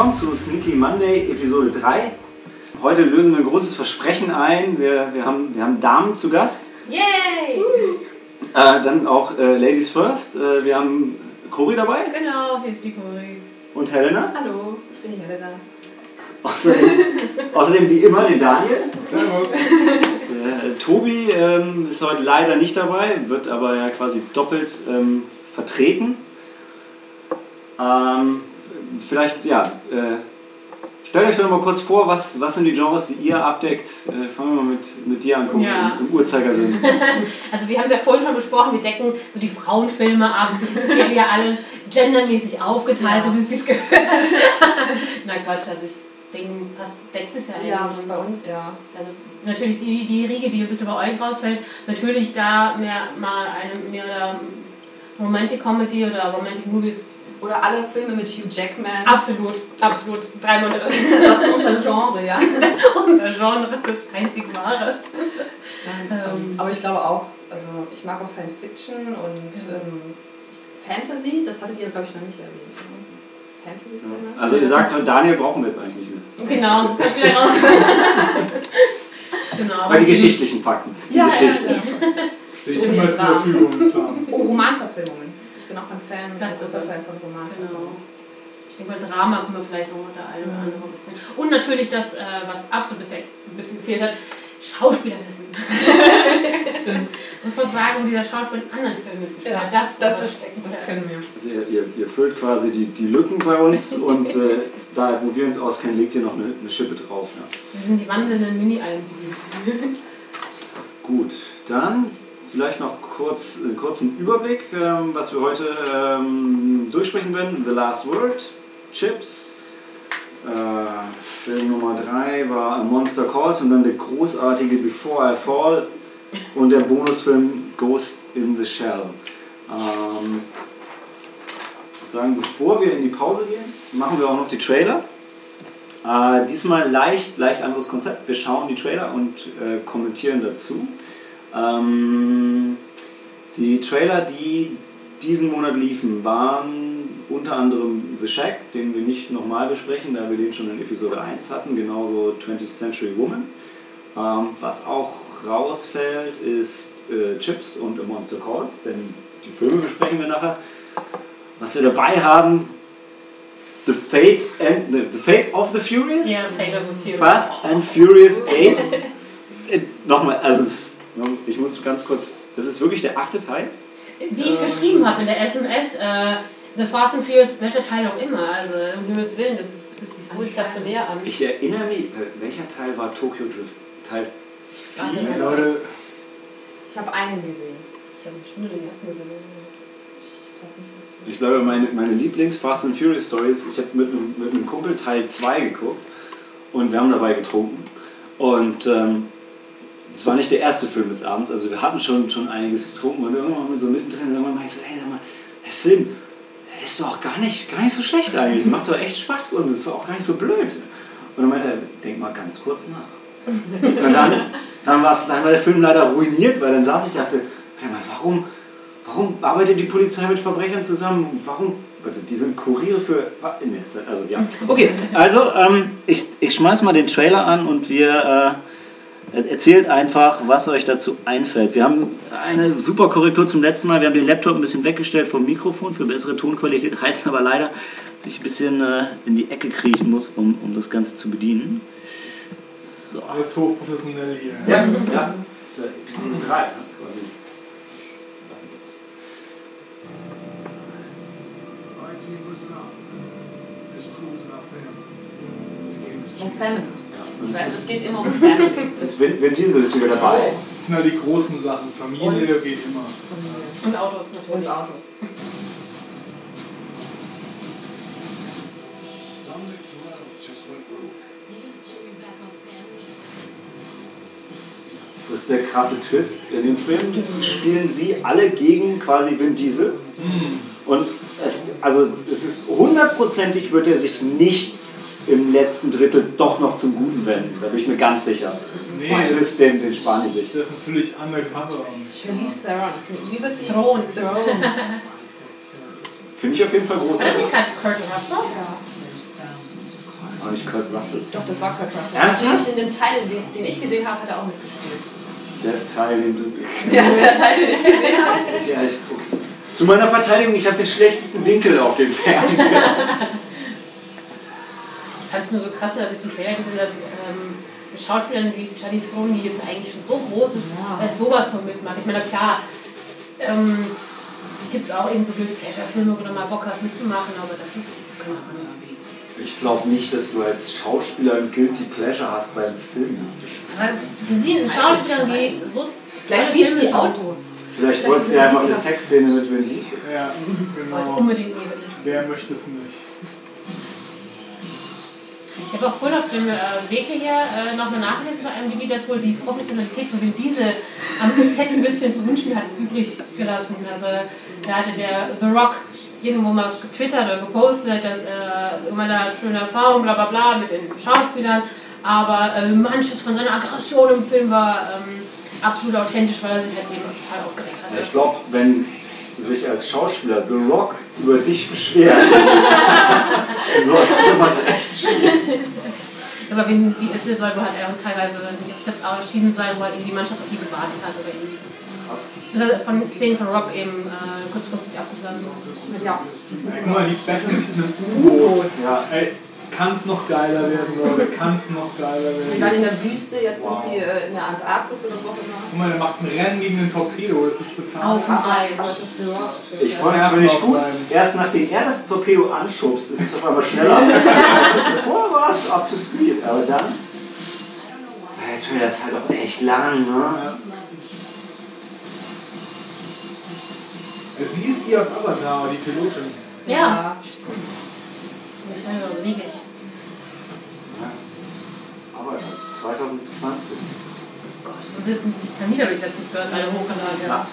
Willkommen zu Sneaky Monday Episode 3. Heute lösen wir ein großes Versprechen ein. Wir, wir, haben, wir haben Damen zu Gast. Yay! Äh, dann auch äh, Ladies First. Äh, wir haben Cori dabei Genau, hier ist die Cori. und Helena. Hallo, ich bin die Helena. Außerdem, außerdem wie immer den Daniel. Servus. Äh, Tobi ähm, ist heute leider nicht dabei, wird aber ja quasi doppelt ähm, vertreten. Ähm, vielleicht, ja, äh, stellt euch doch mal kurz vor, was, was sind die Genres, die ihr abdeckt. Äh, fangen wir mal mit, mit dir an, gucken, Ja. im, im Uhrzeigersinn. Also wir haben es ja vorhin schon besprochen, wir decken so die Frauenfilme ab. Es ist ja wieder alles gendermäßig aufgeteilt, so wie es sich gehört. Na Quatsch, also ich denke, fast deckt es ja Ja, bei uns, ja. Also natürlich die, die Riege, die ein bisschen bei euch rausfällt, natürlich da mehr mal eine mehr oder Romantic Comedy oder Romantic Movies. Oder alle Filme mit Hugh Jackman. Absolut, absolut. Drei Monate. Das ist unser Genre, ja. Unser Genre, das einzig wahre. Ähm, aber ich glaube auch, also ich mag auch Science Fiction und ähm, Fantasy, das hattet ihr, glaube ich, noch nicht erwähnt. ne? Fantasy-Filme? Also ihr sagt, von Daniel brauchen wir jetzt eigentlich nicht mehr. Genau, genau. Weil die geschichtlichen Fakten. Die Ja, ja, Geschichte. ja. Stehe ich immer zur Verfügung, klar. Oh, Romanverfilmungen. Ich bin auch ein Fan, Das ein großer ist- Fan von Romanverfilmungen. Genau. Ich denke mal, Drama können wir vielleicht noch unter einem oder anderen ein bisschen. Und natürlich das, äh, was absolut bisher ein bisschen gefehlt hat, Schauspielerwissen. Stimmt. Sofort sagen, wo dieser Schauspieler in anderen Filmen mitgespielt Ja, hat. Das, das, was ist, steckt. das können wir. Also ihr, ihr, ihr füllt quasi die, die Lücken bei uns und äh, da, wo wir uns auskennen, legt ihr noch eine, eine Schippe drauf. Ja. Wir sind die wandelnden Mini-IMDbs. Gut, dann vielleicht noch kurz einen kurzen Überblick, ähm, was wir heute ähm, durchsprechen werden. The Last Word, Chips, äh, Film Nummer 3 war Monster Calls und dann der großartige Before I Fall und der Bonusfilm Ghost in the Shell. Ähm, ich würde sagen, bevor wir in die Pause gehen, machen wir auch noch die Trailer. Äh, diesmal leicht, leicht anderes Konzept. Wir schauen die Trailer und äh, kommentieren dazu. Ähm, die Trailer, die diesen Monat liefen, waren unter anderem The Shack, den wir nicht nochmal besprechen, da wir den schon in Episode 1 hatten, genauso 20th Century Woman. Ähm, was auch rausfällt, ist äh, Chips und A Monster Calls, denn die Filme besprechen wir nachher. Was wir dabei haben, The Fate, and, the, the Fate of the Furious. Ja, Fate of the Furious. Fast and Furious 8. Äh, Nochmal, also es, ich muss ganz kurz, das ist wirklich der achte Teil. Wie ich geschrieben habe in der SMS, äh, The Fast and Furious, welcher Teil auch immer, also um Himmels Willen, das ist, fühlt sich so stationär an. Ich erinnere mich, äh, welcher Teil war Tokyo Drift? Teil Warte, 4? was Leute? Ich habe einen gesehen. Ich habe bestimmt den ersten gesehen. Ich glaube nicht. Ich glaube, meine, meine Lieblings-Fast and Furious Stories, ich habe mit, einem- mit einem Kumpel Teil 2 geguckt und wir haben dabei getrunken. Und ähm, es war nicht der erste Film des Abends, also wir hatten schon, schon einiges getrunken und irgendwann so mittendrin, irgendwann meinte ich so, hey, sag mal, der Film der ist doch gar nicht, gar nicht so schlecht eigentlich, es macht doch echt Spaß und es ist auch gar nicht so blöd. Und dann meinte er, denk mal ganz kurz nach. Und dann, dann, war's, dann war der Film leider ruiniert, weil dann saß ich und dachte, mal, warum, warum arbeitet die Polizei mit Verbrechern zusammen? Warum? Warte, die sind Kuriere für. Also, ja. Okay, also, ähm, ich, ich schmeiß mal den Trailer an und wir. Äh, Erzählt einfach, was euch dazu einfällt. Wir haben eine super Korrektur zum letzten Mal. Wir haben den Laptop ein bisschen weggestellt vom Mikrofon für bessere Tonqualität. Heißt aber leider, dass ich ein bisschen äh, in die Ecke kriechen muss, um, um das Ganze zu bedienen. So. alles hochprofessionell hier. Ja, ja. Das ist ja Episode 3, ne? quasi. Was ist das? Right, team, up. This family. The game is Ja. Ich weiß, es geht immer um Family. Das ist Vin, Vin Diesel ist wieder dabei. Das sind halt die großen Sachen. Familie geht immer. Und Autos Und natürlich. Autos. Went rogue. Das ist der krasse Twist. In dem Film spielen sie alle gegen quasi Vin Diesel. Und es, also es ist hundertprozentig wird er sich nicht im letzten Drittel doch noch zum Guten wenden. Da bin ich mir ganz sicher. Nee, Den Twist, den, den sparen die sich. das ist natürlich undercover. Und Charlize Theron. Thron. Finde ich auf jeden Fall Das großartig. ist halt Kurt Russell. Auch nicht Kurt Russell. Doch, das war Kurt Russell. Ernsthaft? In dem Teil, den, den ich gesehen habe, hat er auch mitgespielt. Der Teil, den du. Ja, der Teil, den ich gesehen habe. Ja, ich, zu meiner Verteidigung, ich habe den schlechtesten Winkel auf dem Fernseher. Ich fand es nur so krass, als ich den Trailer gesehen habe, dass ähm, mit Schauspielern wie Charlize Theron, die jetzt eigentlich schon so groß ist, Ja. äh, sowas noch mitmacht. Ich meine, klar, ähm, gibt es auch eben so Guilty Pleasure-Filme, wo du mal Bock hast mitzumachen, aber das ist keine Ahnung. Ich glaube nicht, dass du als Schauspieler ein Guilty Pleasure hast, beim Film mitzuspielen. Für sie ein Schauspieler, die so Vielleicht liebt sie Autos. Vielleicht wolltest du ja einfach ein eine Sexszene mit Vin Diesel. Ja, genau. unbedingt ihr. Wer möchte es nicht? Ich habe auch vorhin auf dem äh, Weg hierher äh, noch mal nachgelesen bei IMDb, dass wohl die Professionalität von Vin Diesel am Set ein bisschen zu wünschen hat übrig gelassen. Also da hatte der The Rock irgendwo mal getwittert oder gepostet, dass er immer da schöne Erfahrungen, bla bla bla mit den Schauspielern, aber äh, manches von seiner Aggression im Film war ähm, absolut authentisch, weil er sich halt eben total aufgeregt hatte. Ich glaube, wenn sich als Schauspieler The Rock über dich beschwert, dann läuft sowas echt schief. Aber wenn die Israel soll halt er auch teilweise jetzt erschienen sein, wo irgendwie die Mannschaft auf die gewartet hat oder ähnliches. Das ist von Szenen von Rob eben äh, kurzfristig abgeblasen. Ja. Guck mal, die mit einem U-Boot. Ja, Ey, kann es noch geiler werden, Leute? Kann es noch geiler Sie waren werden? in der Wüste, jetzt Wow. sind sie äh, in der Antarktis oder wo auch immer. Guck mal, der macht ein Rennen gegen den Torpedo. Das ist total. Auf dem Eis. ich wollte aber nicht gut. Erst nachdem er das Torpedo anschubst, ist es auf einmal schneller Vorher war es up to speed. Aber dann. Entschuldigung, das ist halt auch echt lang, ne? Sie ist die aus Avatar, die Pilotin. Ja. Michelle Rodriguez. Aber 2020. Gott, und sie hat einen Termin habe ich letztens gehört, alle hochgeladen. Ja.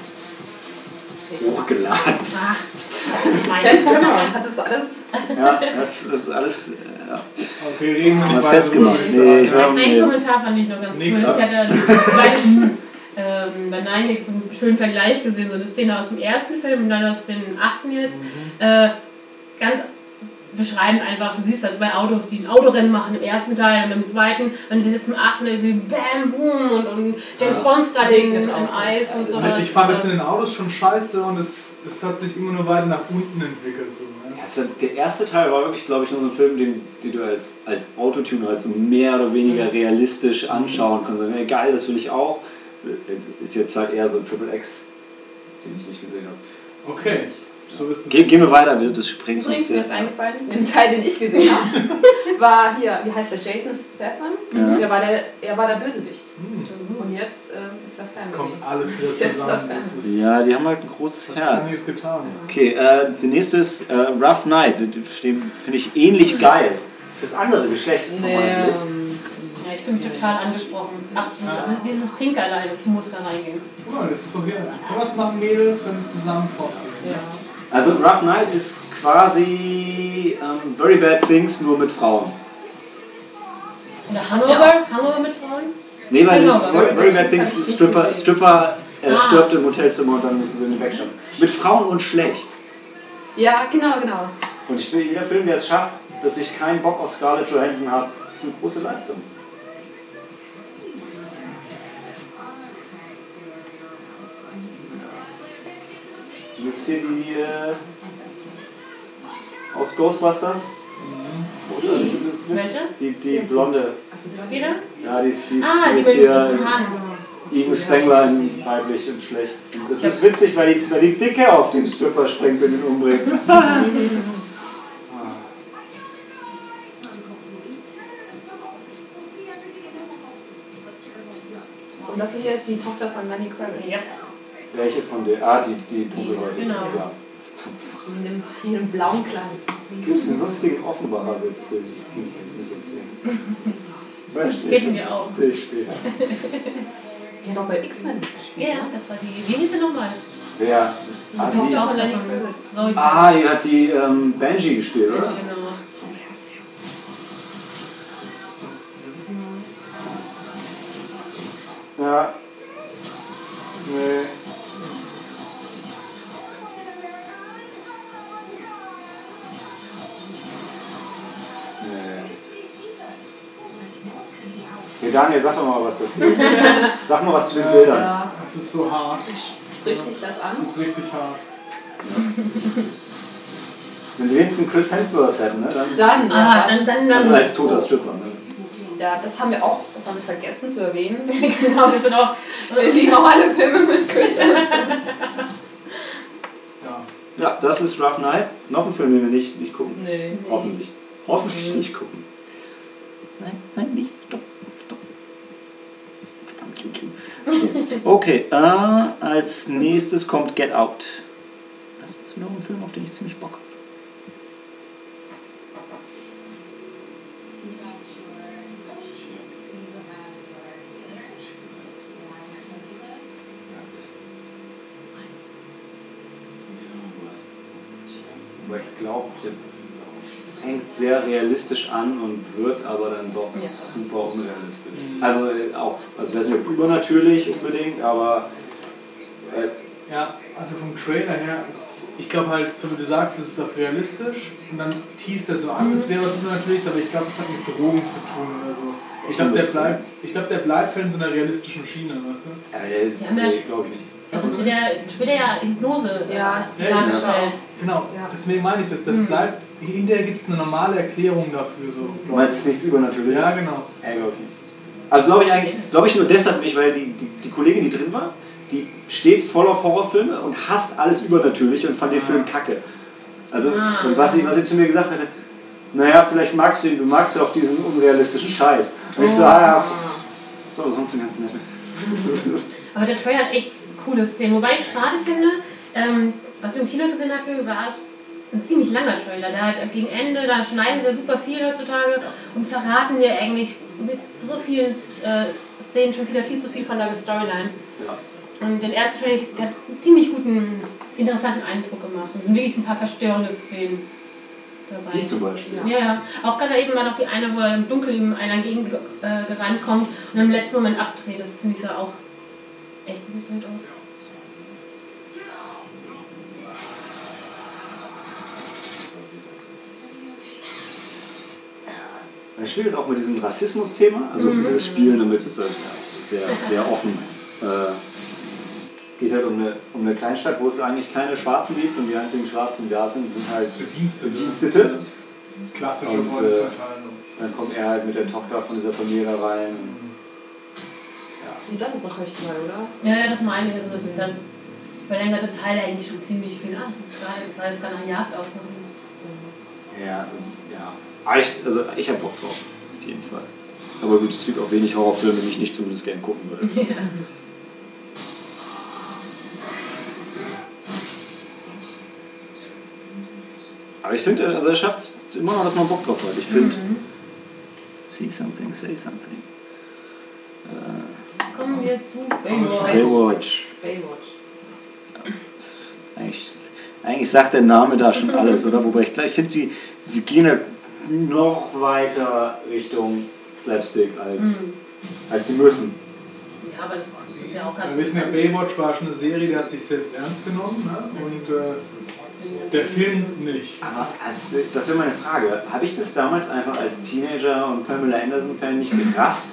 Hochgeladen. Ach, das ist mein James Cameron hat das alles. Ja, das, das ist alles. Ja. Okay, reden wir Mal festgemacht. Nee, ich war- Ein Kommentar fand ich noch ganz cool. Ich hatte bei, ähm, bei Nine Gags so einen schönen Vergleich gesehen, so eine Szene aus dem ersten Film und dann aus dem achten jetzt. Äh, ganz beschreibend einfach, du siehst da zwei Autos, die ein Autorennen machen im ersten Teil und im zweiten, wenn du jetzt im achten, da sie Bam, Boom und, und James Ja. Bond Mit im. Eis und so. Ich fand das mit den Autos schon scheiße und es, es hat sich immer nur weiter nach unten entwickelt. So, ne? Also der erste Teil war wirklich, glaube ich, nur so ein Film, den, den du als, als Autotuner halt so mehr oder weniger realistisch anschauen kannst. Und, hey, geil, das will ich auch. Ist jetzt halt eher so ein Triple X, den ich nicht gesehen habe. Okay, so ist es. Ge gehen wir weiter, wird das sprengt Übrigens, sonst. mir ist eingefallen, den Teil, den ich gesehen habe, war hier, wie heißt der, Jason Statham? Ja. Der war der, er war der Bösewicht. Hm, Und jetzt ähm, ist er Es Family. kommt alles wieder zusammen. Ja, die haben halt ein großes das haben die Herz. jetzt getan. Okay, äh, der nächste ist äh, Rough Night. Den finde ich ähnlich geil. Das andere Geschlecht. Nee, vermeintlich. ähm, Ja, ich fühle mich total angesprochen. Absolut. Also dieses Pink allein, ich muss da reingehen. Guck mal, das ist doch hier. Sowas machen Mädels, wenn sie zusammen fortgehen. ja. Also Rough Night ist quasi ähm, Very Bad Things nur mit Frauen. Oder Hangover? Hangover mit Frauen? Nee, weil Hangover. Very, Very Bad Things ist Stripper, Stripper äh, Ah. stirbt im Hotelzimmer und dann müssen sie ihn wegschaffen. Mit Frauen und schlecht. ja, genau, genau. Und ich will, jeder Film, der es schafft, dass ich keinen Bock auf Scarlett Johansson habe, das ist eine große Leistung. Das ist hier die äh, aus Ghostbusters. Großartig, das ist Witz. Welche? Die, die blonde. Die da? Ja, die ist, die ist, Ah, die die ist hier. Ivo Spengler in weiblich und schlecht. Das ist witzig, weil die, weil die Dicke auf den Stripper springt und ihn umbringt. Und das hier ist die Tochter von Lenny Kravitz. Ja. Welche von der? Ah, die, die dunkelhäutige. Genau. Ja. In dem hier im blauen Kleid. Gibt es einen lustigen Offenbarer Witz, den ich Ihnen jetzt nicht erzählen. Weißt Reden wir auch. Sehe ich später. Die hat auch bei X-Men mitgespielt. Ja, ja, das war die. Wie hieß sie nochmal? Wer? Ah, Die die, Tochter von Lenny von Kravitz. Ah, die hat die ähm, Benji gespielt, Kravitz, oder? genau. Ja. Daniel, sag doch mal was dazu. Sag mal was zu den Bildern. Ja, Das ist so hart. spricht dich das an? Das ist richtig hart. Wenn sie wenigstens Chris Hemsworth hätten, ne? dann, Dann, Ah, ja, dann, dann, dann. also als toter Stripper. Ne? ja, das haben wir auch, das haben wir vergessen zu erwähnen. genau, wir sind auch. Wir lieben auch alle Filme mit Chris Hemsworth. Ja. Ja, das ist Rough Night. Noch ein Film, den wir nicht, nicht gucken. Nee. Hoffentlich. Hoffentlich nicht gucken. Nein, nein, nicht. Stopp. Okay, äh, als nächstes kommt Get Out. Das ist noch ein Film, auf den ich ziemlich Bock habe. Aber ich glaube, der hängt sehr realistisch an und wird aber dann doch Ja. super unrealistisch. Mhm. Also äh, auch, also weiß nicht, übernatürlich unbedingt, aber äh, Ja, also vom Trailer her, ist, ich glaube halt, so wie du sagst, es ist auch realistisch und dann teast er so an, es wäre was Übernatürliches, aber ich glaube, das hat mit Drogen zu tun oder so. Ich glaube, der bleibt, ich glaube, der bleibt halt in so einer realistischen Schiene, weißt du? haben ja- nee, glaube ich nicht. Das ist wieder, später ja Hypnose äh, Ja, ja, dargestellt. Genau, Ja. deswegen meine ich das. Das Mhm. bleibt, in der gibt es eine normale Erklärung dafür. So, Du meinst ich. nichts Übernatürliches? Ja, genau. Also glaube ich eigentlich, glaube ich nur deshalb nicht, weil die, die, die Kollegin, die drin war, die steht voll auf Horrorfilme und hasst alles Übernatürliche und fand den Film kacke. Also, Ah. und was sie, was sie zu mir gesagt hatte, naja, vielleicht magst du ihn, du magst ja auch diesen unrealistischen Scheiß. Und ich so, ah ja, ist aber sonst ein ganz netter. Aber der Trailer hat echt coole Szenen. Wobei ich schade finde, ähm, was wir im Kino gesehen hatten, war ein ziemlich langer Trailer. Der hat gegen Ende, da schneiden sie ja super viel heutzutage und verraten dir eigentlich mit so vielen äh, Szenen schon wieder viel zu viel von der Storyline. Und den ersten Trailer, der hat einen ziemlich guten, interessanten Eindruck gemacht. Es sind wirklich ein paar verstörende Szenen dabei. Sie zum Beispiel. Ja, ja. Auch gerade eben war noch die eine, wo er im Dunkeln ihm einer entgegen äh, gerannt kommt und im letzten Moment abdreht. Das finde ich ja auch echt gut aus. Er spielt auch mit diesem Rassismus-Thema, also wir spielen damit, ist halt ja, so sehr, sehr offen. Äh, geht halt um eine, um eine Kleinstadt, wo es eigentlich keine Schwarzen gibt und die einzigen Schwarzen, die da sind, sind halt Bedienstete. Bedienstete. Klassische Und, äh. Dann kommt er halt mit der Tochter von dieser Familie rein. Und, Das ist doch recht neu, oder? Ja, ja, das meine ich. Also, das ist dann, weil dann ganze Teil eigentlich schon ziemlich viel an. Das sah jetzt gar nach Jagd aus. ja, ja. Aber ich, also ich habe Bock drauf, auf jeden Fall. Aber gut, es gibt auch wenig Horrorfilme, die ich nicht zumindest gern gucken würde. Ja. Aber ich finde, also er schafft es immer noch, dass man Bock drauf hat. Ich finde, see something, say something. Kommen wir zu Baywatch. Baywatch. Baywatch. Eigentlich, eigentlich sagt der Name da schon alles, oder? Wobei ich, ich finde, sie, sie gehen halt noch weiter Richtung Slapstick, als, Mhm. als sie müssen. Ja, aber das ist ja auch ganz Wir wissen ja, Baywatch war schon eine Serie, die hat sich selbst ernst genommen ne? und äh, der Film nicht. Aber also, das wäre meine Frage. Habe ich das damals einfach als Teenager und Pamela Anderson-Fan nicht gerafft?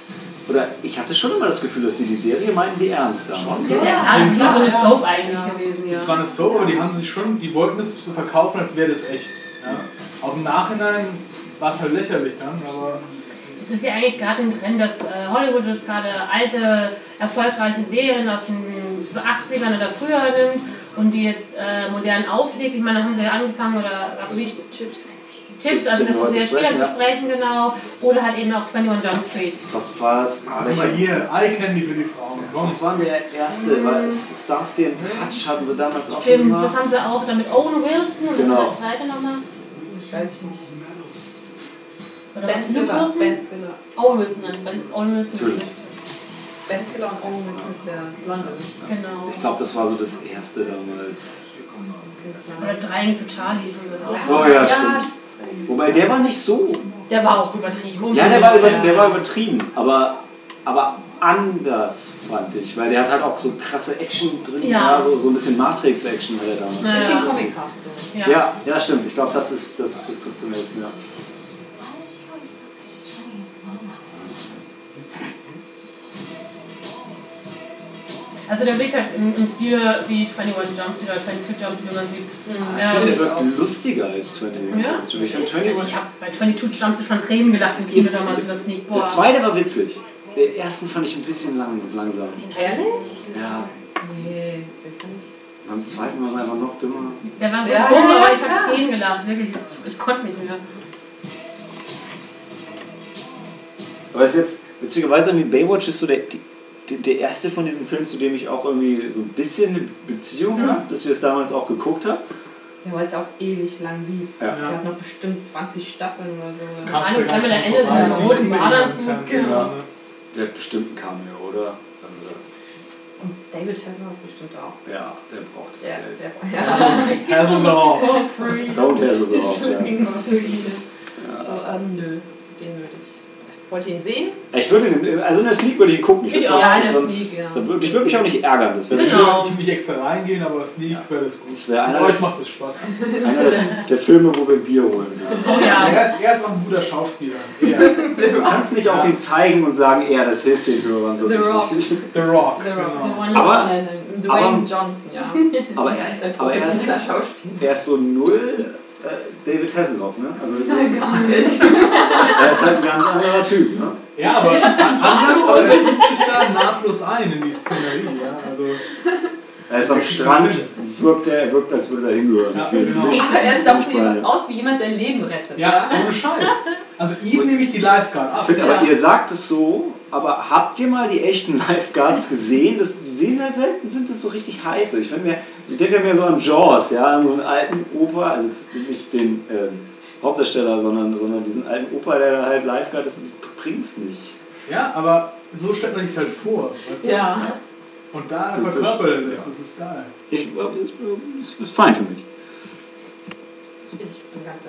Oder ich hatte schon immer das Gefühl, dass sie die Serie meinten, die ernst damals. Ja, klar, das ist wie so eine Soap eigentlich gewesen. Ja. Das war eine Soap, aber die haben sich schon, die wollten es so verkaufen, als wäre das echt. Ja? Auch im Nachhinein war es halt lächerlich dann, aber Es ist ja eigentlich gerade ein Trend, dass äh, Hollywood das gerade alte, erfolgreiche Serien aus den so 80ern oder früher nimmt und die jetzt äh, modern auflegt. Ich meine, da haben sie ja angefangen oder Chips. Tipps, also das, wir später besprechen, ja. besprechen, genau. Oder halt eben auch 21 Jump Street. Ich glaube, war es. mal hier, Eye Candy für die Frauen. Komm. Das war der erste, weil es Starsky and Hutch hatten sie damals auch schon Stimmt, gemacht. das haben sie auch dann mit Owen Wilson und Genau. der zweite nochmal. Das weiß ich nicht. Oder Ben Stiller. Wilson? Ben Stiller. Owen Wilson, nein, Ben Owen Wilson. Natürlich. Ben Stiller und Owen Wilson ist der Blonde. Genau. Ich glaube, das war so das erste damals. Oder Dreieck für Charlie. Oh ja, stimmt. Wobei der war nicht so. Der war auch übertrieben. Ja, der war, über, Ja. der war übertrieben, aber, aber anders fand ich, weil der hat halt auch so krasse Action drin, Ja. ja. so, so ein bisschen Matrix-Action hat er damals. Ja. Bisschen comichaft so. Ja. Ja, ja, stimmt. Ich glaube, das ist das, das trifft zum ersten, ja. Also der wirkt halt im, im Stil wie 21 Jumps oder 22 Jumps, wie man sieht. Ich Ähm, finde, der wirkt lustiger als 21 Ja? Jumps Street. Ich finde ich 21 habe bei 22 Jumps schon Tränen gelacht im Kino damals über Sneak. Boah. Der zweite war witzig. Den ersten fand ich ein bisschen lang, langsam. Ehrlich? Ja, Nee, ich kann nicht. beim zweiten war er einfach noch dümmer. Der war so Ja, komisch, ja, aber ich habe Tränen gelacht, wirklich. Ich konnte nicht mehr. Aber es ist jetzt, witzigerweise, irgendwie Baywatch ist so der, die, der erste von diesen Filmen, zu dem ich auch irgendwie so ein bisschen eine Beziehung habe, dass ich das damals auch geguckt habe. Ja, weil es ja auch ewig lang lief. Ja. Die hat noch bestimmt 20 Staffeln oder so. Kannst du gar Kamera nicht Ende das im roten man Badeanzug, genau. Der hat bestimmt einen Cameo, oder? Also, Und David Hasselhoff bestimmt auch. ja, der braucht das Der, Geld. der, ja. Hasselhoff. Don't have it off, ja. Oh, ähm, nö, zu dem würde ich. Wollt ihr ihn sehen? Ich würde ihn, also in der Sneak würde ich ihn gucken. Ich, Ich würde Ja, sonst, Sneak, ja. dann würde- ich würde mich auch nicht ärgern. Das wäre Ich Genau. würde nicht extra reingehen, aber Sneak wäre das gut. Das wäre einer euch macht das Spaß. einer der, der Filme, wo wir Bier holen. Oh ja. Er ist, er ist auch ein guter Schauspieler. Er. Du kannst nicht auf ihn zeigen und sagen, er, das hilft den Hörern wirklich The Rock. nicht. The Rock. The Rock. Genau. Aber- Dwayne aber- Johnson, ja. Aber er, ist ein aber er, ist, Schauspieler. er ist so null David Hasselhoff, ne? Also so, Nein, gar nicht. er ist halt ein ganz anderer Typ, ne? Ja, aber anders, aber er fügt sich da nahtlos ein in die Szenerie. Ja? Also, Er ist am Strand, wirkt er, er wirkt, als würde er hingehören. Ja, genau. Aber er sieht auch aus wie jemand, der Leben rettet. ja, ohne Scheiß. Also ihm nehme ich die Lifeguard ab. Ich finde aber, Ja. ihr sagt es so, aber habt ihr mal die echten Lifeguards gesehen? Das, die sehen halt selten, sind das so richtig heiße. Ich, mir, ich denke mir so an Jaws, ja, an so einen alten Opa, also jetzt nicht den ähm, Hauptdarsteller, sondern, sondern diesen alten Opa, der da halt Lifeguard ist und du bringst nicht. Ja, aber so stellt man sich halt vor. Weißt du? Ja. Und da So- er das, ja. das ist geil. Ich, äh, ist, ist, ist fein für mich. Ich bin ganz.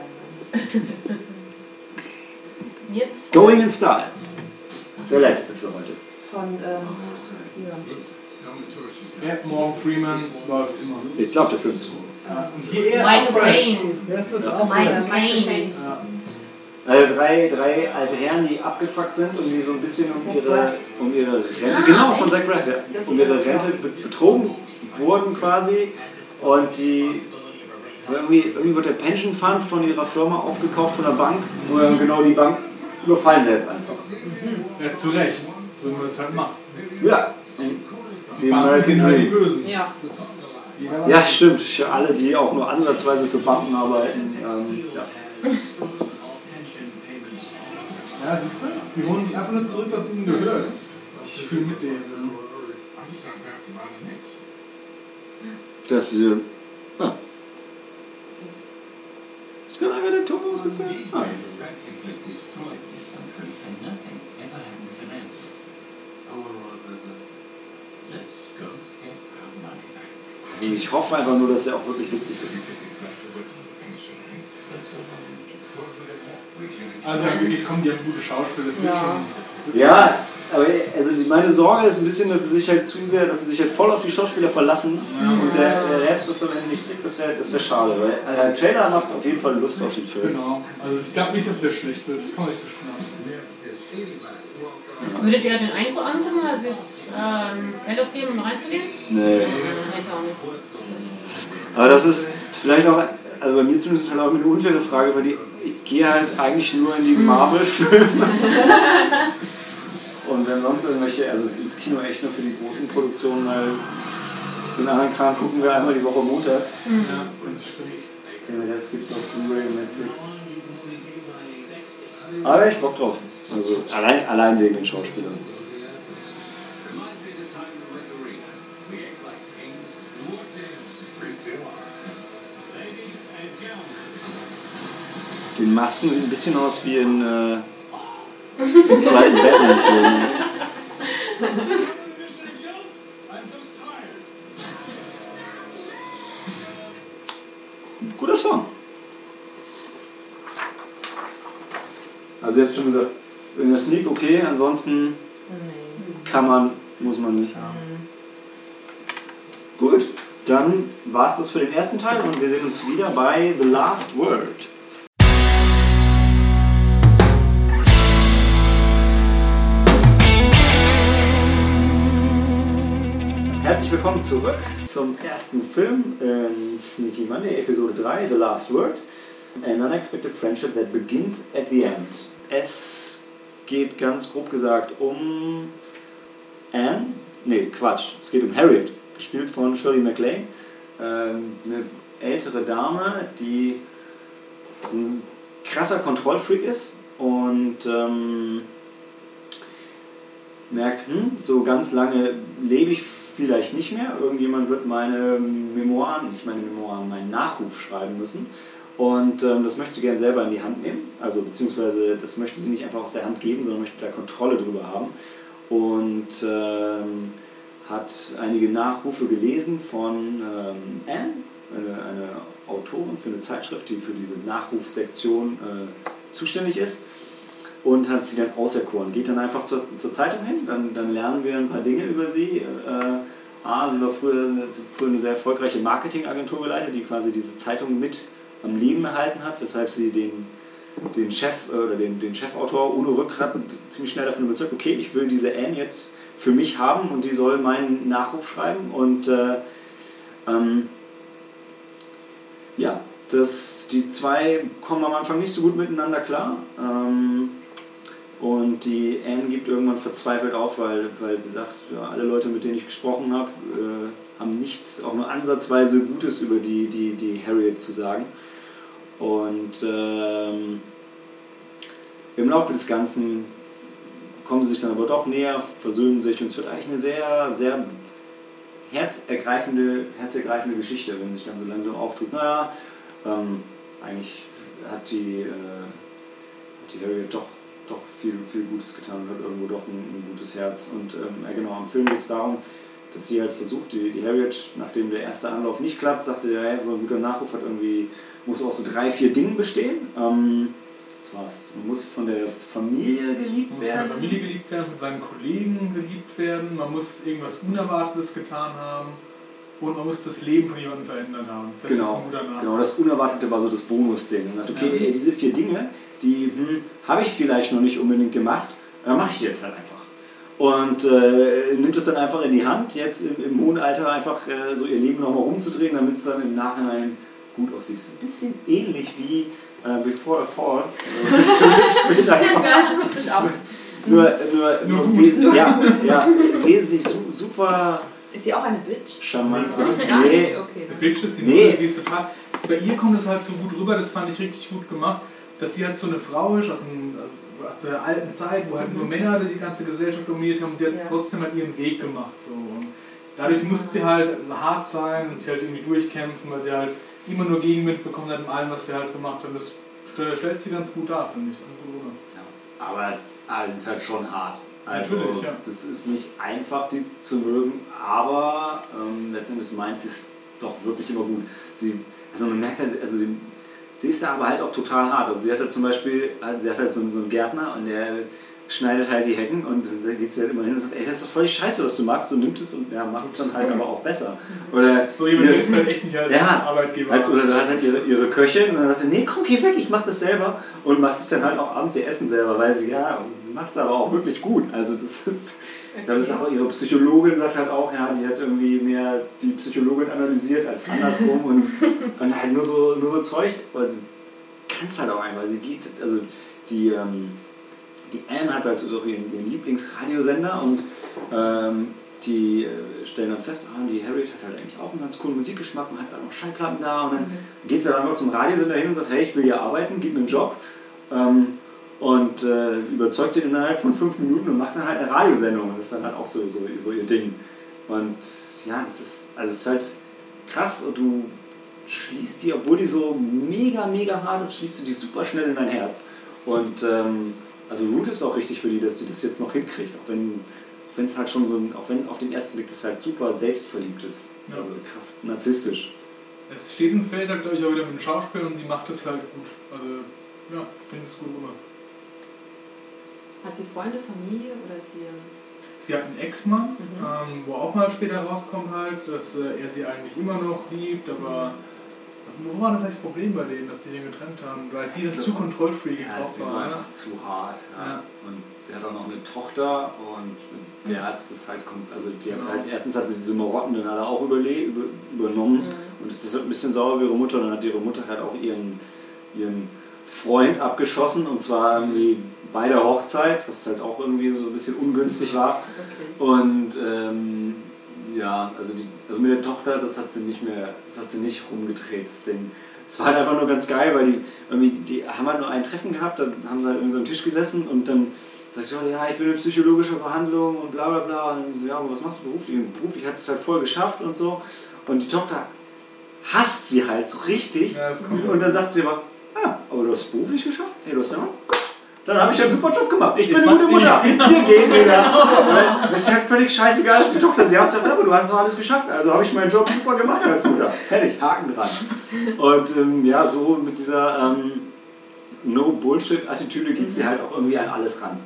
Jetzt Going in Style. Der letzte für heute. Von, ähm, hier. Ja, Morgan Freeman läuft immer. Ich glaube, der Film ist gut. Ja, und hier eher Michael. Caine. Ist das Ja. auch? Michael Caine. Also drei, drei alte Herren, die abgefuckt sind und die so ein bisschen um ihre, um ihre Rente, Ah, genau, von? Zach Braff, um ist ihre Rente be- betrogen wurden quasi und die irgendwie, irgendwie wird der Pension Fund von ihrer Firma aufgekauft von der Bank und dann genau die Bank überfallen sie jetzt einfach. Ja, zu Recht. So wie man das halt macht. Ja, die Banken sind halt die. Bösen. Ja. Ist Ja, stimmt. Für alle, die auch nur ansatzweise für Banken arbeiten. Ähm, ja. Ja, siehst du? Die holen sich einfach nur zurück, was ihnen gehört. Ich fühle mit denen. Das, äh, ah. Ist gerade einer der Ton ausgefallen? Ah. Ich hoffe einfach nur, dass er auch wirklich witzig ist. Also ja, wirklich, komm, die haben gute Schauspieler, das wird Ja. schon. Ja, aber also meine Sorge ist ein bisschen, dass sie sich halt zu sehr, dass sie sich halt voll auf die Schauspieler verlassen und der, der Rest ist dann nicht kriegt, das wäre das wär schade, weil äh, der Trailer macht auf jeden Fall Lust auf den Film. Genau. Also ich glaube nicht, dass der schlecht wird. Ich kann mich gespannt. Würdet ihr den Eindruck anfangen, also jetzt ähm, ausgeben, um reinzugehen? Nee. Auch nicht. Aber das ist, ist vielleicht auch, also bei mir zumindest halt auch eine unfaire Frage, weil die, ich gehe halt eigentlich nur in die Marvel-Filme. Und wenn sonst irgendwelche, also ins Kino echt nur für die großen Produktionen, weil den anderen Kram gucken wir einmal die Woche montags. Ja, das stimmt. Den Rest gibt es auf Blu-ray und Netflix. Aber ich Bock drauf. Also allein, allein wegen den Schauspielern. Den Masken sieht ein bisschen aus wie in äh, im zweiten Batman-Film. Guter Song. also ihr habt schon gesagt, wenn der Sneak okay, ansonsten kann man, muss man nicht. Ja. Mhm. Gut, dann war es das für den ersten Teil und wir sehen uns wieder bei The Last Word. Herzlich willkommen zurück zum ersten Film in Sneaky Monday, Episode 3, The Last Word. An unexpected friendship that begins at the end. Es geht ganz grob gesagt um Anne, nee, Quatsch, es geht um Harriet, gespielt von Shirley MacLaine. Ähm, eine ältere Dame, die ein krasser Kontrollfreak ist und ähm, merkt, hm, so ganz lange lebe ich vielleicht nicht mehr. Irgendjemand wird meine Memoiren, nicht meine Memoiren, meinen Nachruf schreiben müssen. Und ähm, das möchte sie gerne selber in die Hand nehmen. Also beziehungsweise das möchte sie nicht einfach aus der Hand geben, sondern möchte da Kontrolle drüber haben. Und ähm, hat einige Nachrufe gelesen von ähm, Anne, eine, eine Autorin für eine Zeitschrift, die für diese Nachrufsektion äh, zuständig ist und hat sie dann auserkoren. Geht dann einfach zur, zur Zeitung hin, dann, dann lernen wir ein paar Dinge über sie. Äh, A, sie war früher, früher eine sehr erfolgreiche Marketingagentur geleitet, die quasi diese Zeitung mit am Leben erhalten hat, weshalb sie den, den Chef äh, oder den, den Chefautor ohne Rückgrat ziemlich schnell davon überzeugt, okay, ich will diese Anne jetzt für mich haben und die soll meinen Nachruf schreiben und äh, ähm, ja, das, die zwei kommen am Anfang nicht so gut miteinander klar. Ähm, und die Anne gibt irgendwann verzweifelt auf, weil, weil sie sagt, ja, alle Leute, mit denen ich gesprochen habe, äh, haben nichts, auch nur ansatzweise Gutes über die, die, die Harriet zu sagen. Und ähm, im Laufe des Ganzen kommen sie sich dann aber doch näher, versöhnen sich und es wird eigentlich eine sehr, sehr herzergreifende, herzergreifende Geschichte, wenn sich dann so langsam auftut. Naja, ähm, eigentlich hat die, äh, hat die Harriet doch, doch viel, viel Gutes getan und hat irgendwo doch ein, ein gutes Herz. Und ähm, genau, im Film geht es darum, dass sie halt versucht, die, die Harriet, nachdem der erste Anlauf nicht klappt, sagte, ja, so ein guter Nachruf hat irgendwie, muss aus so drei, vier Dingen bestehen. Ähm, das war's. Man muss von der Familie geliebt Man muss von der werden. Familie geliebt werden, von seinen Kollegen geliebt werden, man muss irgendwas Unerwartetes getan haben und man muss das Leben von jemandem verändert haben. Das ist Genau, ein guter Nachricht. genau, das Unerwartete war so das Bonusding. Und dachte, okay, Ja. ey, diese vier Dinge, die hm, habe ich vielleicht noch nicht unbedingt gemacht, äh, mache ich jetzt halt einfach. Und äh, nimmt es dann einfach in die Hand, jetzt im, im hohen Alter einfach äh, so ihr Leben nochmal rumzudrehen, damit es dann im Nachhinein gut aussieht. Ein bisschen ähnlich wie äh, Before a Fall. Äh, später auch. Nur, nur, Nur nur gut. wes ja, ja, wesentlich su super Ist sie auch eine Bitch? charmant. Nicht, Nee, okay. The Bitch ist die Nee. Mutter, sie ist total. Bei ihr kommt es halt so gut rüber, das fand ich richtig gut gemacht, dass sie halt so eine Frau ist aus, dem, also aus der alten Zeit, wo halt nur Männer die ganze Gesellschaft dominiert haben und die hat Ja. trotzdem halt ihren Weg gemacht. So. Und dadurch musste sie halt so hart sein und sich halt irgendwie durchkämpfen, weil sie halt immer nur Gegenwind bekommen hat in allem, was sie halt gemacht hat. Das stellt, stellt sie ganz gut dar, finde ich. Ja, aber ah, es ist halt schon hart. Also Natürlich, ja. das ist nicht einfach, die zu mögen, aber ähm, letztendlich meint sie es doch wirklich immer gut. Sie, also man merkt halt, also sie, sie ist da aber halt auch total hart. Also sie hat halt zum Beispiel, halt- sie hat halt so, einen- so einen Gärtner und der schneidet halt die Hecken und dann geht sie halt immer hin und sagt, ey, das ist doch voll scheiße, was du machst und nimmt es und ja, macht es dann halt aber auch besser. Oder So jemand ist halt echt nicht als Ja, Arbeitgeber. Halt, oder da hat halt ihre, ihre Köchin und dann sagt sie, nee, komm, geh weg, ich mach das selber. Und macht sich dann halt auch abends ihr Essen selber, weil sie, ja, macht es aber auch wirklich gut. Also das ist, das ist auch ihre Psychologin sagt halt auch, ja, die hat irgendwie mehr die Psychologin analysiert als andersrum und, und halt nur so, nur so Zeug, weil sie kann es halt auch einfach, sie geht, also die, ähm, die Anne hat halt so ihren, ihren Lieblingsradiosender und ähm, die äh, stellen dann fest, ah, die Harriet hat halt eigentlich auch einen ganz coolen Musikgeschmack und hat dann auch Schallplatten da und dann geht sie dann einfach zum Radiosender hin und sagt, hey, ich will hier arbeiten, gib mir einen Job. Ähm, und äh, überzeugt den innerhalb von fünf Minuten und macht dann halt eine Radiosendung das ist dann halt auch so, so, so ihr Ding. Und ja, das ist, also es ist halt krass und du schließt die, obwohl die so mega, mega hart ist, schließt du die super schnell in dein Herz. Und ähm, also Root ist auch richtig für die, dass die das jetzt noch hinkriegt, auch wenn wenn es halt schon so ein, auch wenn auf den ersten Blick das halt super selbstverliebt ist. Ja. Also krass narzisstisch. Es steht und fällt halt, glaube ich, auch wieder mit dem Schauspiel und sie macht es halt gut. Also, ja, bringt es gut rüber. Hat sie Freunde, Familie oder ist sie. Sie hat einen Ex-Mann, Mhm. ähm, wo auch mal später rauskommt halt, dass äh, er sie eigentlich immer noch liebt, aber Wo war das eigentlich das Problem bei denen, dass die den getrennt haben? Weil sie dann zu kontrollfree Ja, gebraucht sie war war. einfach zu hart. Ja. Ja. Und sie hat auch noch eine Tochter und der hat es halt, also die hat Genau. halt, erstens hat sie diese Marotten dann alle auch überle über, übernommen und ist deshalb ein bisschen sauer wie ihre Mutter. Und dann hat ihre Mutter halt auch ihren, ihren Freund abgeschossen und zwar irgendwie bei der Hochzeit, was halt auch irgendwie so ein bisschen ungünstig war. Okay. Und ähm, ja, also, die, also mit der Tochter, das hat sie nicht mehr, das hat sie nicht rumgedreht, das Ding. Es war halt einfach nur ganz geil, weil die irgendwie, die haben halt nur ein Treffen gehabt, dann haben sie halt irgendwie so am Tisch gesessen und dann sagt sie, oh, ja, ich bin in psychologischer Behandlung und bla bla bla. Und dann so, ja, aber was machst du beruflich? Und beruflich hat es halt voll geschafft und so. Und die Tochter hasst sie halt so richtig. Ja, das kommt. Und dann sagt sie aber, ah, aber du hast es beruflich geschafft? Hey, du hast ja gut. Dann habe ich einen super Job gemacht. Ich bin Ich eine gute Mutter. Wir gehen wieder. Das ist halt völlig scheißegal, dass die Tochter sie hat sagt, aber du hast doch alles geschafft. Also habe ich meinen Job super gemacht als Mutter. Fertig, Haken dran. Und ähm, ja, so mit dieser ähm, No-Bullshit-Attitüde geht sie halt auch irgendwie an alles ran.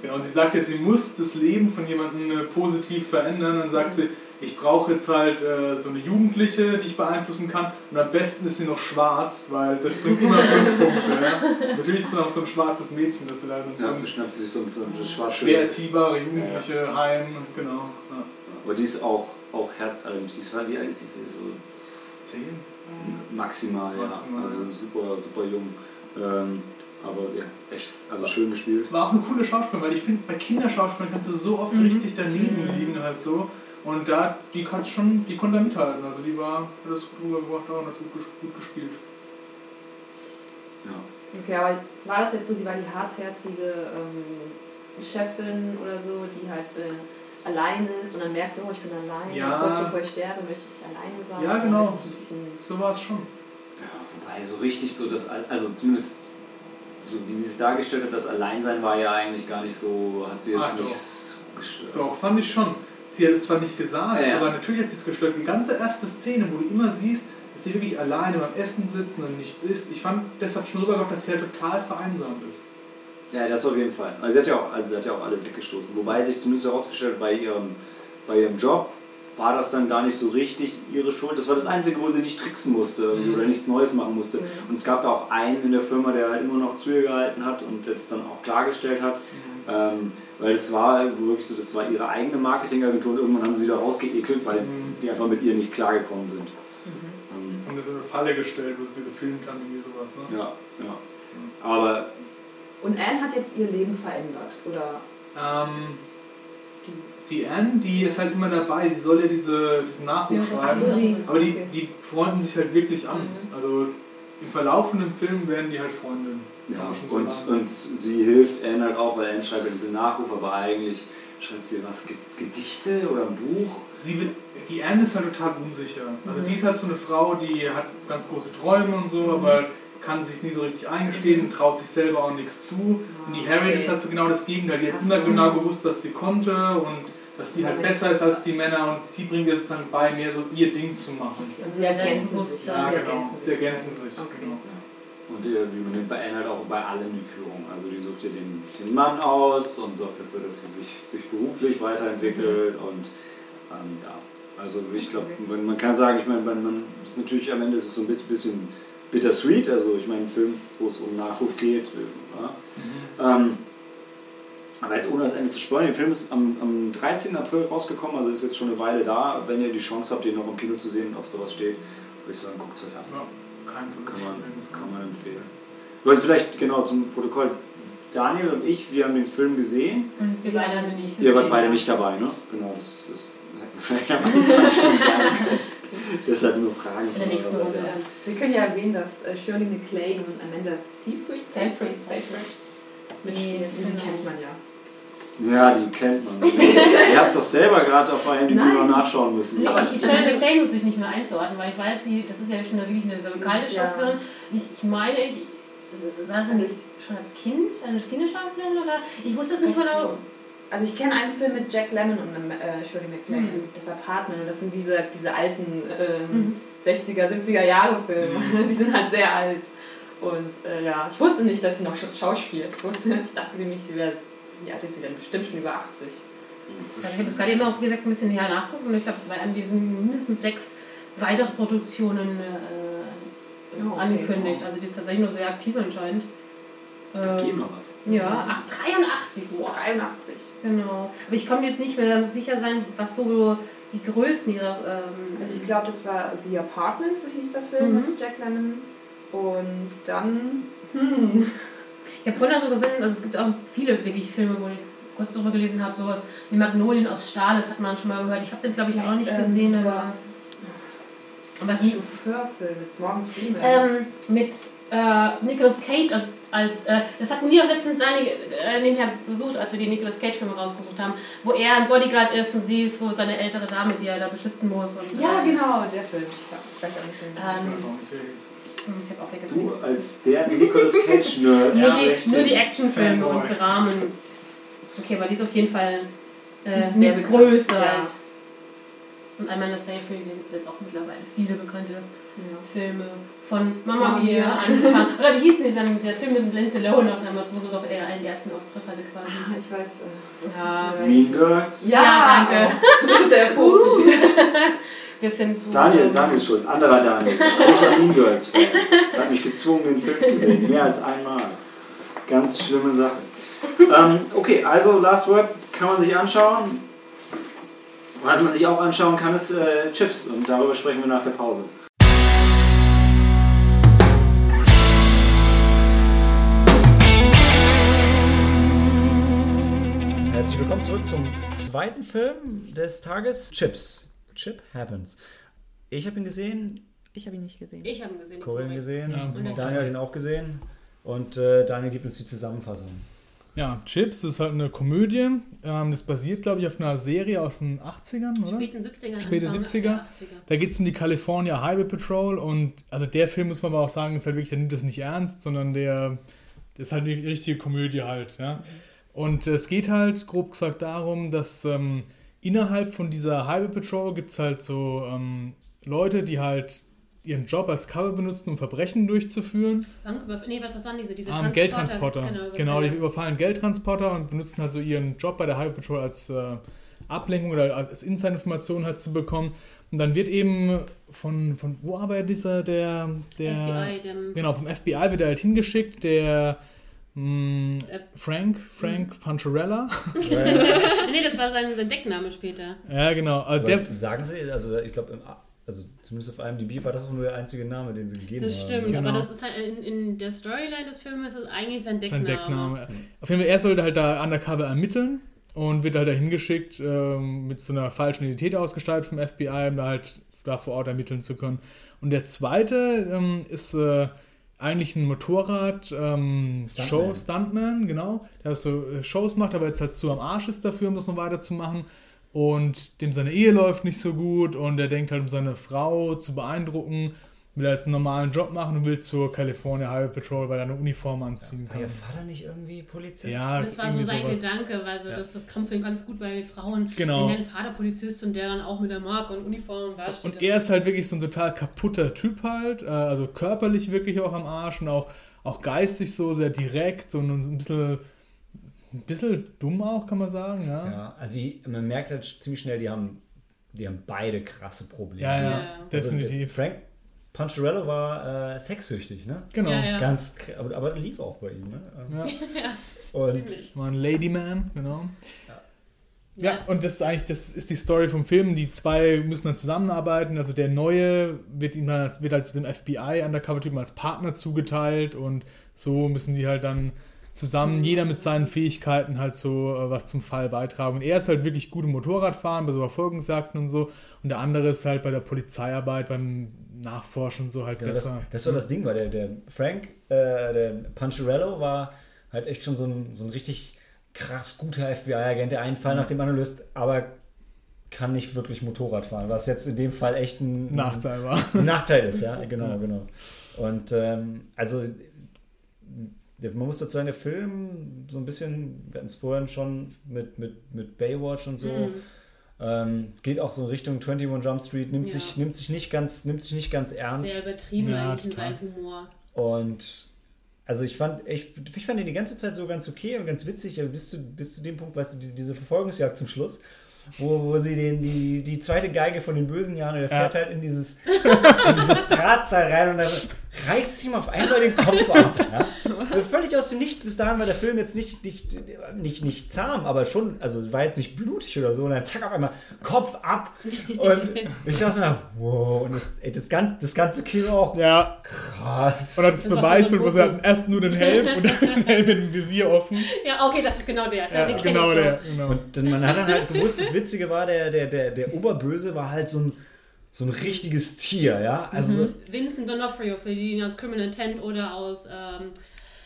Genau, und sie sagt ja, sie muss das Leben von jemandem äh, positiv verändern. Dann sagt sie, ich brauche jetzt halt äh, so eine Jugendliche, die ich beeinflussen kann. Und am besten ist sie noch schwarz, weil das bringt immer Pluspunkte. Ja? Natürlich ist dann auch so ein schwarzes Mädchen, das sie dann in so Ja, ein schnappt sie sich so, so eine schwarze... schwer erziehbare Jugendliche heim. Genau. Ja. Aber die ist auch, auch herzallerliebst. Sie ist, wie alt ist sie? So Zehn? maximal, ja. Maximal, Also super, super jung. Ähm, aber ja, echt, also schön gespielt. War auch eine coole Schauspielerin, weil ich finde, bei Kinderschauspielern kannst du so oft richtig daneben liegen halt so. Und da, die kann schon, die konnte da mithalten. Also die war, hat das gut rübergebracht und hat gut, ges- gut gespielt. Ja. Okay, aber war das jetzt so, sie war die hartherzige ähm, Chefin oder so, die halt äh, allein ist und dann merkst du, oh, ich bin allein, Ja. kurz bevor ich sterbe, möchte ich alleine sein. Ja, genau. möchte ich ein bisschen So war es schon. ja, wobei so richtig so das, Al- also zumindest so wie sie es dargestellt hat, das Alleinsein war ja eigentlich gar nicht so, hat sie jetzt Ach, nicht doch. gestört. Doch, fand ich schon. Sie hat es zwar nicht gesagt, Ja, ja. aber natürlich hat sie es gestört. Die ganze erste Szene, wo du immer siehst, dass sie wirklich alleine beim Essen sitzt und nichts isst. Ich fand deshalb schon rübergebracht, dass sie halt total vereinsamt ist. Ja, das auf jeden Fall. Also sie hat ja auch, also sie hat ja auch alle weggestoßen. Wobei sich zumindest herausgestellt, bei ihrem, bei ihrem Job war das dann gar nicht so richtig ihre Schuld. Das war das Einzige, wo sie nicht tricksen musste Mhm. oder nichts Neues machen musste. Mhm. Und es gab ja auch einen in der Firma, der halt immer noch zu ihr gehalten hat und das dann auch klargestellt hat. Ähm, weil das war wirklich so, das war ihre eigene Marketingagentur und irgendwann haben sie da rausgeekelt, weil Mhm. die einfach mit ihr nicht klargekommen sind. Ähm, Jetzt haben wir so eine Falle gestellt, wo sie gefilmt haben, irgendwie sowas. Ne? ja, ja. Aber Und Anne hat jetzt ihr Leben verändert, oder? Ähm, die Anne, die ist halt immer dabei, sie soll ja diese, diesen Nachruf Ja, schreiben. so, sie. Aber die, okay. die freunden sich halt wirklich an. Mhm. Also im verlaufenden Film werden die halt Freundinnen. Ja, und, und sie hilft Anne halt auch, weil Anne schreibt ja diese Nachrufe, aber eigentlich schreibt sie was, Ge- Gedichte oder ein Buch. Sie wird, die Anne ist halt total unsicher. Also Mhm. die ist halt so eine Frau, die hat ganz große Träume und so, aber kann sich nie so richtig eingestehen und traut sich selber auch nichts zu. Und die Harriet Okay. ist halt so genau das Gegenteil. Die hat immer so. genau gewusst, was sie konnte und dass sie halt besser ist als die Männer und sie bringt ihr sozusagen bei, mehr so ihr Ding zu machen. Und sie ergänzen sich. ja, genau. Sie ergänzen sich. Okay. Genau. Und die, die übernimmt bei Anne halt auch bei allen die Führung. Also die sucht ihr den, den Mann aus und sorgt dafür, dass sie sich, sich beruflich weiterentwickelt und ähm, ja. Also ich glaube, man, kann sagen, ich meine, man, ist natürlich am Ende ist es so ein bisschen, bittersweet. Also ich meine, ein Film, wo es um Nachruf geht. äh, Ja. Ähm, aber jetzt ohne das Ende zu spoilern, der Film ist am, am 13. April rausgekommen, also ist jetzt schon eine Weile da. Wenn ihr die Chance habt, den noch im Kino zu sehen, auf sowas steht, würde ich sagen, guckt es euch an. Ja, kein Kann man. Kann man empfehlen. Du hast vielleicht genau zum Protokoll. Daniel und ich, wir haben den Film gesehen. Und wir beide haben ihn nicht Ihr wart gesehen. beide nicht dabei, ne? Genau, das wir vielleicht am Anfang schon sagen können. Deshalb nur Fragen. In der nächsten Runde ja. dann. Wir können ja erwähnen, dass äh, Shirley MacLaine und Amanda Seyfried, Seyfried, Seyfried. mitspielen. Nee, Die genau. kennt man ja. Ja, die kennt man. Ihr habt doch selber gerade auf einem Nein. noch nachschauen müssen. Nee, Aber- ich Shirley MacLaine muss ich nicht mehr einzuordnen, weil ich weiß, die, das ist ja schon eine, wirklich eine Das ist ja- Schauspielerin. Ich, ich meine, ich, war sie Also nicht schon als Kind eine Kinderschauspielerin oder? Ich wusste es nicht genau. Also ich kenne einen Film mit Jack Lemmon und einem, äh, Shirley MacLaine, Mhm. das Apartment. Und das sind diese, diese alten ähm, Mhm. 60er, 70er Jahre Filme. Mhm. Die sind halt sehr alt. Und äh, ja, ich wusste nicht, dass sie noch Sch- schauspielt. Ich, wusste, ich dachte nämlich, sie wäre, wie alt ist sie denn? Bestimmt schon über 80. Also ich habe es gerade eben auch, wie gesagt, ein bisschen näher nachgucken und ich glaube, bei einem diesen mindestens sechs weitere Produktionen äh, Oh, okay. angekündigt. Also die ist tatsächlich nur sehr aktiv anscheinend. Ähm, Geben noch was. ja, ach, 83, wow. 83. Genau. Aber ich konnte jetzt nicht mehr ganz sicher sein, was so die Größen ihrer. Ähm, Also ich glaube, das war The Apartment, so hieß der Film Mhm. mit Jack Lemmon. Und dann, hm, ich habe vorhin auch so gesehen, also es gibt auch viele wirklich Filme, wo ich kurz darüber gelesen habe, sowas wie Magnolien aus Stahl, das hat man schon mal gehört. Ich habe den, glaube ich, auch nicht Vielleicht, ähm, gesehen. das aber ist Chauffeurfilm mit Morgan Freeman. ähm, mit äh, Nicolas Cage als, als äh, das hatten wir auch letztens einige äh, nebenher besucht, als wir die Nicolas Cage Filme rausgesucht haben, wo er ein Bodyguard ist und sie ist so seine ältere Dame, die er da beschützen muss. Und, ja, äh, genau, der Film. Ich, glaub, ich weiß auch nicht, wie Ähm, Hm, Ich habe auch vergessen. Du als der Nicolas Cage-Nerd. nur, ja, die, nur die Actionfilme und Dramen. Okay, aber die ist auf jeden Fall äh, sehr Größe ja. halt. Und Amanda Seyfried gibt jetzt auch mittlerweile viele bekannte Ja. Filme von Mama Mia angefangen. Oder wie hieß denn der Film mit Lindsay Lohan noch damals, wo sie doch eher einen ersten Auftritt hatte quasi. Ah, Ich weiß. Äh, Ja. Mean. Girls. Ja, Ja, danke. Oh. der Profi. Bisschen zu. Daniel, Daniel ist schuld. Anderer Daniel. Großer Mean Girls-Fan. Hat mich gezwungen, den Film zu sehen. Mehr als einmal. Ganz schlimme Sache. Ähm, okay, also Last Word kann man sich anschauen. Was man sich auch anschauen kann, ist äh, Chips. Und darüber sprechen wir nach der Pause. Herzlich willkommen zurück zum zweiten Film des Tages, Chips. Chip Happens. Ich habe ihn gesehen, Ich habe ihn nicht gesehen. Ich habe ihn gesehen. Corinne korrekt. gesehen, Ja, Und der Daniel hat ihn auch gesehen und äh, Daniel gibt uns die Zusammenfassung. Ja, Chips ist halt eine Komödie. Ähm, das basiert, glaube ich, auf einer Serie aus den 80ern, oder? Späten 70er. Späte Anfang 70er. der 80er. Da geht es um die California Highway Patrol und also der Film, muss man aber auch sagen, ist halt wirklich, der nimmt das nicht ernst, sondern der, der ist halt eine richtige Komödie halt, ja. Und es geht halt, grob gesagt, darum, dass ähm, innerhalb von dieser Highway Patrol gibt es halt so ähm, Leute, die halt ihren Job als Cover benutzen, um Verbrechen durchzuführen. Banküberf nee, was waren diese? Diese Ah, Transporter? Geldtransporter. Genau, Genau, die überfallen Geldtransporter und benutzen halt so ihren Job bei der Highway Patrol als äh, Ablenkung oder als Inside-Information halt zu bekommen. Und dann wird eben von, von wo arbeitet dieser, der, der FBI, dem genau, vom FBI wird er halt hingeschickt, der mh, Äh, Frank, Frank Pancherella. nee, das war sein, sein Deckname später. ja, genau. Aber der, sagen Sie, also ich glaube, also zumindest auf IMDb war das auch nur der einzige Name, den sie gegeben Das haben. stimmt, Genau. aber das ist halt in, in der Storyline des Films ist das eigentlich sein sein Deckname. Deckname. Auf jeden Fall, er sollte halt da undercover ermitteln und wird halt da hingeschickt, ähm, mit so einer falschen Identität ausgestattet vom FBI, um da halt da vor Ort ermitteln zu können. Und der zweite ähm, ist äh, eigentlich ein Motorrad ähm, Stuntman. Show Stuntman, genau, der so äh, Shows macht, aber jetzt halt zu am Arsch ist dafür, um das noch weiterzumachen. Und dem seine Ehe läuft nicht so gut und er denkt halt, um seine Frau zu beeindrucken, will jetzt einen normalen Job machen und will zur California Highway Patrol, weil er eine Uniform anziehen War kann. Ihr Vater nicht irgendwie Polizist? Ja, Das war so sein sowas. Gedanke, weil so, Ja. das, das kommt für ihn ganz gut bei Frauen. Genau. Wenn dein Vater Polizist und der dann auch mit der Marke und Uniform war. steht Und er ist halt wirklich so ein total kaputter Typ halt, äh, also körperlich wirklich auch am Arsch und auch, auch geistig so sehr direkt und ein bisschen, ein bisschen dumm auch, kann man sagen, ja. Ja, also die, man merkt halt ziemlich schnell, die haben, die haben beide krasse Probleme. Ja, ja, Ja. Also, definitiv. Frank Puncharello war äh, sexsüchtig, ne? genau. Ja, ja. Ganz, aber, aber lief auch bei ihm, ne? Ja. Und Ziemlich. War ein Ladyman, genau. Ja. Ja. und das ist eigentlich, das ist die Story vom Film. Die zwei müssen dann zusammenarbeiten. Also der Neue wird ihm dann als, wird als dem FBI Undercover-Typen als Partner zugeteilt und so müssen die halt dann zusammen, jeder mit seinen Fähigkeiten halt so äh, was zum Fall beitragen. Und er ist halt wirklich gut im Motorradfahren, bei so Verfolgungsjagden und so. Und der andere ist halt bei der Polizeiarbeit, beim Nachforschen so halt Ja, das, besser. das war das Ding, weil der, der Frank, äh, der Puncharello war halt echt schon so ein, so ein richtig krass guter FBI-Agent, der einen Fall nach dem anderen löst, aber kann nicht wirklich Motorrad fahren, was jetzt in dem Fall echt ein, Nachteil war. ein Nachteil ist, ja, genau, genau. Und ähm, also man muss dazu sagen, der Film so ein bisschen, wir hatten es vorhin schon mit, mit, mit Baywatch und so, Mhm. Ähm, geht auch so in Richtung 21 Jump Street, nimmt, Ja. sich, nimmt, sich nicht ganz, nimmt sich nicht ganz ernst. Sehr übertrieben Ja, eigentlich in seinem Humor. Und also ich fand, ich, ich fand ihn die ganze Zeit so ganz okay und ganz witzig, aber bis zu, bis zu dem Punkt, weißt du, die, diese Verfolgungsjagd zum Schluss, wo, wo sie den, die, die zweite Geige von den bösen Jahren, der Ja. fährt halt in dieses, in dieses Drahtseil rein und dann reißt ihm auf einmal den Kopf ab. Ja? Also völlig aus dem Nichts. Bis dahin war der Film jetzt nicht, nicht, nicht, nicht zahm, aber schon, also war jetzt nicht blutig oder so. Und dann zack, auf einmal Kopf ab. Und ich saß so, wow. Und das, ey, das, ganze, das ganze Kino auch Ja, krass. und das Das Beweisbild, wo sie hatten erst nur den Helm und dann den Helm mit dem Visier offen. Ja, okay, das ist genau der. Ja, genau der. Genau. Und dann, man hat dann halt gewusst, das Witzige war, der, der, der, der Oberböse war halt so ein, so ein richtiges Tier, ja. Also so- Vincent D'Onofrio, für die ihn aus Criminal Intent oder aus. Ähm,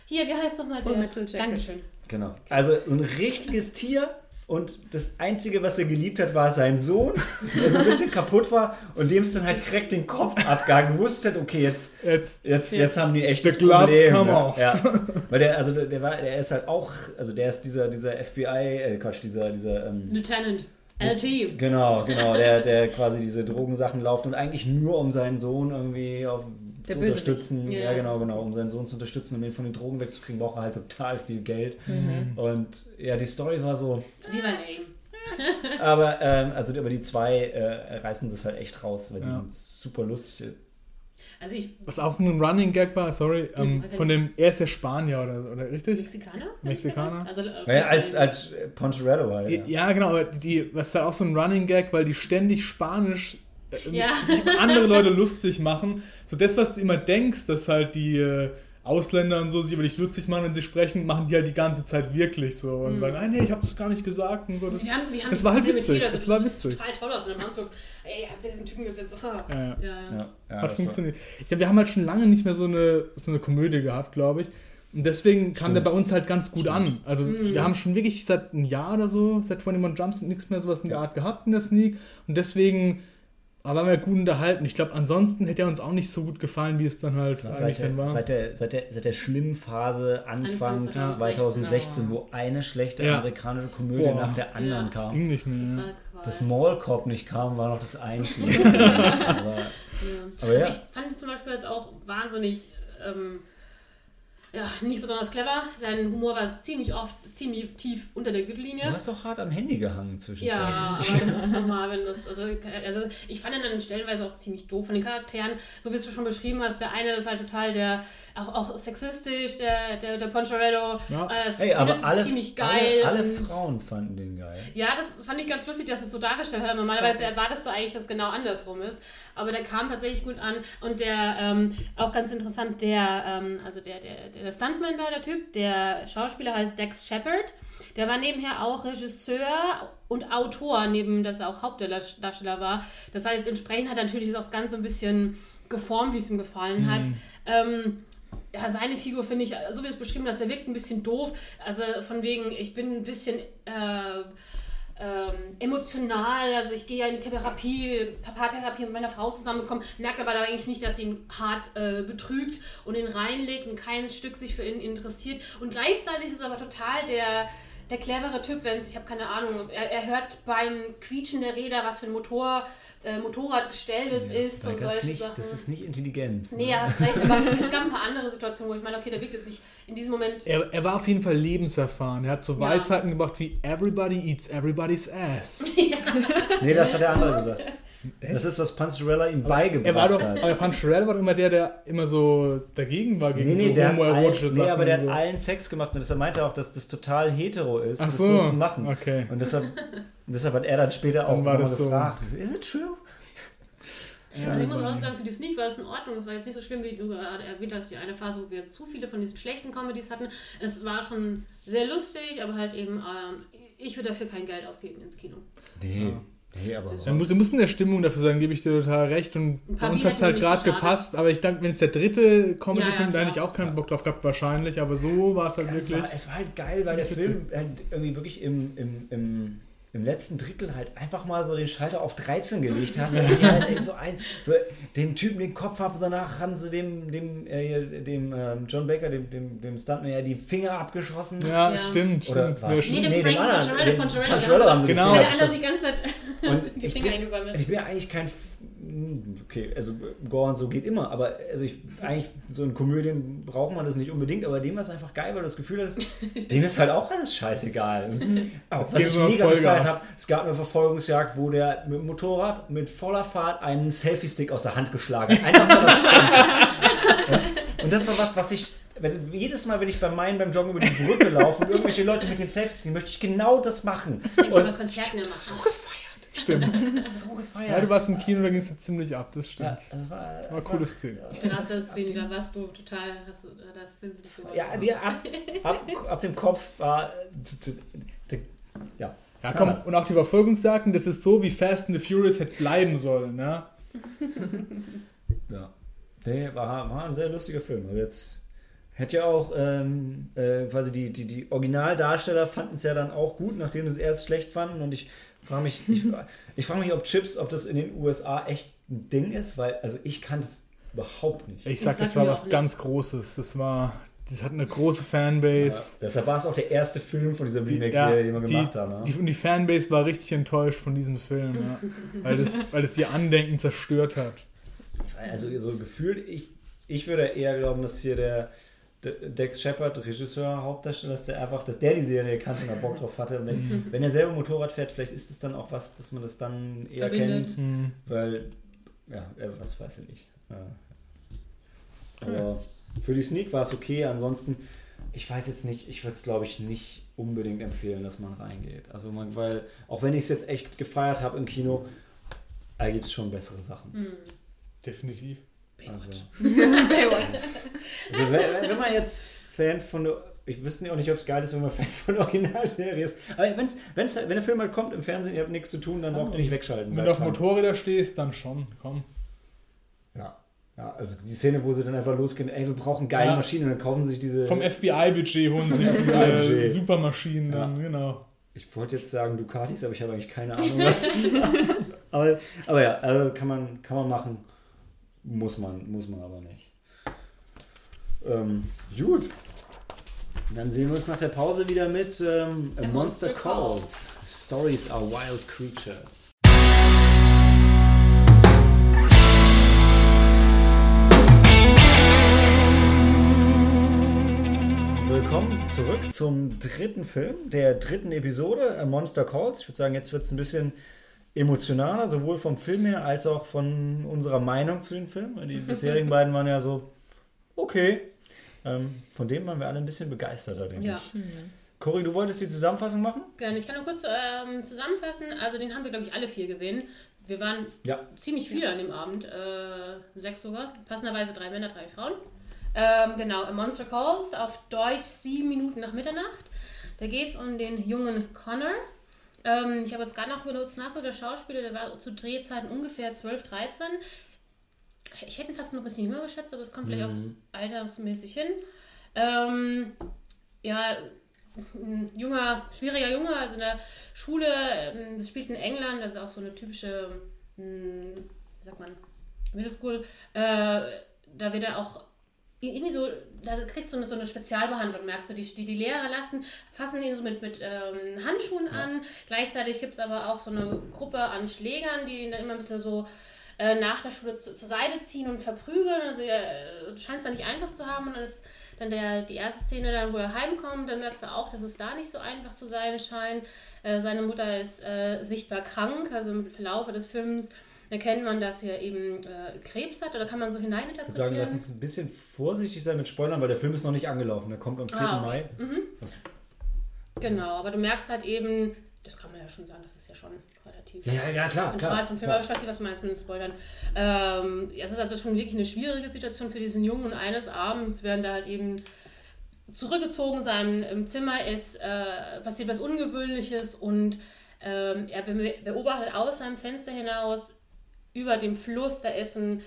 hier, wie heißt nochmal der? Metal Jacket. Dankeschön. Genau. Also so ein richtiges Tier und das Einzige, was er geliebt hat, war sein Sohn, der so ein bisschen kaputt war und dem ist dann halt direkt den Kopf abgegangen. Gewusst hat, okay, jetzt, Jetzt, jetzt, jetzt haben die echt Problem. come ja. off. Ja. Weil der, also der, der war, der ist halt auch, also der ist dieser, dieser FBI, äh, Quatsch, dieser, dieser, ähm, Lieutenant. LT. genau, genau, der, der quasi diese Drogensachen läuft und eigentlich nur um seinen Sohn irgendwie auf, zu unterstützen. Ja. Ja. genau, genau, um seinen Sohn zu unterstützen und ihn von den Drogen wegzukriegen, braucht er halt total viel Geld. Und ja, die Story war so, Die war lame. aber, ähm, also, aber die zwei äh, reißen das halt echt raus, weil die Ja. sind super lustig. Also ich. was auch ein Running Gag war, sorry, ähm, okay. von dem, er ist ja Spanier oder, oder richtig? Mexikaner? Mexikaner? Also, äh, Ja, als, als Poncherello halt. Ja, Ja. genau, aber die, was ist da auch so ein Running Gag, weil die ständig Spanisch äh, Ja. sich über andere Leute lustig machen. So das, was du immer denkst, dass halt die äh, Ausländer und so sich über dich lustig machen, wenn sie sprechen, machen die halt die ganze Zeit wirklich so und sagen, nein, nee, ich habe das gar nicht gesagt und so. Das, Wir haben, wir haben das war halt witzig, jeder, das also war witzig. Total toll aus in dem Anzug. Ey, habt ihr diesen Typen gesetzt? Oh. Ja, ja. Ja, ja. Hat das war- funktioniert. Ich glaube, wir haben halt schon lange nicht mehr so eine, so eine Komödie gehabt, glaube ich. Und deswegen kam Stimmt. der bei uns halt ganz gut an. Also Mhm. wir haben schon wirklich seit einem Jahr oder so, seit 21 Jumps nichts mehr sowas in der Art gehabt in der Sneak. Und deswegen aber wir gut unterhalten. Ich glaube, ansonsten hätte er uns auch nicht so gut gefallen, wie es dann halt eigentlich Seit der, dann war. seit, der, seit, der, seit der schlimmen Phase Anfang Anfang 2016, 2016, wo eine schlechte Ja. amerikanische Komödie Boah. nach der anderen Ja. das kam. ging nicht mehr. Das ja. war. Dass Mall Cop nicht kam, war noch das Einzige. aber, Ja. aber also ja. ich fand ihn zum Beispiel jetzt auch wahnsinnig, ähm, ja, nicht besonders clever. Sein Humor war ziemlich oft ziemlich tief unter der du Gürtellinie. hast auch hart am Handy gehangen zwischenzeitlich. Ja, aber das ist normal, wenn das, also, also ich fand ihn dann stellenweise auch ziemlich doof. Von den Charakteren, so wie es du schon beschrieben hast, der eine ist halt total der, auch, auch sexistisch, der, der, der Poncherello, Ja. äh, Hey, aber alle, ziemlich geil. alle, alle Frauen fanden den geil. Ja, das fand ich ganz lustig, dass es so dargestellt hat. Normalerweise erwartest du eigentlich, dass es genau andersrum ist. Aber der kam tatsächlich gut an. Und der, ähm, auch ganz interessant, der, ähm, also der, der, der Stuntman da, der Typ, der Schauspieler heißt Dex Shepard. Der war nebenher auch Regisseur und Autor, neben dass er auch Hauptdarsteller war. Das heißt, entsprechend hat er natürlich das Ganze ein bisschen geformt, wie es ihm gefallen hat. Ähm, ja, seine Figur finde ich, so wie es beschrieben hast, der wirkt ein bisschen doof. Also von wegen, ich bin ein bisschen äh, ähm, emotional, also ich gehe ja in die Therapie, Paartherapie mit meiner Frau zusammengekommen, merke aber da eigentlich nicht, dass sie ihn hart äh, betrügt und ihn reinlegt und kein Stück sich für ihn interessiert. Und gleichzeitig ist es aber total der, der clevere Typ, wenn es, ich habe keine Ahnung, er, er hört beim Quietschen der Räder, was für ein Motor, äh, Motorradgestell es ist Weil und das, solche nicht, Sachen. das ist nicht Intelligenz. Nee, ne? ja, hast recht, aber es gab ein paar andere Situationen, wo ich meine, okay, der wirkt jetzt nicht in diesem Moment. Er, er war auf jeden Fall lebenserfahren. Er hat so Ja. Weisheiten gebracht wie Everybody eats everybody's ass. Nee, das hat der andere gesagt. Das ist, was Panzerella ihm beigebracht Er war doch, hat. aber Pancherella war doch immer der, der immer so dagegen war gegen Nee, nee, so der homoerotische Sachen. nee, aber der und hat so. allen Sex gemacht und deshalb meinte er auch, dass das total hetero ist, Ach das so, so zu machen. okay. Und deshalb, deshalb hat er dann später auch war das so. gefragt, is it true? Also ich muss auch sagen, für die Sneak war es in Ordnung. Es war jetzt nicht so schlimm, wie du gerade erwähnt hast, die eine Phase, wo wir zu viele von diesen schlechten Comedies hatten. Es war schon sehr lustig, aber halt eben, ähm, ich würde dafür kein Geld ausgeben ins Kino. Nee, nee, aber Man muss, du musst in der Stimmung dafür sein, gebe ich dir total recht. Und bei uns hat es halt gerade gepasst. Aber ich denke, wenn es der dritte Comedy-Film, Ja, ja, da hätte ich auch keinen Bock drauf gehabt, wahrscheinlich. Aber so war es halt es wirklich. war, es war halt geil, weil der. Film halt irgendwie wirklich im, im, im, im letzten Drittel halt einfach mal so den Schalter auf 13 gelegt hat. Und die halt ey, so ein, so dem Typen den Kopf ab, danach haben sie dem, dem, äh, dem ähm, John Baker, dem, dem, dem Stuntman, ja die Finger abgeschossen. Ja, Ja. stimmt, Oder stimmt. was? Ja, Nee, dem Nee, Frank dem anderen, Poncherello, Poncherello, Poncherello haben sie die Genau. Der Finger abgeschossen. die ganze Zeit Und die ich Finger bin, eingesammelt. ich bin ja eigentlich kein. F- Okay, also Gore und so geht immer, aber also ich, eigentlich so in Komödien braucht man das nicht unbedingt, aber dem war es einfach geil, weil du das Gefühl hattest, dem ist halt auch alles scheißegal. Und was geben ich mega gefeiert habe, es gab eine Verfolgungsjagd, wo der mit dem Motorrad mit voller Fahrt einen Selfie-Stick aus der Hand geschlagen hat. Einfach mal das Und das war was, was ich. wenn- Jedes Mal, wenn ich bei meinen beim Joggen über die Brücke laufe und irgendwelche Leute mit den Selfies gehen, möchte ich genau das machen. Das ich Und bei Konzerten immer. so gefeiert. Stimmt. So gefeiert. Ja, du warst im Kino, da ging es jetzt ziemlich ab, das Ja, stimmt. das war, War eine coole Szene. Gerade das Szene, da warst du total, hast du, da Film ich so Ja, die ab, ab, ab dem Kopf war. Ja. Ja, komm, und auch die Verfolgungsjagden, das ist so, wie Fast and the Furious hätte bleiben sollen, ne? Ja. Nee, war, war ein sehr lustiger Film. Also jetzt hätte ja auch ähm, äh, quasi die, die, die Originaldarsteller fanden es ja dann auch gut, nachdem sie es erst schlecht fanden. Und ich frage mich, ich, ich frage mich, ob Chips, ob das in den USA echt ein Ding ist, weil also ich kannte es überhaupt nicht. Ich sag, Das das war was ganz Großes. Das war, das hat eine große Fanbase. Ja, deshalb war es auch der erste Film von dieser Remake-Serie, die wir die, gemacht haben. die, Ja? und die Fanbase war richtig enttäuscht von diesem Film, ja. weil, das, weil das ihr Andenken zerstört hat. Also so gefühlt, ich, ich würde eher glauben, dass hier der Dex Shepard, Regisseur, Hauptdarsteller, dass der einfach, dass der die Serie kannte und da Bock drauf hatte. Und wenn, wenn er selber Motorrad fährt, vielleicht ist es dann auch was, dass man das dann eher Verbindet. kennt. Hm. Weil, ja, äh, was weiß ich nicht. Aber für die Sneak war es okay. Ansonsten, ich weiß jetzt nicht, ich würde es glaube ich nicht unbedingt empfehlen, dass man reingeht. Also, man, weil, auch wenn ich es jetzt echt gefeiert habe im Kino, da gibt es schon bessere Sachen. Hm. Definitiv. Also, Baywatch. also wenn, wenn man jetzt Fan von der. Ich wüsste auch nicht, ob es geil ist, wenn man Fan von der Originalserie ist. Aber wenn's, wenn's, wenn der Film halt kommt im Fernsehen, ihr habt nichts zu tun, dann braucht ihr nicht wegschalten. Wenn du auf Motorräder stehst, dann schon, komm. Ja. ja, also die Szene, wo sie dann einfach losgehen, ey, wir brauchen geile Ja. Maschinen dann kaufen sie sich diese. Vom FBI-Budget holen sich diese. Supermaschinen dann, Ja. genau. Ich wollte jetzt sagen Ducatis, aber ich habe eigentlich keine Ahnung, was das war. aber, aber ja, also kann man, kann man machen. Muss man, muss man aber nicht. Ähm, gut. Dann sehen wir uns nach der Pause wieder mit ähm, A Monster Monster Calls. Stories are wild creatures. Willkommen zurück zum dritten Film, der dritten Episode, A Monster Calls. Ich würde sagen, jetzt wird es ein bisschen emotionaler, sowohl vom Film her als auch von unserer Meinung zu den Filmen. weil Die bisherigen beiden waren ja so, okay. Ähm, von dem waren wir alle ein bisschen begeisterter, denke Ja. ich. Cory, du wolltest die Zusammenfassung machen? Gerne. Ich kann nur kurz ähm, zusammenfassen. Also den haben wir, glaube ich, alle vier gesehen. Wir waren Ja. ziemlich viele an dem Abend, äh, sechs sogar. Passenderweise drei Männer, drei Frauen. Ähm, genau, A Monster Calls, auf Deutsch sieben Minuten nach Mitternacht. Da geht es um den jungen Connor. Ähm, ich habe jetzt gerade noch genutzt nachgeguckt, der Schauspieler, der war zu Drehzeiten ungefähr 12, 13. Ich hätte ihn fast noch ein bisschen jünger geschätzt, aber es kommt vielleicht Mhm. auch altersmäßig hin. Ähm, ja, ein junger, schwieriger Junge, also in der Schule, ähm, das spielt in England, das ist auch so eine typische, hm, wie sagt man, Middle School, äh, da wird er auch irgendwie so, da kriegt so eine, so eine Spezialbehandlung, merkst du, die, die, die Lehrer lassen, fassen ihn so mit, mit ähm, Handschuhen an, gleichzeitig gibt es aber auch so eine Gruppe an Schlägern, die ihn dann immer ein bisschen so äh, nach der Schule zu, zur Seite ziehen und verprügeln, also er äh, scheint es da nicht einfach zu haben. Und dann ist dann der, die erste Szene, dann, wo er heimkommt, dann merkst du auch, dass es da nicht so einfach zu sein scheint. Äh, seine Mutter ist äh, sichtbar krank, also im Verlauf des Films erkennt man, dass er eben äh, Krebs hat, oder kann man so Ich würde sagen, hineininterpretieren? lass uns ein bisschen vorsichtig sein mit Spoilern, weil der Film ist noch nicht angelaufen. Der kommt am 4. Ah, Mai. okay. Mhm. Was, Genau, aber du merkst halt eben, das kann man ja schon sagen, das ist ja schon relativ ja, ja, klar, zentral klar. vom Film, klar. aber ich weiß nicht, was du meinst mit den Spoilern. Ähm, ja, es ist also schon wirklich eine schwierige Situation für diesen Jungen und eines Abends werden da halt eben zurückgezogen in seinem im Zimmer ist, äh, passiert was Ungewöhnliches und ähm, er be beobachtet aus seinem Fenster hinaus über dem Fluss, da ist ein,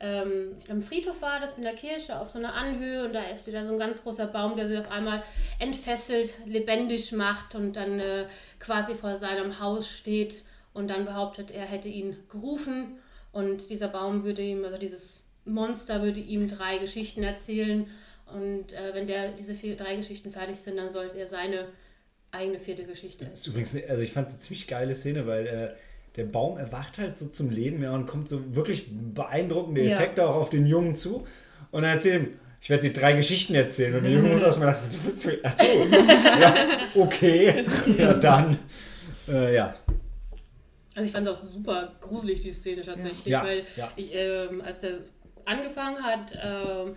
ähm, ich glaube, Friedhof war das mit einer Kirche auf so einer Anhöhe und da ist wieder so ein ganz großer Baum, der sich auf einmal entfesselt, lebendig macht und dann äh, quasi vor seinem Haus steht und dann behauptet, er hätte ihn gerufen und dieser Baum würde ihm, also dieses Monster würde ihm drei Geschichten erzählen und äh, wenn der, diese vier, drei Geschichten fertig sind, dann sollte er seine eigene vierte Geschichte Das ist übrigens, also ich fand es eine ziemlich geile Szene, weil äh, der Baum erwacht halt so zum Leben ja, und kommt so wirklich beeindruckende Ja. Effekte auch auf den Jungen zu. Und er erzählt ihm, ich werde dir drei Geschichten erzählen. Und der Junge muss erstmal du willst mir- ach so, ja, okay, ja dann, äh, ja. Also ich fand es auch super gruselig, die Szene tatsächlich, Ja, weil ja. ich, ähm, als er angefangen hat, ähm,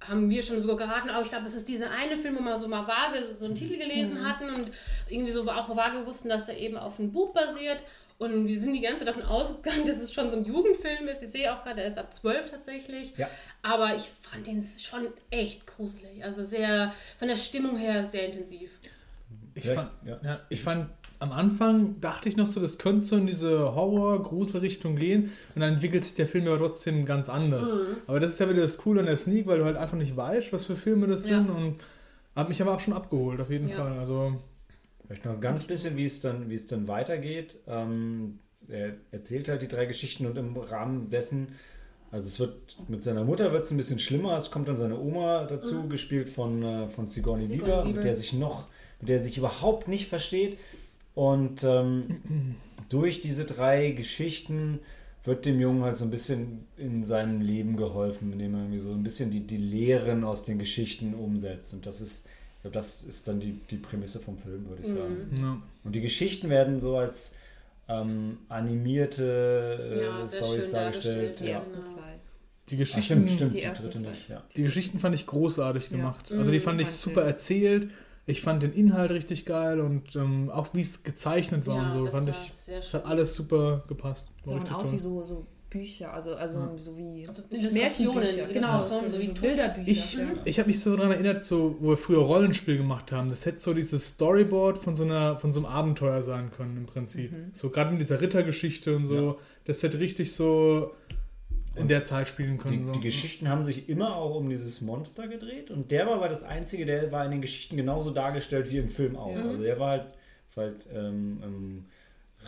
haben wir schon sogar geraten, aber ich glaube, das ist dieser eine Film, wo wir so mal vage so einen Titel gelesen Mhm. hatten und irgendwie so auch vage wussten, dass er eben auf einem Buch basiert. Und wir sind die ganze Zeit davon ausgegangen, dass es schon so ein Jugendfilm ist. Ich sehe auch gerade, er ist ab 12 tatsächlich. Ja. Aber ich fand den schon echt gruselig. Also sehr, von der Stimmung her sehr intensiv. Ich Vielleicht- fand, ja. ja. ich fand, am Anfang dachte ich noch so, das könnte so in diese Horror-Grusel-Richtung gehen und dann entwickelt sich der Film aber trotzdem ganz anders. Mhm. Aber das ist ja wieder das Coole an der Sneak, weil du halt einfach nicht weißt, was für Filme das Ja. sind und hat mich aber auch schon abgeholt, auf jeden Ja. Fall. Also, Vielleicht noch ein ganz bisschen, wie es dann, wie es dann weitergeht. Ähm, er erzählt halt die drei Geschichten und im Rahmen dessen, also es wird mit seiner Mutter wird es ein bisschen schlimmer. Es kommt dann seine Oma dazu, gespielt von, äh, von Sigourney, Weaver, mit der sich noch, mit der er sich überhaupt nicht versteht. Und ähm, durch diese drei Geschichten wird dem Jungen halt so ein bisschen in seinem Leben geholfen, indem er irgendwie so ein bisschen die, die Lehren aus den Geschichten umsetzt. Und das ist, ich glaube, das ist dann die, die Prämisse vom Film, würde ich Mhm. sagen. ja. Und die Geschichten werden so als ähm, animierte äh, Ja, Stories dargestellt. dargestellt, Die ja. ersten zwei. Die Ach, Geschichten, stimmt, stimmt, die die, ersten dritte zwei. nicht. Ja. die Geschichten fand ich großartig Ja. gemacht. Also die Mhm, fand ich super erzählt. Ich fand den Inhalt richtig geil und ähm, auch wie es gezeichnet war Ja, und so, das fand war ich, sehr es schön. hat alles super gepasst. Richtig aus toll. wie so, so Bücher, also, also Ja. so wie Also Märchenbücher, genau, Illustrationen, so wie so Tuch- Bilderbücher. Ich, ja. ich habe mich so daran erinnert, so, wo wir früher Rollenspiel gemacht haben. Das hätte so dieses Storyboard von so, einer, von so einem Abenteuer sein können im Prinzip. Mhm. So gerade mit dieser Rittergeschichte und so. Das hätte richtig so in der Zeit spielen können. Die, die Geschichten haben sich immer auch um dieses Monster gedreht und der war aber das Einzige, der war in den Geschichten genauso dargestellt wie im Film auch. Ja. Also der war halt, war halt ähm, ähm,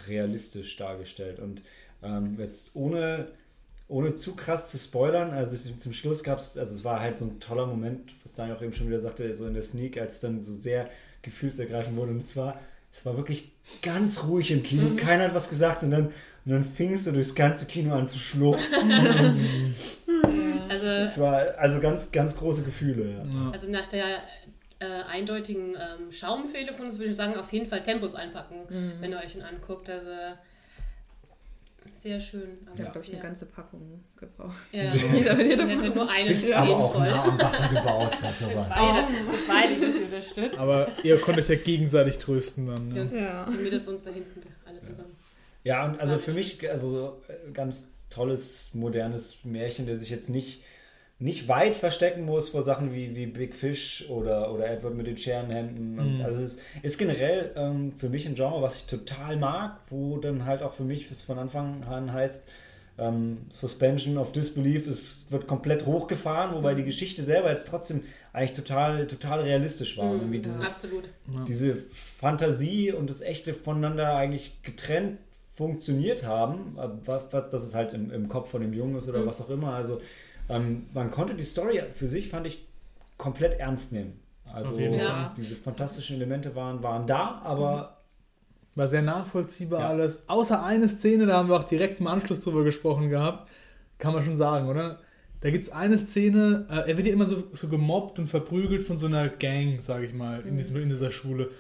realistisch dargestellt und ähm, jetzt ohne, ohne zu krass zu spoilern, also es- zum Schluss gab es, also es war halt so ein toller Moment, was Daniel auch eben schon wieder sagte, so in der Sneak, als dann so sehr gefühlsergreifend wurde und zwar es war wirklich ganz ruhig im Kino, keiner hat was gesagt und dann, und dann fingst du durchs ganze Kino an zu schluchzen. Also, Es war also ganz, ganz große Gefühle. Ja. ja. also nach der äh, eindeutigen ähm, Schaumfehle von uns würde ich sagen, auf jeden Fall Tempos einpacken, Mhm. wenn ihr euch ihn anguckt. Also sehr schön. Ich habe, glaube ich, eine ganze Packung gebraucht. Ja, Jeder- jeder ich hätte nur eine Szene aber auch voll. nah am Wasser gebaut bei sowas. Beide, beide unterstützt. Aber ihr könnt euch ja gegenseitig trösten dann. Ja. Ja. Ja. Und wir das uns da hinten alle zusammen. Ja, und also für mich, also so äh, ganz tolles, modernes Märchen, der sich jetzt nicht, nicht weit verstecken muss vor Sachen wie, wie Big Fish oder, oder Edward mit den Scherenhänden. Mhm. Also es ist, ist generell ähm, für mich ein Genre, was ich total mag, wo dann halt auch für mich von Anfang an heißt, ähm, Suspension of Disbelief ist, wird komplett hochgefahren, wobei die Geschichte selber jetzt trotzdem eigentlich total, total realistisch war. Und irgendwie dieses, Absolut. diese Fantasie und das Echte voneinander eigentlich getrennt funktioniert haben, äh, was, was, dass es halt im, im Kopf von dem Jungen ist oder Mhm. was auch immer. Also ähm, man konnte die Story für sich, fand ich, komplett ernst nehmen. Also. Ja. diese fantastischen Elemente waren, waren da, aber War sehr nachvollziehbar Ja. alles. Außer eine Szene, da haben wir auch direkt im Anschluss drüber gesprochen gehabt. Kann man schon sagen, oder? Da gibt es eine Szene, äh, er wird ja immer so, so gemobbt und verprügelt von so einer Gang, sage ich mal, in, diesem, in dieser Schule.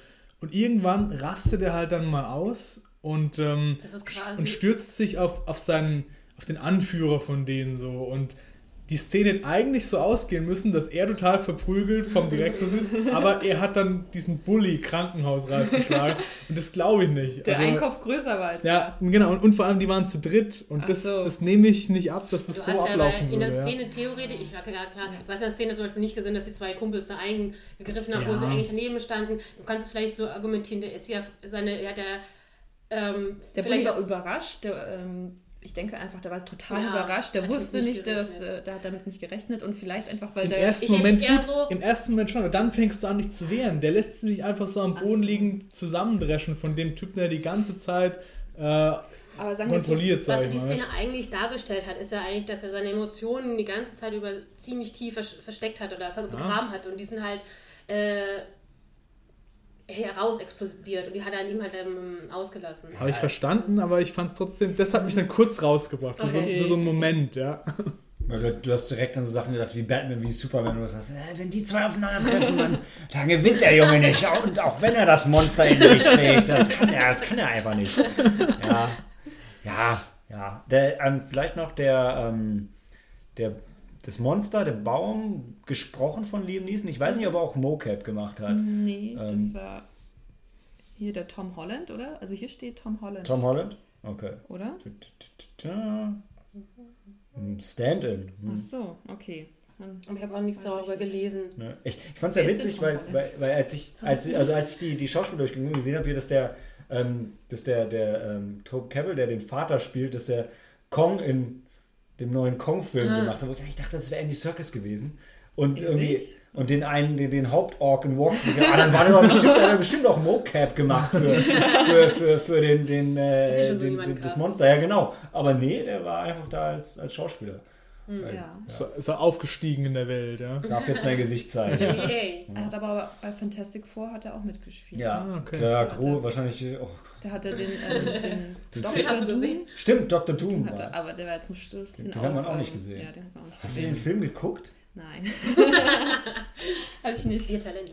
Und irgendwann rastet er halt dann mal aus und, ähm, und stürzt sich auf, auf, seinen, auf den Anführer von denen so. Und die Szene hätte eigentlich so ausgehen müssen, dass er total verprügelt vom Direktor sitzt, aber er hat dann diesen Bully krankenhausreif geschlagen. Und das glaube ich nicht. Der Also, Einkauf größer war als Ja, genau. Und, und vor allem, die waren zu dritt. Und Ach das, so. das nehme ich nicht ab, dass das Du so hast ja ablaufen bei, in der würde. Ja. Szene theoretisch, ich war ja klar, du hast in der Szene zum Beispiel nicht gesehen, dass die zwei Kumpels da eingegriffen haben, wo Ja. sie eigentlich daneben standen. Du kannst es vielleicht so argumentieren, der ist ja seine, er hat ja ähm, Der vielleicht war überrascht. Der, ähm, ich denke einfach, der war total Ja, überrascht. Der wusste nicht nicht, dass, äh, der hat damit nicht gerechnet und vielleicht einfach, weil Im der. ersten Moment gut, so- im ersten Moment schon, aber dann fängst du an, dich zu wehren. Der lässt sich nicht einfach so am Boden liegen, zusammendreschen von dem Typen, der die ganze Zeit äh, aber sagen wir so, Was so die. Szene eigentlich dargestellt hat, ist ja eigentlich, dass er seine Emotionen die ganze Zeit über ziemlich tief vers- versteckt hat oder begraben hat und die sind halt äh, heraus explodiert und die hat er an ihm halt ähm, ausgelassen. Habe ich verstanden, aber ich fand es trotzdem, das hat mich dann kurz rausgebracht, für, so, Okay. für so einen Moment, ja. weil du, du hast direkt an so Sachen gedacht wie Batman, wie Superman und du sagst, äh, wenn die zwei aufeinandertreffen, dann, dann gewinnt der Junge nicht. Und auch wenn er das Monster in sich trägt, das kann er, das kann er einfach nicht. Ja, ja, ja. Der, ähm, vielleicht noch der, ähm, der das Monster, der Baum, gesprochen von Liam Neeson. Ich weiß nicht, ob er auch Mocap gemacht hat. Nee, das Ähm. war hier der Tom Holland, oder? Also hier steht Tom Holland. Tom Holland? Okay. Oder? Hm, Stand-in. Ach Hm. so, okay. Aber ich habe auch nichts darüber gelesen. Ne? Ich, ich fand es ja witzig, weil, weil, weil als ich, als, also als ich die, die Schauspieler durchgegangen gesehen habe, hier, dass der, ähm, dass der, der ähm, Tobe Campbell, der den Vater spielt, dass der Kong in dem neuen Kong-Film Ah. gemacht wo Ich ich dachte, das wäre Andy Serkis gewesen. Und Ehrlich? irgendwie und den einen, den, den Hauptork in Walking. Ah, dann war der doch bestimmt, hat er bestimmt auch Mocap gemacht für, für, für, für den, den, äh, den, den, das. Monster. Ja, genau. Aber nee, der war einfach da als, als Schauspieler. Ja. Ist er- Ist er aufgestiegen in der Welt, ja? Darf jetzt sein Gesicht zeigen. Yay. Er hat aber bei Fantastic Four hat er auch mitgespielt. Ja, Ah, okay. ja, Der Gro, wahrscheinlich. Oh, Da hat er den, ähm, den Den Dr. hast du Doom. gesehen? stimmt, Dr. Doom. Hat er, aber der war zum Schluss Den- den hat man auch nicht gesehen. Ja, den hat man auch nicht Hast du gesehen. den Film geguckt? Nein. Hatte ich nicht. Ihr Talent.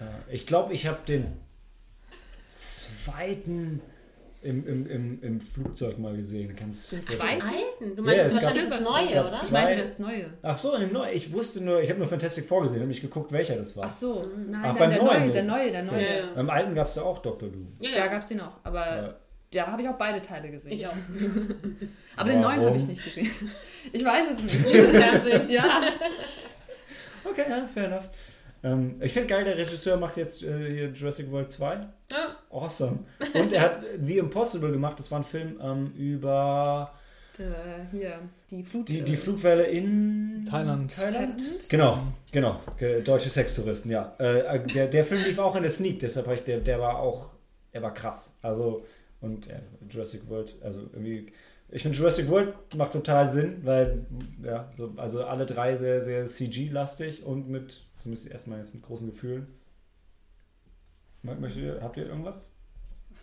Ja, ich glaube, ich habe den zweiten im, im, im, im Flugzeug mal gesehen. Den zweiten? alten? Du Ja, meinst es das gab- wahrscheinlich das Neue, oder? Ich zwei- meinte das Neue. Ach so, in dem neuen. Ich wusste nur, ich habe nur Fantastic Four gesehen, habe nicht geguckt, welcher das war. Ach so, nein, Ach, nein, beim der Neuen, Neue, nee. der Neue, der Neue. Ja, ja. Beim alten gab es ja auch Dr. Doom. Ja, Da ja. gab es den auch, aber Ja. da habe ich auch beide Teile gesehen. Ich auch. Aber den neuen habe ich nicht gesehen. Ich weiß es nicht. Fernsehen. ja. Okay, ja, fair enough. Ähm, ich finde geil, der Regisseur macht jetzt äh, hier Jurassic World 2. Ja. Awesome. Und er hat The Impossible gemacht. Das war ein Film ähm, über Der, hier, die Flut. die, äh, die Flugwelle in Thailand. Thailand? Thailand? Genau, genau. Ge- Deutsche Sextouristen, ja. Äh, der, der Film lief auch in der Sneak, deshalb ich, der, der war auch, der war krass. Also, und äh, Jurassic World, also irgendwie, ich finde Jurassic World macht total Sinn, weil, ja, so, also alle drei sehr, sehr CG-lastig und mit, zumindest erstmal jetzt mit großen Gefühlen. Mö- Möchtet ihr, habt ihr irgendwas?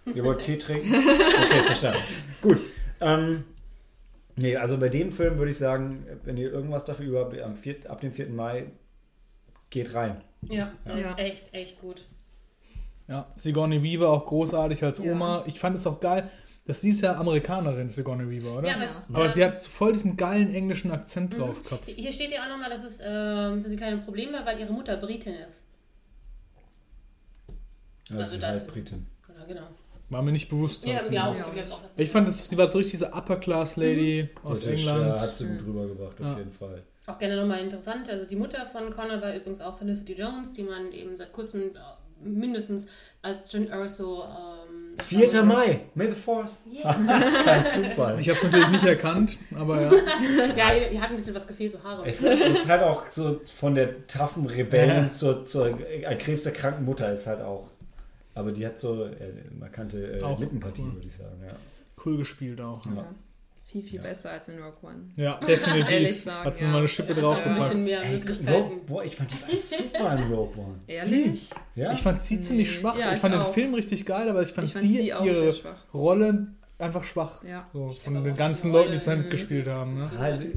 Ihr wollt Tee trinken? Okay, verstanden. Gut. Ähm, nee, also bei dem Film würde ich sagen, wenn ihr irgendwas dafür über habt, am 4, ab dem 4. Mai geht rein. Ja, Ja. ist echt, echt gut. Ja, Sigourney Weaver auch großartig als Ja. Oma. Ich fand es auch geil, dass sie ist ja Amerikanerin, Sigourney Weaver, oder? Ja, aber, es, Aber ja. sie hat voll diesen geilen englischen Akzent drauf gehabt. Hier steht ja auch nochmal, dass es ähm, für sie keine Probleme war, weil ihre Mutter Britin ist. Also ist das- halt Britin. Oder genau. War mir nicht bewusst. Ja, glaube Ja. ich. fand, das, sie war so richtig diese Upper-Class-Lady aus Britisch, England. Ja, hat sie gut rübergebracht, auf Ja. jeden Fall. Auch gerne nochmal interessant. Also die Mutter von Connor war übrigens auch Felicity Jones, die man eben seit kurzem äh, mindestens als John Urso. Ähm, 4. Mai, May the Force. Yeah. das ist kein Zufall. Ich habe es natürlich nicht erkannt, aber ja. ja, ihr, ihr hat ein bisschen was gefehlt, so Haare. Es ist halt auch so von der taffen Rebellen zur, zur äh, krebserkrankten Mutter ist halt auch. Aber die hat so äh, markante äh, Auch Lippenpartie, cool. würde ich sagen. Ja. Cool gespielt auch. Ja. Ja. Viel, viel Ja. besser als in Rock One. Ja, Ehrlich definitiv. sagen, Hat sie ja. nochmal eine Schippe ein draufgepackt. Ey, Möglichkeiten. Rogue, boah, ich fand die war super in Rogue One. Ehrlich? Ja? Ich fand sie ziemlich schwach. Ja, ich ich fand den auch. Film richtig geil, aber ich fand, Ich fand sie, sie auch ihre sehr schwach. Rolle einfach schwach. Ja. So, Ich von den ganzen Leuten, die Rolle, zusammen mhm. gespielt haben. Ne? Also,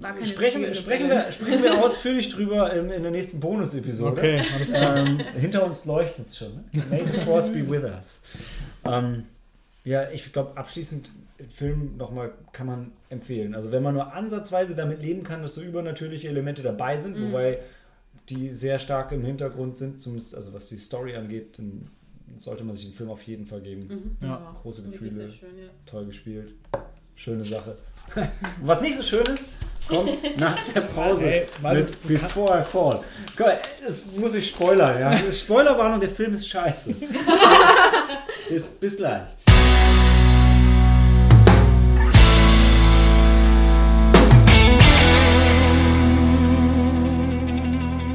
War keine sprechen, sprechen, wir, sprechen wir ausführlich drüber in, in der nächsten Bonus-Episode. Okay, alles klar. Ähm, hinter uns leuchtet es schon. Ne? May the Force be with us. Ähm, ja, ich glaube, abschließend, den Film nochmal kann man empfehlen. Also, wenn man nur ansatzweise damit leben kann, dass so übernatürliche Elemente dabei sind, Mhm. wobei die sehr stark im Hintergrund sind, zumindest also was die Story angeht, dann sollte man sich den Film auf jeden Fall geben. Mhm. Ja. Große Gefühle, sehr schön, ja. toll gespielt, schöne Sache. Was nicht so schön ist, kommt nach der Pause Ey, warte, mit Before I Fall. Mal, das muss ich spoilern, ja. Das ist Spoilerwarnung, der Film ist scheiße. bis, bis gleich.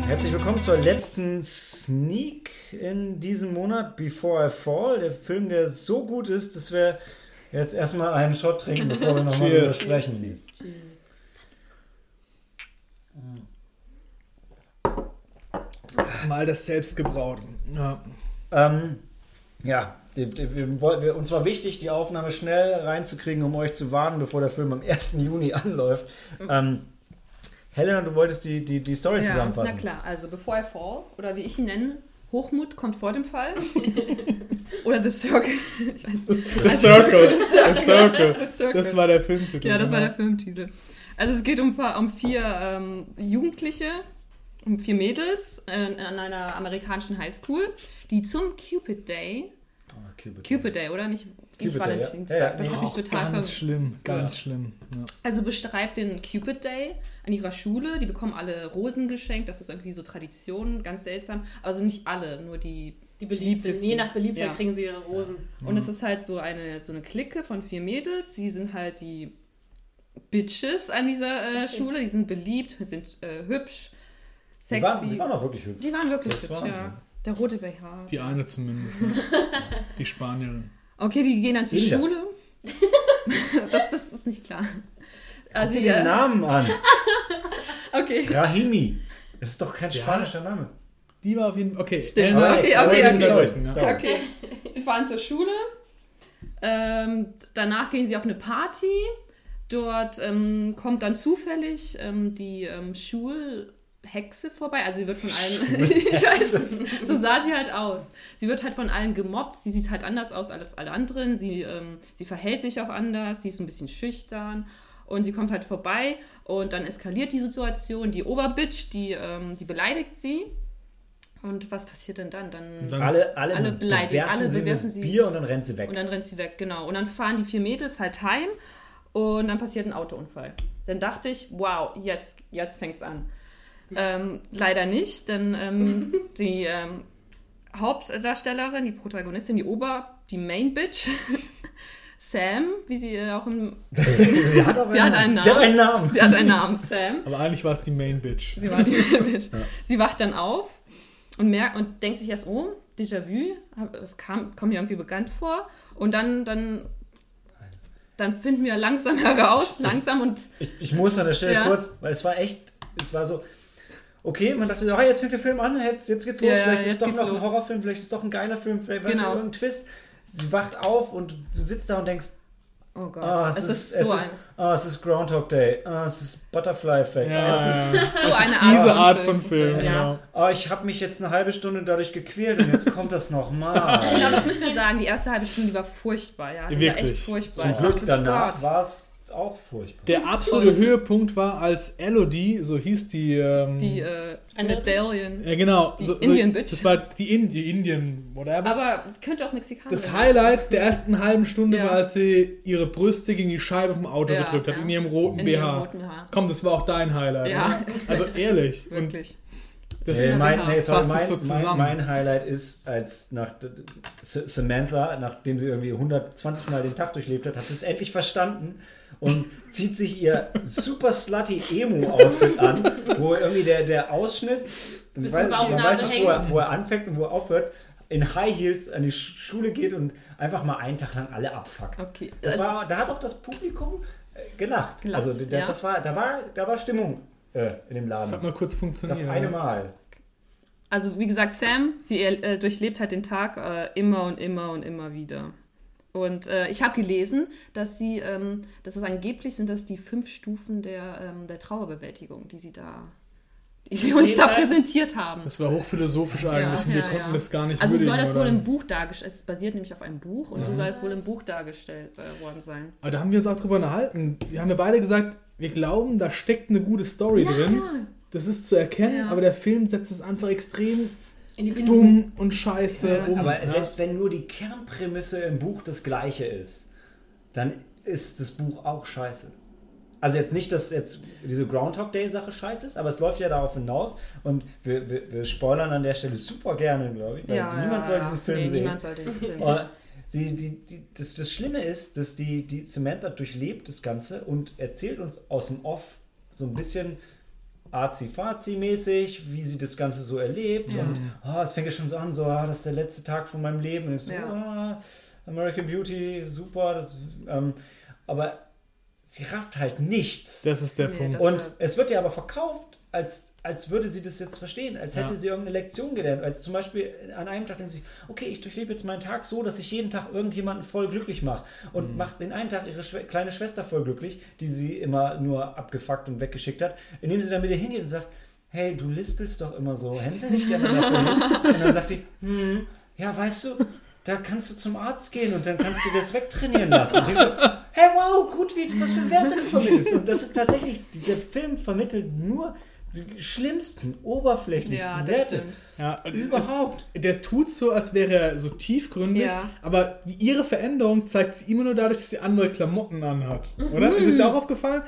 Herzlich willkommen zur letzten Sneak in diesem Monat, Before I Fall. Der Film, der so gut ist, dass wir jetzt erstmal einen Shot trinken, bevor wir nochmal Cheers. Sprechen. Mal das selbst gebraut. Ja. Ähm, ja, die- die- wir, uns war wichtig, die Aufnahme schnell reinzukriegen, um euch zu warnen, bevor der Film am 1. Juni anläuft. Ähm, Helena, du wolltest die, die, die Story Ja, zusammenfassen. na klar, also Before I Fall, oder wie ich ihn nenne, Hochmut kommt vor dem Fall. oder The Circle. Nicht. The Circle. The Circle. The Circle. Das war der Filmtitel. ja, das war genau. der Filmtitel. Also es geht um, ein paar- um vier ähm, Jugendliche, um vier Mädels äh, an einer amerikanischen Highschool, die zum Cupid Day, Oh, Cupid. Cupid Day, oder? Nicht, Cupid nicht Day, ja. Valentinstag. Ja, ja, das nee. hat mich total ganz schlimm, ganz schlimm. Ja. Also beschreibt den Cupid Day an ihrer Schule. Die bekommen alle Rosen geschenkt. Das ist irgendwie so Tradition, ganz seltsam. Also nicht alle, nur die. Die beliebt sind. Liebsten. Je nach Beliebtheit Ja. kriegen sie ihre Rosen. Und es ist halt so eine, so eine Clique von vier Mädels. Die sind halt die Bitches an dieser äh, Schule. Die sind beliebt, sind äh, hübsch, Die sexy. waren, die waren auch wirklich hübsch. Die waren wirklich Das hübsch, waren ja. Der rote BH. Die eine zumindest. ja. Die Spanierin. Okay, die gehen dann zur Inder. Schule. das, das ist nicht klar. Guck Also, dir die, den Namen an. okay. Rahimi. Das ist doch kein Ja. spanischer Name. Die war auf jeden Fall. Okay, Stimmt. Okay, okay, die okay. Story. Okay. Sie fahren zur Schule. Ähm, danach gehen sie auf eine Party. Dort ähm, kommt dann zufällig ähm, die ähm, Schulhexe vorbei. Also sie wird von allen. ich weiß, so sah sie halt aus. Sie wird halt von allen gemobbt. Sie sieht halt anders aus als alle anderen. Sie, ähm, sie verhält sich auch anders. Sie ist ein bisschen schüchtern. Und sie kommt halt vorbei und dann eskaliert die Situation. Die Oberbitch, die, ähm, die beleidigt sie. Und was passiert denn dann? Dann, dann- Alle, alle, Alle beleidigen, bewerfen alle sie bewerfen sie. Bier und dann rennt sie weg. und dann rennt sie weg, genau. Und dann fahren die vier Mädels halt heim und dann passiert ein Autounfall. Dann dachte ich, wow, jetzt, jetzt fängt's an. Ähm, leider nicht, denn ähm, die ähm, Hauptdarstellerin, die Protagonistin, die Ober, die Main Bitch, Sam, wie sie äh, auch im. sie hat auch Sie hat einen Sie hat einen Namen. Sie hat einen Namen, Sam. Aber eigentlich war es die Main Bitch. Sie war die Bitch. Sie wacht dann auf und merkt und denkt sich erst, oh, Déjà-vu, das kam, kommt mir irgendwie bekannt vor. Und dann, dann, dann finden wir langsam heraus, langsam und Ich, ich muss an der Stelle Ja. kurz, weil es war echt, es war so, okay, man dachte, so, ah, jetzt fängt der Film an, jetzt, jetzt geht's los, Ja, vielleicht ist es doch noch los. ein Horrorfilm, vielleicht ist es doch ein geiler Film, vielleicht Genau. irgendein Twist. Sie wacht auf und du sitzt da und denkst, oh Gott, ah, es, ist, es, so ist, ah, es ist Groundhog Day, ah, es ist Butterfly Effect, Ja, ah, es ist, so eine Diese Art Art von Film. es Ja. ist, ah, ich habe mich jetzt eine halbe Stunde dadurch gequält und jetzt kommt das nochmal. Genau, das müssen wir sagen. Die erste halbe Stunde, die war furchtbar, ja. Die war Wirklich. echt furchtbar. Zum Ich Glück dachte, danach war es auch furchtbar. Der absolute Höhepunkt war, als Elodie, so hieß die. Ähm, Die äh, Eine Medaillen. ja, genau. die so, Indian so, Bitch. Das war die, In die Indian, whatever. Aber es könnte auch Mexikaner das sein. Highlight der ersten halben Stunde Ja. war, als sie ihre Brüste gegen die Scheibe vom Auto Ja, gedrückt hat, ja. in ihrem roten In BH. ihrem roten Haar. Komm, das war auch dein Highlight. Ja? Also ehrlich. Und Wirklich. das Nee, mein, nee, sorry, mein, so mein, zusammen. mein Highlight ist, als nach Samantha, nachdem sie irgendwie 120 Mal den Tag durchlebt hat, hat sie es endlich verstanden und zieht sich ihr super slutty Emo-Outfit an, wo irgendwie der, der Ausschnitt, Bis weiß, man weiß nicht, wo er, wo er anfängt und wo er aufhört, in High Heels an die Sch- Schule geht und einfach mal einen Tag lang alle abfuckt. Okay. Das war, da hat auch das Publikum äh, gelacht. Gelacht, also der, ja. das war, da war, da war Stimmung äh, in dem das hat Laden. mal kurz funktioniert. Das eine Mal. Also wie gesagt, Sam, sie äh, durchlebt halt den Tag äh, immer und immer und immer wieder. Und äh, ich habe gelesen, dass sie, ähm, dass es angeblich sind, das die fünf Stufen der, ähm, der Trauerbewältigung, die sie da, die sie uns da präsentiert haben. Das war hochphilosophisch eigentlich. und wir konnten das gar nicht Also soll würdigen, das wohl oder? im Buch dargestellt, es basiert nämlich auf einem Buch und so soll es wohl im Buch dargestellt äh, worden sein. Aber da haben wir uns auch drüber unterhalten. Wir haben ja beide gesagt, wir glauben, da steckt eine gute Story drin. Das ist zu erkennen, Ja. aber der Film setzt es einfach extrem. Dumm und scheiße Ja, um. Aber ja. selbst wenn nur die Kernprämisse im Buch das gleiche ist, dann ist das Buch auch scheiße. Also jetzt nicht, dass jetzt diese Groundhog Day Sache scheiße ist, aber es läuft ja darauf hinaus und wir, wir, wir spoilern an der Stelle super gerne, glaube ich, weil niemand soll diesen Film nee, sehen. Niemand soll den Film sehen. Aber die, die, die, das, das Schlimme ist, dass die, die Samantha durchlebt das Ganze und erzählt uns aus dem Off so ein bisschen arzi-fazi-mäßig, wie sie das Ganze so erlebt. Ja. Und oh, es fängt ja schon so an, so, ah, das ist der letzte Tag von meinem Leben. Und ich so, Ja. ah, American Beauty, super. Das, ähm, aber sie rafft halt nichts. Das ist der Nee, Punkt. Und stimmt. es wird ja aber verkauft, als, als würde sie das jetzt verstehen, als hätte Ja. sie irgendeine Lektion gelernt. Also zum Beispiel an einem Tag denkt sie, okay, ich durchlebe jetzt meinen Tag so, dass ich jeden Tag irgendjemanden voll glücklich mache. Und Mhm. macht den einen Tag ihre Schwe kleine Schwester voll glücklich, die sie immer nur abgefuckt und weggeschickt hat, indem sie dann mit ihr hingeht und sagt, hey, du lispelst doch immer so, hänsel dich gerne dafür nicht. Und dann sagt die, hm, ja, weißt du, da kannst du zum Arzt gehen und dann kannst du das wegtrainieren lassen. Und ich so, hey wow, gut, wie, was für Werte du vermittelst. Und das ist tatsächlich, dieser Film vermittelt nur die schlimmsten, oberflächlichsten Ja, Werte. stimmt. Ja, Überhaupt. es- Der tut so, als wäre er so tiefgründig, Ja. aber ihre Veränderung zeigt sie immer nur dadurch, dass sie andere Klamotten anhat. Oder? Ist euch auch aufgefallen?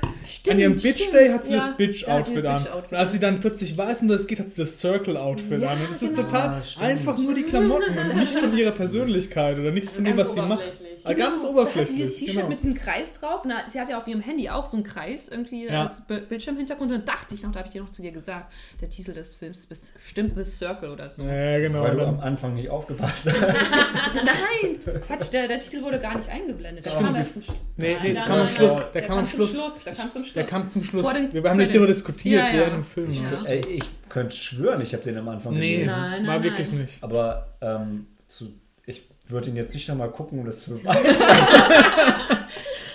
An ihrem Bitch stimmt. Day hat sie Ja, das Bitch-Outfit sie an. Bitch-Outfit Und als sie dann plötzlich weiß, um was es geht, hat sie das Circle-Outfit Ja, an. Und das ist genau. total Ah, stimmt. einfach nur die Klamotten und nichts von ihrer Persönlichkeit oder nichts von dem, was sie macht. Oberflächlich. Ah, Ganz Genau, Da hat sie oberflächlich. dieses T-Shirt Genau. mit diesem Kreis drauf. Na, sie hat ja auf ihrem Handy auch so einen Kreis irgendwie Ja. als Bi- Bildschirmhintergrund. Und dann dachte ich noch, da habe ich dir noch zu dir gesagt, der Titel des Films ist bestimmt The Circle oder so. Ja, genau. Weil du am Anfang nicht aufgepasst hast. Nein, Quatsch, der, der Titel wurde gar nicht eingeblendet. Der kam erst zum Schluss. nee, nee, Nein, der kam am nein, Schluss. nein. Der kam am Schluss. Der kam zum Schluss. Der kam zum Schluss. Vor den Wir haben nicht darüber diskutiert Ja, ja. während dem Film. Ja. noch. Ey, ich könnte schwören, ich habe den am Anfang Nee, gelesen. Nein, nein, war nein. wirklich nicht. Aber ähm, zu, ich würde ihn jetzt nicht nochmal gucken, um das zu beweisen.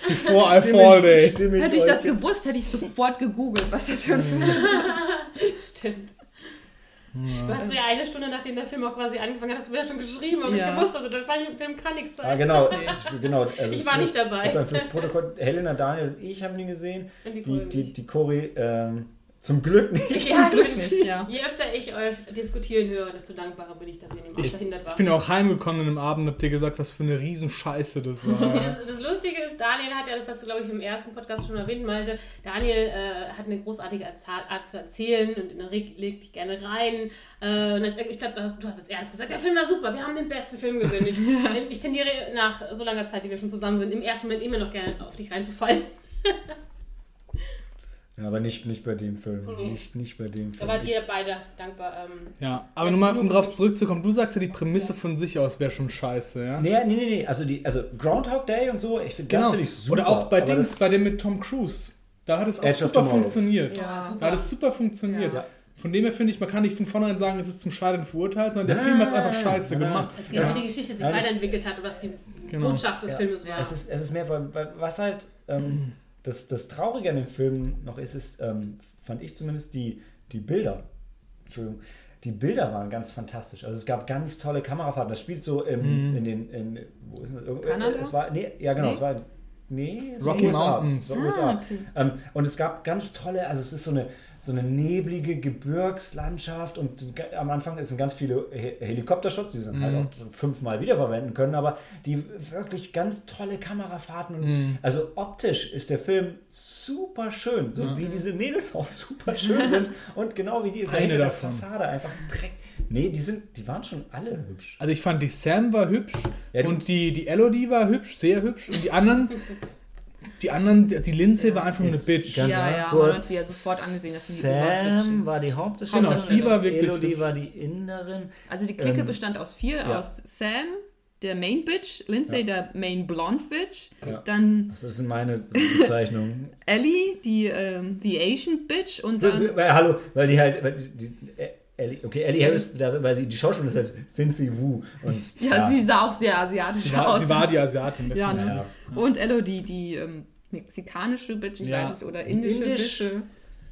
Before I fall day. Stimme Hätte ich das jetzt- gewusst, hätte ich sofort gegoogelt, was das für ein Film ist. Stimmt. Du hast mir eine Stunde, nachdem der Film auch quasi angefangen hat, hast du mir ja schon geschrieben, aber Ja. ich gewusst, also der Film kann nichts sein. Ah, genau. genau also Ich war nicht dabei. Also fürs Protokoll, Helena, Daniel und ich haben ihn gesehen. Und die Die, Cory die, die Cory ähm, zum Glück nicht. Ja, Glück nicht, ja. Je öfter ich euch diskutieren höre, desto dankbarer bin ich, dass ihr in Alter verhindert war. Ich bin auch heimgekommen an einem Abend und hab dir gesagt, was für eine Riesenscheiße das war. Das, das Lustige ist, Daniel hat ja, das hast du glaube ich im ersten Podcast schon erwähnt, Malte, Daniel äh, hat eine großartige Art zu erzählen und regt legt dich gerne rein. Äh, und als, ich glaube, du hast als erstes gesagt, der Film war super, wir haben den besten Film gesehen. Ich, ich tendiere nach so langer Zeit, die wir schon zusammen sind, im ersten Moment immer noch gerne auf dich reinzufallen. Ja, aber nicht, nicht bei dem Film. Mhm. Nicht, nicht bei dem Da Film. wart Ich- ihr beide dankbar. Ähm, Ja, aber nochmal, um drauf zurückzukommen, du sagst ja, die Prämisse von sich aus wäre schon scheiße, ja? Nee, nee, nee, nee. Also, die, also Groundhog Day und so, ich finde das finde ich super. Genau. Oder auch bei aber Dings, bei dem mit Tom Cruise. Da hat es auch super funktioniert. Ja. Da hat es super funktioniert. Ja. Von dem her finde ich, man kann nicht von vornherein sagen, es ist zum Scheitern verurteilt, sondern der Nein, Film hat es einfach scheiße gemacht. es geht um Ja. die Geschichte, die sich Ja, weiterentwickelt hat und was die Genau. Botschaft des Ja. Filmes war. Es ist, es ist mehr, weil, weil was halt ähm, das, das Traurige an dem Film noch ist, ist, ähm, fand ich zumindest, die, die Bilder. Entschuldigung. Die Bilder waren ganz fantastisch. Also es gab ganz tolle Kamerafahrten. Das spielt so im, in den, in, wo ist das? Kanada? Es war, nee, ja genau, Nee? es war, nee, es war Rocky USA. Mountains. War USA. Ähm, und es gab ganz tolle, also es ist so eine, so eine neblige Gebirgslandschaft und am Anfang sind ganz viele He Helikoptershots, die sind halt auch so fünfmal wiederverwenden können, aber die wirklich ganz tolle Kamerafahrten. Und Also optisch ist der Film super schön, so wie diese Mädels auch super schön sind und genau wie die ist Eine der. Fassade einfach Dreck. Nee, die sind, die waren schon alle hübsch. Also ich fand die Sam war hübsch Ja, die- und die, die Elodie war hübsch, sehr hübsch. Und die anderen, die anderen, die die Lindsay war einfach nur eine Bitch. ganz Ja, ja, kurz, man hat sie ja sofort angesehen, dass sie die Sam ist. war die Hauptdarstellerin. Genau, die war wirklich Elodie hübsch. war die Innerin. Also die Clique Ähm, bestand aus vier, ja. aus Sam, der Main Bitch, Lindsay, der Main Blonde Bitch, Ja. dann Das sind meine Bezeichnungen. Ellie, die ähm, the Asian Bitch und dann weil, hallo, weil die halt, weil die, die, Ellie, okay, Ellie Harris, weil sie die Schauspielerin ist halt Cynthia Wu und ja, sie sah auch sehr asiatisch Sie war, aus. sie war die Asiatin. ja, ne? Ja. Und Elodie, die ähm, mexikanische Bitch, ich Ja. weiß nicht, oder indische Indisch. Bitch.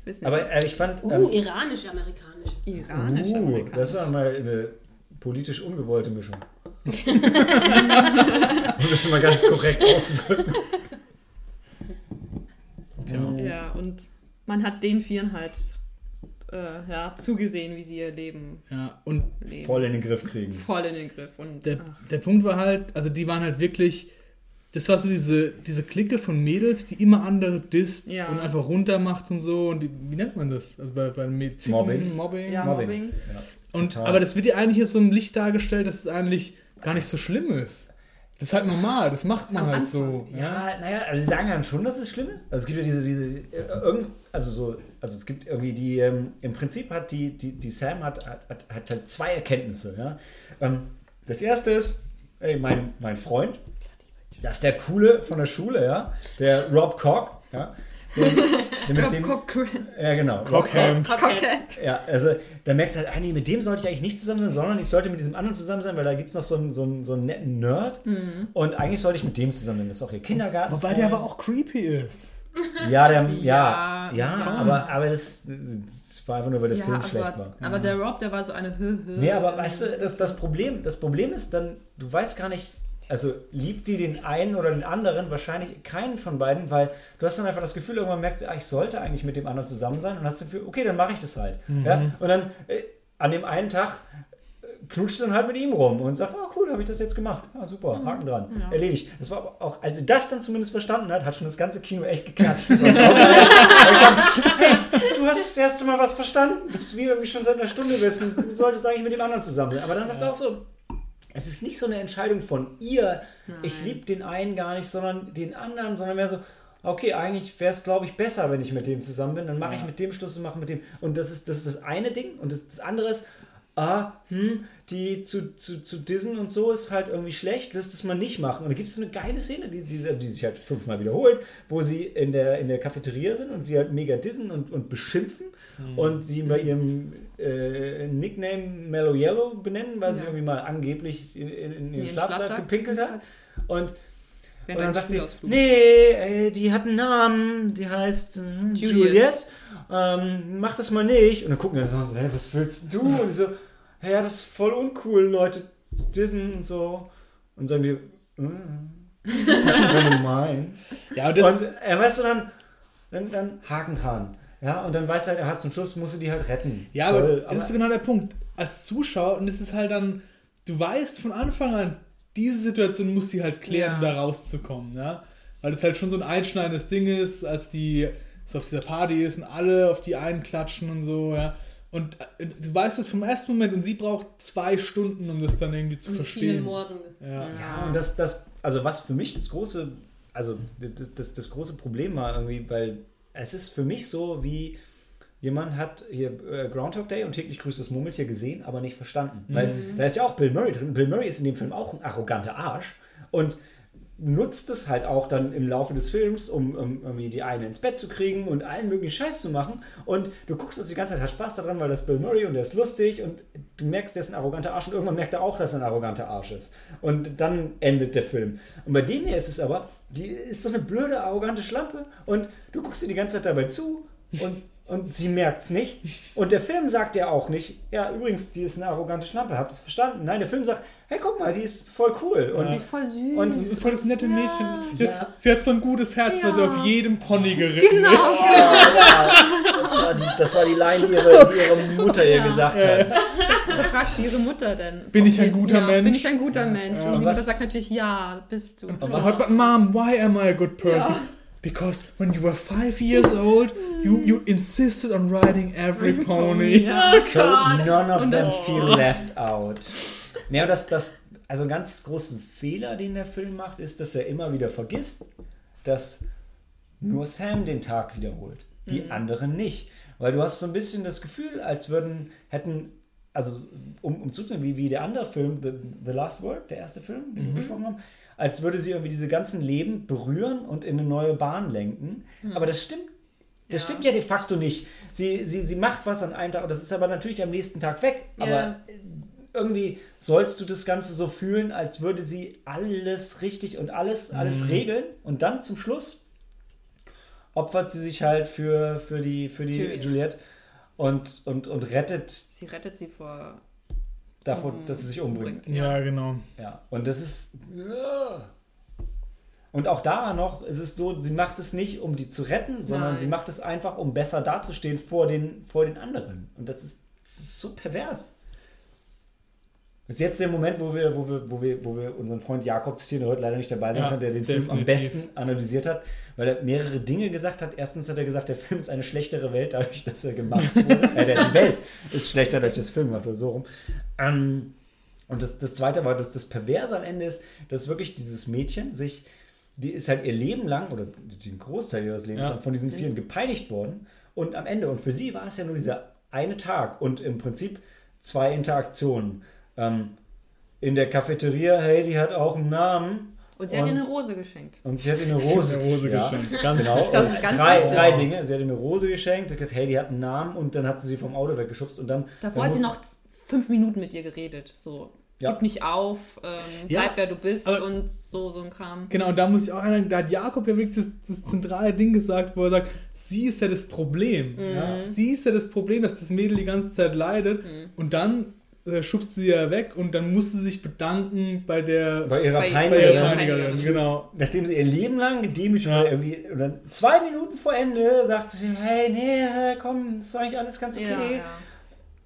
Wissen aber äh, ich fand, uh, ähm, iranisch-amerikanisch. ist- iranisch, uh, das war mal eine politisch ungewollte Mischung. um das mal ganz korrekt auszudrücken. Ja, und man hat den Vieren halt äh, ja, zugesehen, wie sie ihr Leben Ja, und leben. Voll in den Griff kriegen. Voll in den Griff. Und der, ach, der Punkt war halt, also die waren halt wirklich, das war so diese, diese Clique von Mädels, die immer andere disst Ja. und einfach runtermacht und so. Und die, wie nennt man das? Also bei, bei Medizin, Mobbing. Mobbing. ja, Mobbing. Mobbing. Ja, Und, aber das wird ja eigentlich hier so im Licht dargestellt, dass es eigentlich gar nicht so schlimm ist. Das ist halt normal, das macht man Am halt Anfang. so. Ja, naja, also sie sagen dann schon, dass es schlimm ist. Also es gibt ja diese, diese, äh, irgend, also so, also es gibt irgendwie die, ähm, im Prinzip hat die, die, die Sam hat, hat, hat, hat halt zwei Erkenntnisse. Ja? Ähm, das erste ist, ey, mein, mein Freund, das ist der Coole von der Schule, ja, der Rob Cock, ja, der mit dem, ja genau, Cockhand. Cockhead. ja, also da merkt halt, ah nee, mit dem sollte ich eigentlich nicht zusammen sein, sondern ich sollte mit diesem anderen zusammen sein, weil da gibt es noch so einen, so, einen, so einen netten Nerd. Und eigentlich sollte ich mit dem zusammen sein. Das ist auch ihr Kindergarten. Wobei der aber auch creepy ist. Ja, der, ja, Ja, ja, aber, aber das, das war einfach nur, weil der Ja, Film schlecht aber, war. aber der Rob, der war so eine Hö, Hö. Nee, aber weißt du, das, das, Problem, das Problem ist dann, du weißt gar nicht, Also liebt die den einen oder den anderen? Wahrscheinlich keinen von beiden, weil du hast dann einfach das Gefühl, irgendwann merkt sie, ah, ich sollte eigentlich mit dem anderen zusammen sein und hast das Gefühl, okay, dann mache ich das halt. Ja? Und dann äh, an dem einen Tag äh, knutscht sie dann halt mit ihm rum und sagt, oh cool, habe ich das jetzt gemacht. Ah, super, Haken dran. Erledigt. Das war aber auch, als sie das dann zumindest verstanden hat, hat schon das ganze Kino echt geklatscht. Das war hey, du hast das erste Mal was verstanden. Du bist wie irgendwie schon seit einer Stunde wissen. Du solltest eigentlich mit dem anderen zusammen sein. Aber dann sagst du auch so, es ist nicht so eine Entscheidung von ihr, ich liebe den einen gar nicht, sondern den anderen, sondern mehr so, okay, eigentlich wäre es, glaube ich, besser, wenn ich mit dem zusammen bin. Dann mache ich mit dem Schluss und mache mit dem. Und das ist das, ist das eine Ding. Und das, das andere ist, ah, hm, die zu, zu, zu dissen und so ist halt irgendwie schlecht, lass das mal nicht machen. Und da gibt es so eine geile Szene, die, die, die sich halt fünfmal wiederholt, wo sie in der, in der Cafeteria sind und sie halt mega dissen und, und beschimpfen und sie bei ihrem äh, Nickname Mellow Yellow benennen, weil sie Ja. irgendwie mal angeblich in, in, in den Schlafsack Schlafsack gepinkelt hat. Und, und dann sagt sie, nee, äh, die hat einen Namen, die heißt äh, Juliet. Juliet. Ähm, mach das mal nicht. Und dann gucken wir so, hä, was willst du? Und sie so, hä, ja, das ist voll uncool, Leute zu dissen und so. Und sagen die, mm, wenn du meinst. Ja, und das, Und er weißt du dann, dann, dann Haken dran. Ja, und dann weiß er, er hat zum Schluss, musste die halt retten. Ja, aber Soll, das ist genau der Punkt. Als Zuschauer, und es ist halt dann, du weißt von Anfang an, diese Situation muss sie halt klären, Ja. um da rauszukommen, ja. Weil es halt schon so ein einschneidendes Ding ist, als die so auf dieser Party ist und alle auf die einen klatschen und so, ja. Und äh, du weißt das vom ersten Moment und sie braucht zwei Stunden, um das dann irgendwie zu Und vielen verstehen. Morden. Ja. Ja, und das, das, also was für mich das große, also das, das, das große Problem war irgendwie, weil es ist für mich so, wie jemand hat hier äh, Groundhog Day und täglich grüßt das Murmeltier gesehen, aber nicht verstanden. Weil da ist ja auch Bill Murray drin. Bill Murray ist in dem Film auch ein arroganter Arsch und nutzt es halt auch dann im Laufe des Films, um, um irgendwie die eine ins Bett zu kriegen und allen möglichen Scheiß zu machen. Und du guckst das die ganze Zeit, hast Spaß daran, weil das Bill Murray und der ist lustig und du merkst, der ist ein arroganter Arsch und irgendwann merkt er auch, dass er ein arroganter Arsch ist. Und dann endet der Film. Und bei dem hier ist es aber, die ist so eine blöde, arrogante Schlampe und du guckst dir die ganze Zeit dabei zu und, und sie merkt es nicht. Und der Film sagt ja auch nicht, ja, übrigens, die ist eine arrogante Schlampe, habt ihr es verstanden? Nein, der Film sagt, hey, guck mal, die ist voll cool. Und Die ist voll süß. Und- voll das nette Mädchen. Sie, Ja. sie hat so ein gutes Herz, weil sie Ja. auf jedem Pony geritten Genau. ist. das, war die, das war die Line, die ihre, die ihre Mutter ihr gesagt hat. Da fragt sie ihre Mutter denn. Bin ich ein guter ja, Mensch? Bin ich ein guter Mensch? Und Und die was- Mutter sagt natürlich, ja, bist du. Und But, was, but mom, why am I a good person? Because when you were five years old, you, you insisted on riding every pony. Ja, so none of them feel left out. Ja, das, das, also einen ganz großen Fehler, den der Film macht, ist, dass er immer wieder vergisst, dass nur Sam den Tag wiederholt, die anderen nicht. Weil du hast so ein bisschen das Gefühl, als würden, hätten, also um, um zuzunehmen, wie, wie der andere Film, The, The Last Word, der erste Film, den wir besprochen haben, als würde sie irgendwie diese ganzen Leben berühren und in eine neue Bahn lenken. Aber das stimmt das Ja. stimmt ja de facto nicht. Sie, sie, sie macht was an einem Tag, das ist aber natürlich am nächsten Tag weg. Ja. Aber äh, irgendwie sollst du das Ganze so fühlen, als würde sie alles richtig und alles, alles regeln. Und dann zum Schluss opfert sie sich halt für, für die, für die Juliet. Juliette und, und, und rettet Sie rettet sie vor. davon, um, dass sie sich sie umbringt. bringt. Ja, genau. Ja, und das ist. Und auch da noch ist es so, sie macht es nicht, um die zu retten, sondern Nein. sie macht es einfach, um besser dazustehen vor den, vor den anderen. Und das ist, das ist so pervers. Das ist jetzt der Moment, wo wir, wo wir, wo wir, wo wir unseren Freund Jakob zitieren, der heute leider nicht dabei sein Ja, kann, der den Film am definitiv. besten analysiert hat, weil er mehrere Dinge gesagt hat. Erstens hat er gesagt, der Film ist eine schlechtere Welt, dadurch, dass er gemacht wurde. äh, die Welt ist schlechter, dadurch, dass der Film gemacht wurde, so rum. Ähm, und das, das Zweite war, dass das Perverse am Ende ist, dass wirklich dieses Mädchen sich, die ist halt ihr Leben lang, oder den Großteil ihres Lebens Ja. lang, von diesen Vieren gepeinigt worden. Und am Ende, und für sie war es ja nur dieser eine Tag und im Prinzip zwei Interaktionen. Ähm, in der Cafeteria, hey, die hat auch einen Namen. Und sie hat Und- ihr eine Rose geschenkt. Und sie hat ihr eine Rose, eine Rose ja. geschenkt. Ganz Genau, ganz drei, drei Dinge. Sie hat ihr eine Rose geschenkt, hat gesagt, hey, die hat einen Namen und dann hat sie sie vom Auto weggeschubst und dann. Davor dann hat sie noch fünf Minuten mit ihr geredet. So, Ja. gib nicht auf, ähm, Ja, bleib wer du bist und so, so ein Kram. Genau, und da muss ich auch erinnern, da hat Jakob ja wirklich das, das zentrale Ding gesagt, wo er sagt, sie ist ja das Problem. Ja? Sie ist ja das Problem, dass das Mädel die ganze Zeit leidet. Und dann äh, schubst sie ja weg und dann muss sie sich bedanken bei der Bei ihrer Bei- Peinigerin. Ja. Peinigerin, genau. Nachdem sie ihr Leben lang gedemütigt Ja. wurde, irgendwie, und dann zwei Minuten vor Ende sagt sie, hey, nee, äh, komm, ist eigentlich alles ganz okay. Ja, ja.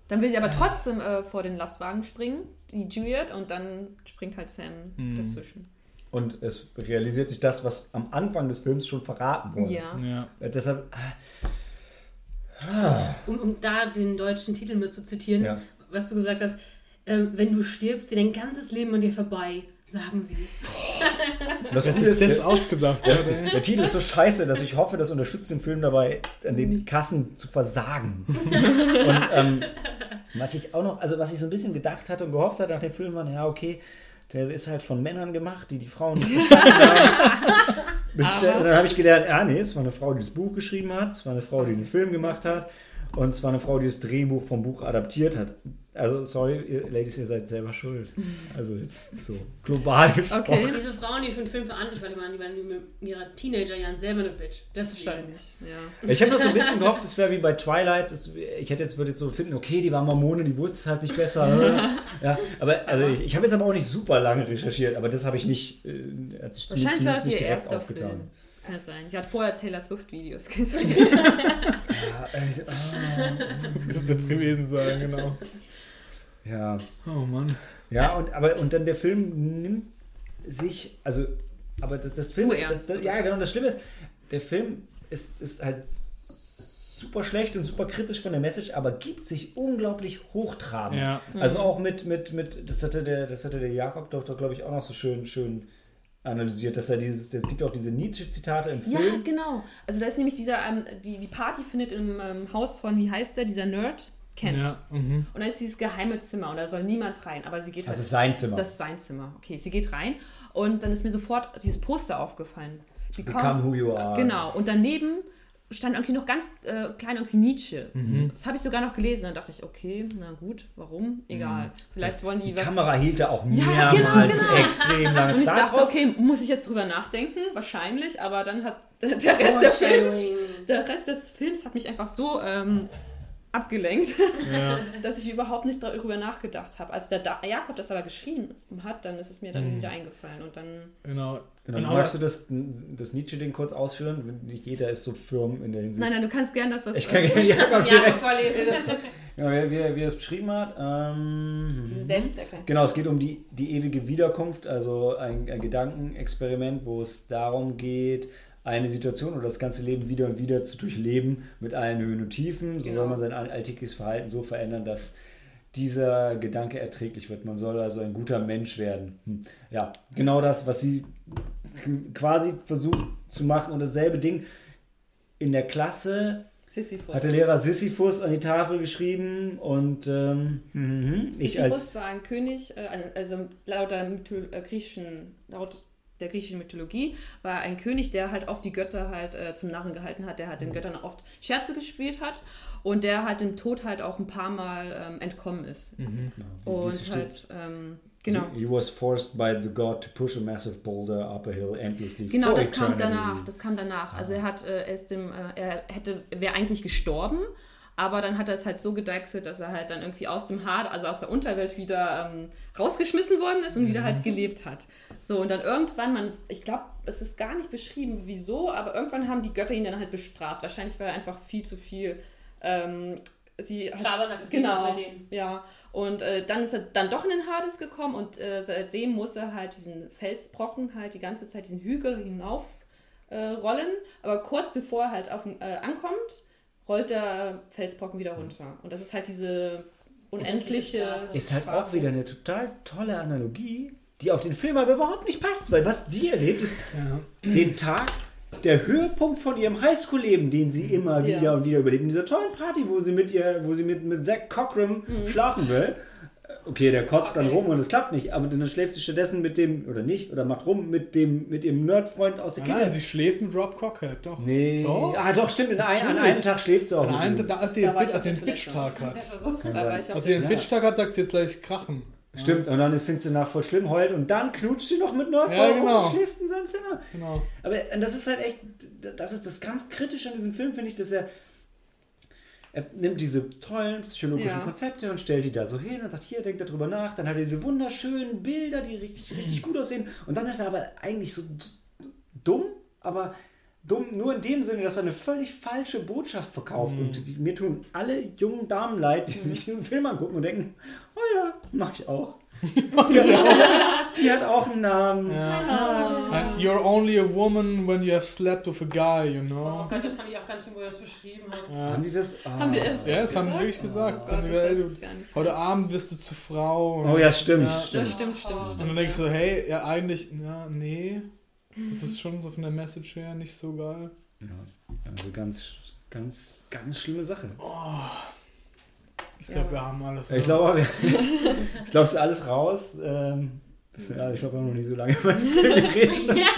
Dann will sie aber trotzdem äh, vor den Lastwagen springen, die Juliet, und dann springt halt Sam Mhm. dazwischen. Und es realisiert sich das, was am Anfang des Films schon verraten wurde. Ja. Ja. Äh, Deshalb, Um, um da den deutschen Titel mit zu zitieren, Ja. Was du gesagt hast, ähm, wenn du stirbst, dir dein ganzes Leben an dir vorbei, sagen sie. Coole ist das der, ausgedacht. ey. der Titel ist so scheiße, dass ich hoffe, das unterstützt den Film dabei, an den Kassen zu versagen. und ähm, was ich auch noch, also was ich so ein bisschen gedacht hatte und gehofft hatte nach dem Film, war, ja, okay, der ist halt von Männern gemacht, die die Frauen nicht haben. Und dann habe ich gelernt, ah nee, es war eine Frau, die das Buch geschrieben hat, es war eine Frau, die den Film gemacht hat und es war eine Frau, die das Drehbuch vom Buch adaptiert hat. Also, sorry, ihr Ladies, ihr seid selber schuld. Also jetzt so global gesprochen. Okay. Diese Frauen, die für den Film verantwortlich waren, die waren in ihrer Teenagerjahren selber eine Bitch. Deswegen. Wahrscheinlich, ja. Ich habe das so ein bisschen gehofft, es wäre wie bei Twilight. Das, ich hätte jetzt, würde jetzt so finden, okay, die war Mormone, die wusste es halt nicht besser. ja, aber also ich, ich habe jetzt aber auch nicht super lange recherchiert, aber das habe ich nicht, äh, hat sich Wahrscheinlich war das zumindest nicht ihr direkt erster aufgetan. Film. Kann es sein. Sie hat vorher Taylor Swift-Videos gesehen. Ja, äh, ah, Das wird es gewesen sein, genau. Ja, Oh Mann. ja und, aber, und dann der Film nimmt sich, also, aber das, das Film, ernst, das, das, ja genau, das Schlimme ist, der Film ist, ist halt super schlecht und super kritisch von der Message, aber gibt sich unglaublich hochtrabend. Ja. Also auch mit, mit, mit, das hatte der, das hatte der Jakob doch, doch glaube ich, auch noch so schön, schön analysiert, dass er dieses, es gibt auch diese Nietzsche-Zitate im ja, Film. genau. Also da ist nämlich dieser, ähm, die, die Party findet im ähm, Haus von, wie heißt der, dieser Nerd, Kent. Ja. Mhm. Und da ist dieses geheime Zimmer und da soll niemand rein, aber sie geht Das halt- ist sein Zimmer. Das ist sein Zimmer. Okay, sie geht rein und dann ist mir sofort dieses Poster aufgefallen. Become, Become who you are. Genau. Und daneben stand irgendwie noch ganz äh, klein irgendwie Nietzsche. Mhm. Das habe ich sogar noch gelesen. Dann dachte ich, okay, na gut, warum? Egal. Vielleicht wollen die, Die was. Kamera hielt da auch Ja, mehrmals genau, genau. extrem lange. und ich dachte, Darauf- okay, muss ich jetzt drüber nachdenken? Wahrscheinlich, aber dann hat der, der Rest der Films, der Rest des Films hat mich einfach so ähm, abgelenkt, Ja. dass ich überhaupt nicht darüber nachgedacht habe. Als der da Jakob das aber geschrieben hat, dann ist es mir dann Mhm. wieder eingefallen und dann Genau. Genau, Und magst du das, das Nietzsche-Ding kurz ausführen? Nicht jeder ist so firm in der Hinsicht. Nein, nein, du kannst gern das, was. Ich kann äh, ja, einfach Ja, direkt, vorlesen. ja, wie, wie, wie er es beschrieben hat. Ähm, diese Selbsterkenntnis. Genau, es geht um die, die ewige Wiederkunft, also ein, ein Gedankenexperiment, wo es darum geht, eine Situation oder das ganze Leben wieder und wieder zu durchleben mit allen Höhen und Tiefen. So Genau. soll man sein alltägliches Verhalten so verändern, dass dieser Gedanke erträglich wird. Man soll also ein guter Mensch werden. Hm. Ja, genau das, was sie quasi versucht zu machen und dasselbe Ding in der Klasse Sisyphus. hat der Lehrer Sisyphus an die Tafel geschrieben und ähm, mhm, ich als Sisyphus war ein König, äh, also laut der Mytho äh, griechischen, laut der griechischen Mythologie war ein König, der halt oft die Götter halt äh, zum Narren gehalten hat, der halt den Göttern oft Scherze gespielt hat und der halt dem Tod halt auch ein paar Mal ähm, entkommen ist. wie es Und halt, ähm, genau. He, he was forced by the god to push a massive boulder up a hill endlessly. Genau, for das kam eternity. danach. Das kam danach. Also er hat, äh, er ist dem, äh, er hätte, wäre eigentlich gestorben, aber dann hat er es halt so gedeichselt, dass er halt dann irgendwie aus dem Hard, also aus der Unterwelt wieder ähm, rausgeschmissen worden ist und wieder Mhm. halt gelebt hat. So, und dann irgendwann, man, ich glaube, es ist gar nicht beschrieben, wieso, aber irgendwann haben die Götter ihn dann halt bestraft. Wahrscheinlich war er einfach viel zu viel. Ähm, sie hat, Schabern hat es genau, bei denen. ja. Und äh, dann ist er dann doch in den Hades gekommen und äh, seitdem muss er halt diesen Felsbrocken halt die ganze Zeit diesen Hügel hinauf äh, rollen. Aber kurz bevor er halt auf, äh, ankommt, rollt der Felsbrocken wieder runter. Und das ist halt diese unendliche. Ist halt Strafe. auch wieder eine total tolle Analogie, die auf den Film aber überhaupt nicht passt, weil was die erlebt, ist den Tag, der Höhepunkt von ihrem Highschool-Leben, den sie immer Ja. wieder und wieder überlebt. In dieser tollen Party, wo sie mit ihr, wo sie mit, mit Zack Cochran Mhm. schlafen will. Okay, der kotzt dann Okay. rum und es klappt nicht, aber dann schläft sie stattdessen mit dem, oder nicht, oder macht rum mit dem, mit ihrem Nerdfreund aus der Nein, Kindheit. sie schläft mit Rob Cockhead, doch. Nee. Doch. Ah, doch, stimmt. In ein, an einem Tag schläft sie auch. An einem, da, als sie ihren als einen. Bitch-Tag hat. So. Als sie ihren Ja. Bitch-Tag hat, sagt sie jetzt gleich krachen. Stimmt, und dann findest du nach voll schlimm, heult und dann knutscht sie noch mit Nerdball Ja, genau. und schläft in seinem Zimmer. Genau. Aber das ist halt echt, das ist das ganz Kritische an diesem Film, finde ich, dass er er nimmt diese tollen psychologischen Ja. Konzepte und stellt die da so hin und sagt, hier, denkt darüber nach. Dann hat er diese wunderschönen Bilder, die richtig, richtig gut aussehen. Und dann ist er aber eigentlich so dumm, aber dumm nur in dem Sinne, dass er eine völlig falsche Botschaft verkauft. Und die, mir tun alle jungen Damen leid, die sich diesen Film angucken und denken, oh ja, mach ich auch. Die hat auch, die hat auch einen Namen. And you're only a woman when you have slept with a guy, you Oh know. Gott, das fand ich auch ganz schön, wo er das beschrieben hat. Haben die das? Ah. Haben die das Ja, das haben die wirklich gesagt. Oh Gott, die heute Abend wirst du zu Frau. Und- Oh ja, stimmt, Ja. Stimmt. stimmt, stimmt, Und dann denkst du, hey, ja, eigentlich, ja, nee. Das ist schon so von der Message her nicht so geil. Ja, also ganz, ganz, ganz schlimme Sache. Ich glaube, wir haben alles. Ich glaube, wir- ich glaube, es ist alles raus. Ähm, ja, ich glaube, wir haben noch nie so lange über den Film geredet.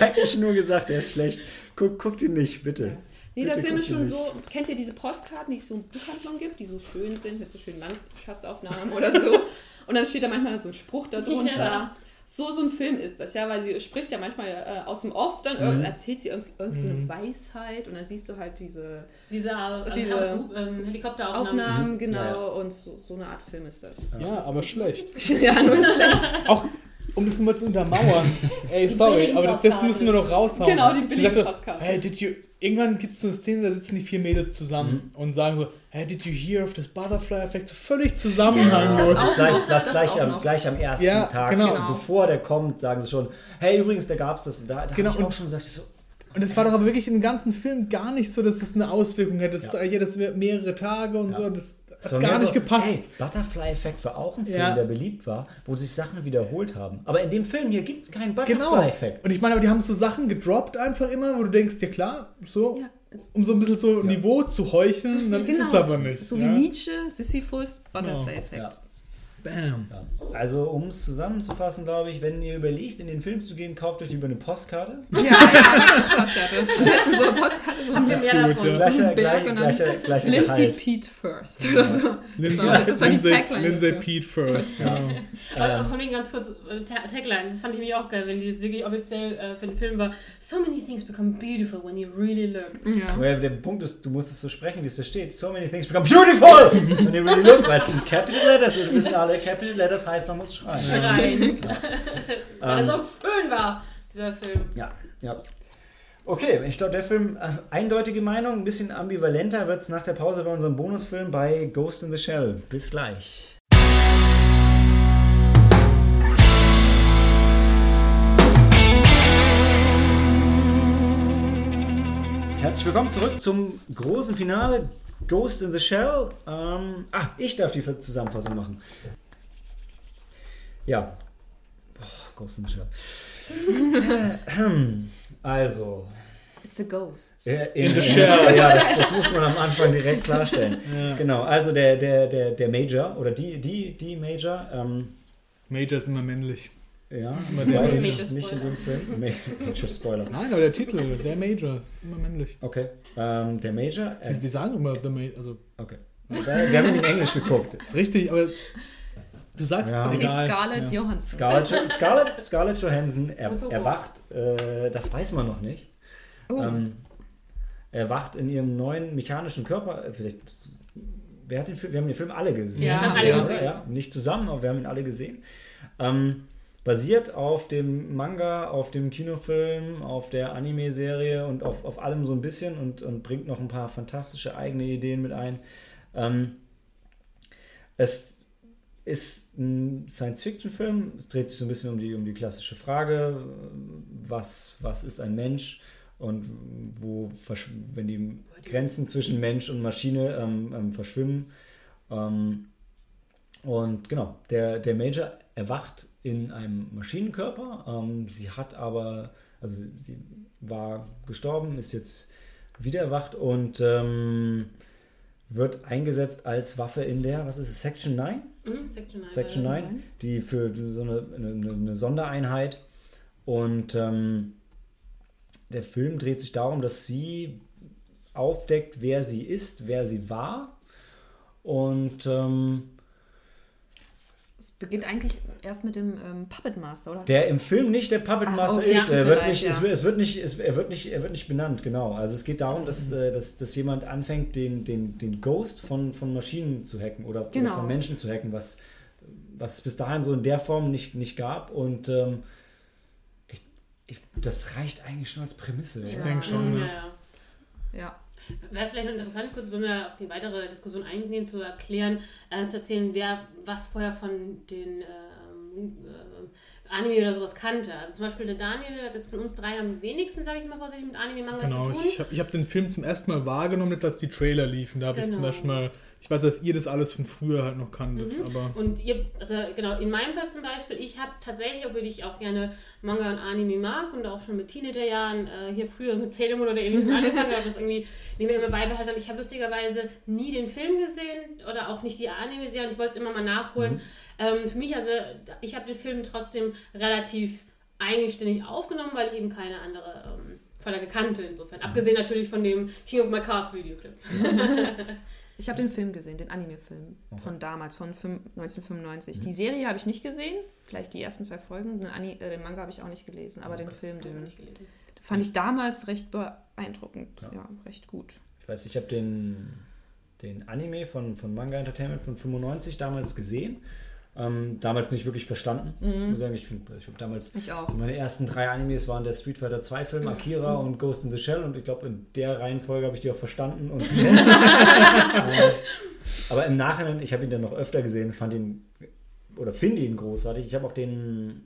Eigentlich nur gesagt, der ist schlecht. Guck, guckt ihn nicht, bitte. Nee, der Bitte Film ist schon nicht. so. Kennt ihr diese Postkarten, die es so in Buchhandlungen gibt, die so schön sind, mit so schönen Landschaftsaufnahmen oder so? Und dann steht da manchmal so ein Spruch darunter. Ja. So, so ein Film ist das, ja, weil sie spricht ja manchmal äh, aus dem Off, dann irgend- erzählt sie irgendwie irgend so eine Mhm. Weisheit und dann siehst du halt diese Diese, äh, Diese ähm, Helikopteraufnahmen. Aufnahmen, genau, Ja, ja. und so, so eine Art Film ist das. Ja, aber schlecht. ja, nur schlecht. Auch um das mal zu untermauern. Ey, sorry, aber das, das müssen wir noch raushauen. Genau, die sagte, Billigpostkarte. hey, did you... Irgendwann gibt es so eine Szene, da sitzen die vier Mädels zusammen und sagen so, hey, did you hear of this Butterfly-Effekt? So völlig zusammenhanglos. Das, ist gleich, das, Das gleich, am, noch. gleich am ersten Ja, Tag, genau. schon, bevor der kommt, sagen sie schon, hey, übrigens, da gab es das. Und Da, da Genau, habe ich auch und- schon gesagt, so, Und es war doch aber wirklich im ganzen Film gar nicht so, dass es eine Auswirkung hätte. Das, Ja. ja. das wäre mehrere Tage und Ja. so. Das So gar nicht so, gepasst. Ey, Butterfly-Effekt war auch ein Film, Ja. der beliebt war, wo sich Sachen wiederholt haben. Aber in dem Film hier gibt es keinen Genau. Butterfly-Effekt. Und ich meine, aber die haben so Sachen gedroppt einfach immer, wo du denkst, ja klar, so, Ja, um so ein bisschen so Niveau zu heucheln, dann ist es Genau. aber nicht. So ja? wie Nietzsche, Sisyphus, Butterfly-Effekt. Ja. Bam. Ja. Also, um es zusammenzufassen, glaube ich, wenn ihr überlegt, in den Film zu gehen, kauft euch lieber eine Postkarte. Ja, ja, Postkarte. Das ist so eine Postkarte, so ein bisschen mehr gut, davon. ja. Gleicher, gleicher, und gleicher, gleicher Lindsay. Pete first oder so. Lindsay, das war die Tagline Lindsay. Pete first. Ja. Aber von wegen ganz kurz, äh, Ta- Tagline, das fand ich mich auch geil, wenn die das wirklich offiziell äh, für den Film war. So many things become beautiful when you really look. Ja. Aber der Punkt ist, du musst es so sprechen, wie es da steht. So many things become beautiful! When you really look, weil es in Capital Letters ist. Wir wissen alle, Capital Letters heißt, man muss schreien. Schreien. Weil er Ähm, schön war, dieser Film. Ja, ja. Okay, ich glaube, der Film, äh, eindeutige Meinung, ein bisschen ambivalenter wird es nach der Pause bei unserem Bonusfilm bei Ghost in the Shell. Bis gleich. Herzlich willkommen zurück zum großen Finale Ghost in the Shell. Ähm, ah, ich darf die Zusammenfassung machen. Ja. Boah, Ghost in the Shell. Also, It's a ghost. äh, In the Shell. Ja, das, das muss man am Anfang direkt klarstellen. Genau, also der, der, der, der Major oder die, die, die Major, ähm, Major ist immer männlich. ja, Immer ja, der nicht, Major nicht in dem Film. Ma- Major Spoiler. Nein, aber der Titel, der Major, ist immer männlich. Okay, ähm, der Major, äh, Sie, die sagen immer The Major, also okay. Wir wir haben ihn in Englisch geguckt. ist richtig, aber du sagst Ja. Okay, egal. Scarlett ja. Johansson. Scarlett, Scarlett, Scarlett Johansson er, erwacht, äh, das weiß man noch nicht. Oh. Ähm, erwacht in ihrem neuen mechanischen Körper. äh, Vielleicht, wer hat den Film? Wir haben den Film alle gesehen. Ja, alle ja, gesehen. Ja, nicht zusammen, aber wir haben ihn alle gesehen. Ähm, basiert auf dem Manga, auf dem Kinofilm, auf der Anime-Serie und auf, auf allem so ein bisschen und, und bringt noch ein paar fantastische eigene Ideen mit ein. Ähm, es ist ein Science-Fiction-Film. Es dreht sich so ein bisschen um die, um die klassische Frage, was, was ist ein Mensch und wo, wenn die Grenzen zwischen Mensch und Maschine ähm, ähm, verschwimmen. Ähm, und genau, der, der Major erwacht in einem Maschinenkörper. Ähm, sie hat aber, also sie- sie war gestorben, ist jetzt wieder erwacht und ähm, wird eingesetzt als Waffe in der, was ist es, Section 9? Mhm, Section 9. Section 9, die für so eine, eine, eine Sondereinheit. Und ähm, der Film dreht sich darum, dass sie aufdeckt, wer sie ist, wer sie war. Und ähm, beginnt eigentlich erst mit dem ähm, Puppet Master, oder? Der im Film nicht der Puppet Ach, Master okay. ist. Ja, Er wird nicht, es, ja. wird- es wird nicht, es, er, wird nicht, er wird nicht benannt, genau. Also es geht darum, dass, äh, dass, dass jemand anfängt, den, den, den Ghost von, von Maschinen zu hacken oder, Genau. oder von Menschen zu hacken, was, was es bis dahin so in der Form nicht, nicht gab. Und ähm, ich, ich, das reicht eigentlich schon als Prämisse. Ich oder? denke schon, Mhm, ne? ja, ja. Wäre es vielleicht noch interessant, kurz, wenn wir auf die weitere Diskussion eingehen, zu erklären, äh, zu erzählen, wer was vorher von den ähm, äh, Anime oder sowas kannte. Also zum Beispiel der Daniel hat jetzt von uns drei am wenigsten, sage ich mal vorsichtig, mit Anime-Manga Genau, zu tun. ich habe ich hab den Film zum ersten Mal wahrgenommen, jetzt als die Trailer liefen. Da habe ich zum Genau. Beispiel mal, ich weiß, dass ihr das alles von früher halt noch kanntet, Mhm. aber Und ihr, also genau, in meinem Fall zum Beispiel, ich habe tatsächlich, obwohl ich auch gerne Manga und Anime mag und auch schon mit Teenagerjahren äh, hier früher mit Sailor Moon oder ähnlichem angefangen habe, das irgendwie neben mir immer beibehalten. Ich habe lustigerweise nie den Film gesehen oder auch nicht die Anime-Serie und ich wollte es immer mal nachholen. Ähm, für mich, also ich habe den Film trotzdem relativ eigenständig aufgenommen, weil ich eben keine andere ähm, Vorlage kannte insofern. Abgesehen natürlich von dem King of My Cars Videoclip. Ich habe den Film gesehen, den Anime-Film von damals, von fünf- 1995. Die Serie habe ich nicht gesehen, gleich die ersten zwei Folgen. Den, Ani äh, den Manga habe ich auch nicht gelesen, aber den Film, den Nicht gelesen. fand ich damals recht beeindruckend. Ja. Ja, recht gut. Ich weiß, ich habe den, den Anime von, von Manga Entertainment von 95 damals gesehen. Ähm, damals nicht wirklich verstanden. Ich muss sagen, ich, find- ich habe damals Ich auch. meine ersten drei Animes waren der Street Fighter 2 Film, Akira und Ghost in the Shell und ich glaube in der Reihenfolge habe ich die auch verstanden und geschätzt. Äh, Aber im Nachhinein, ich habe ihn dann noch öfter gesehen, fand ihn oder finde ihn großartig. Ich habe auch den,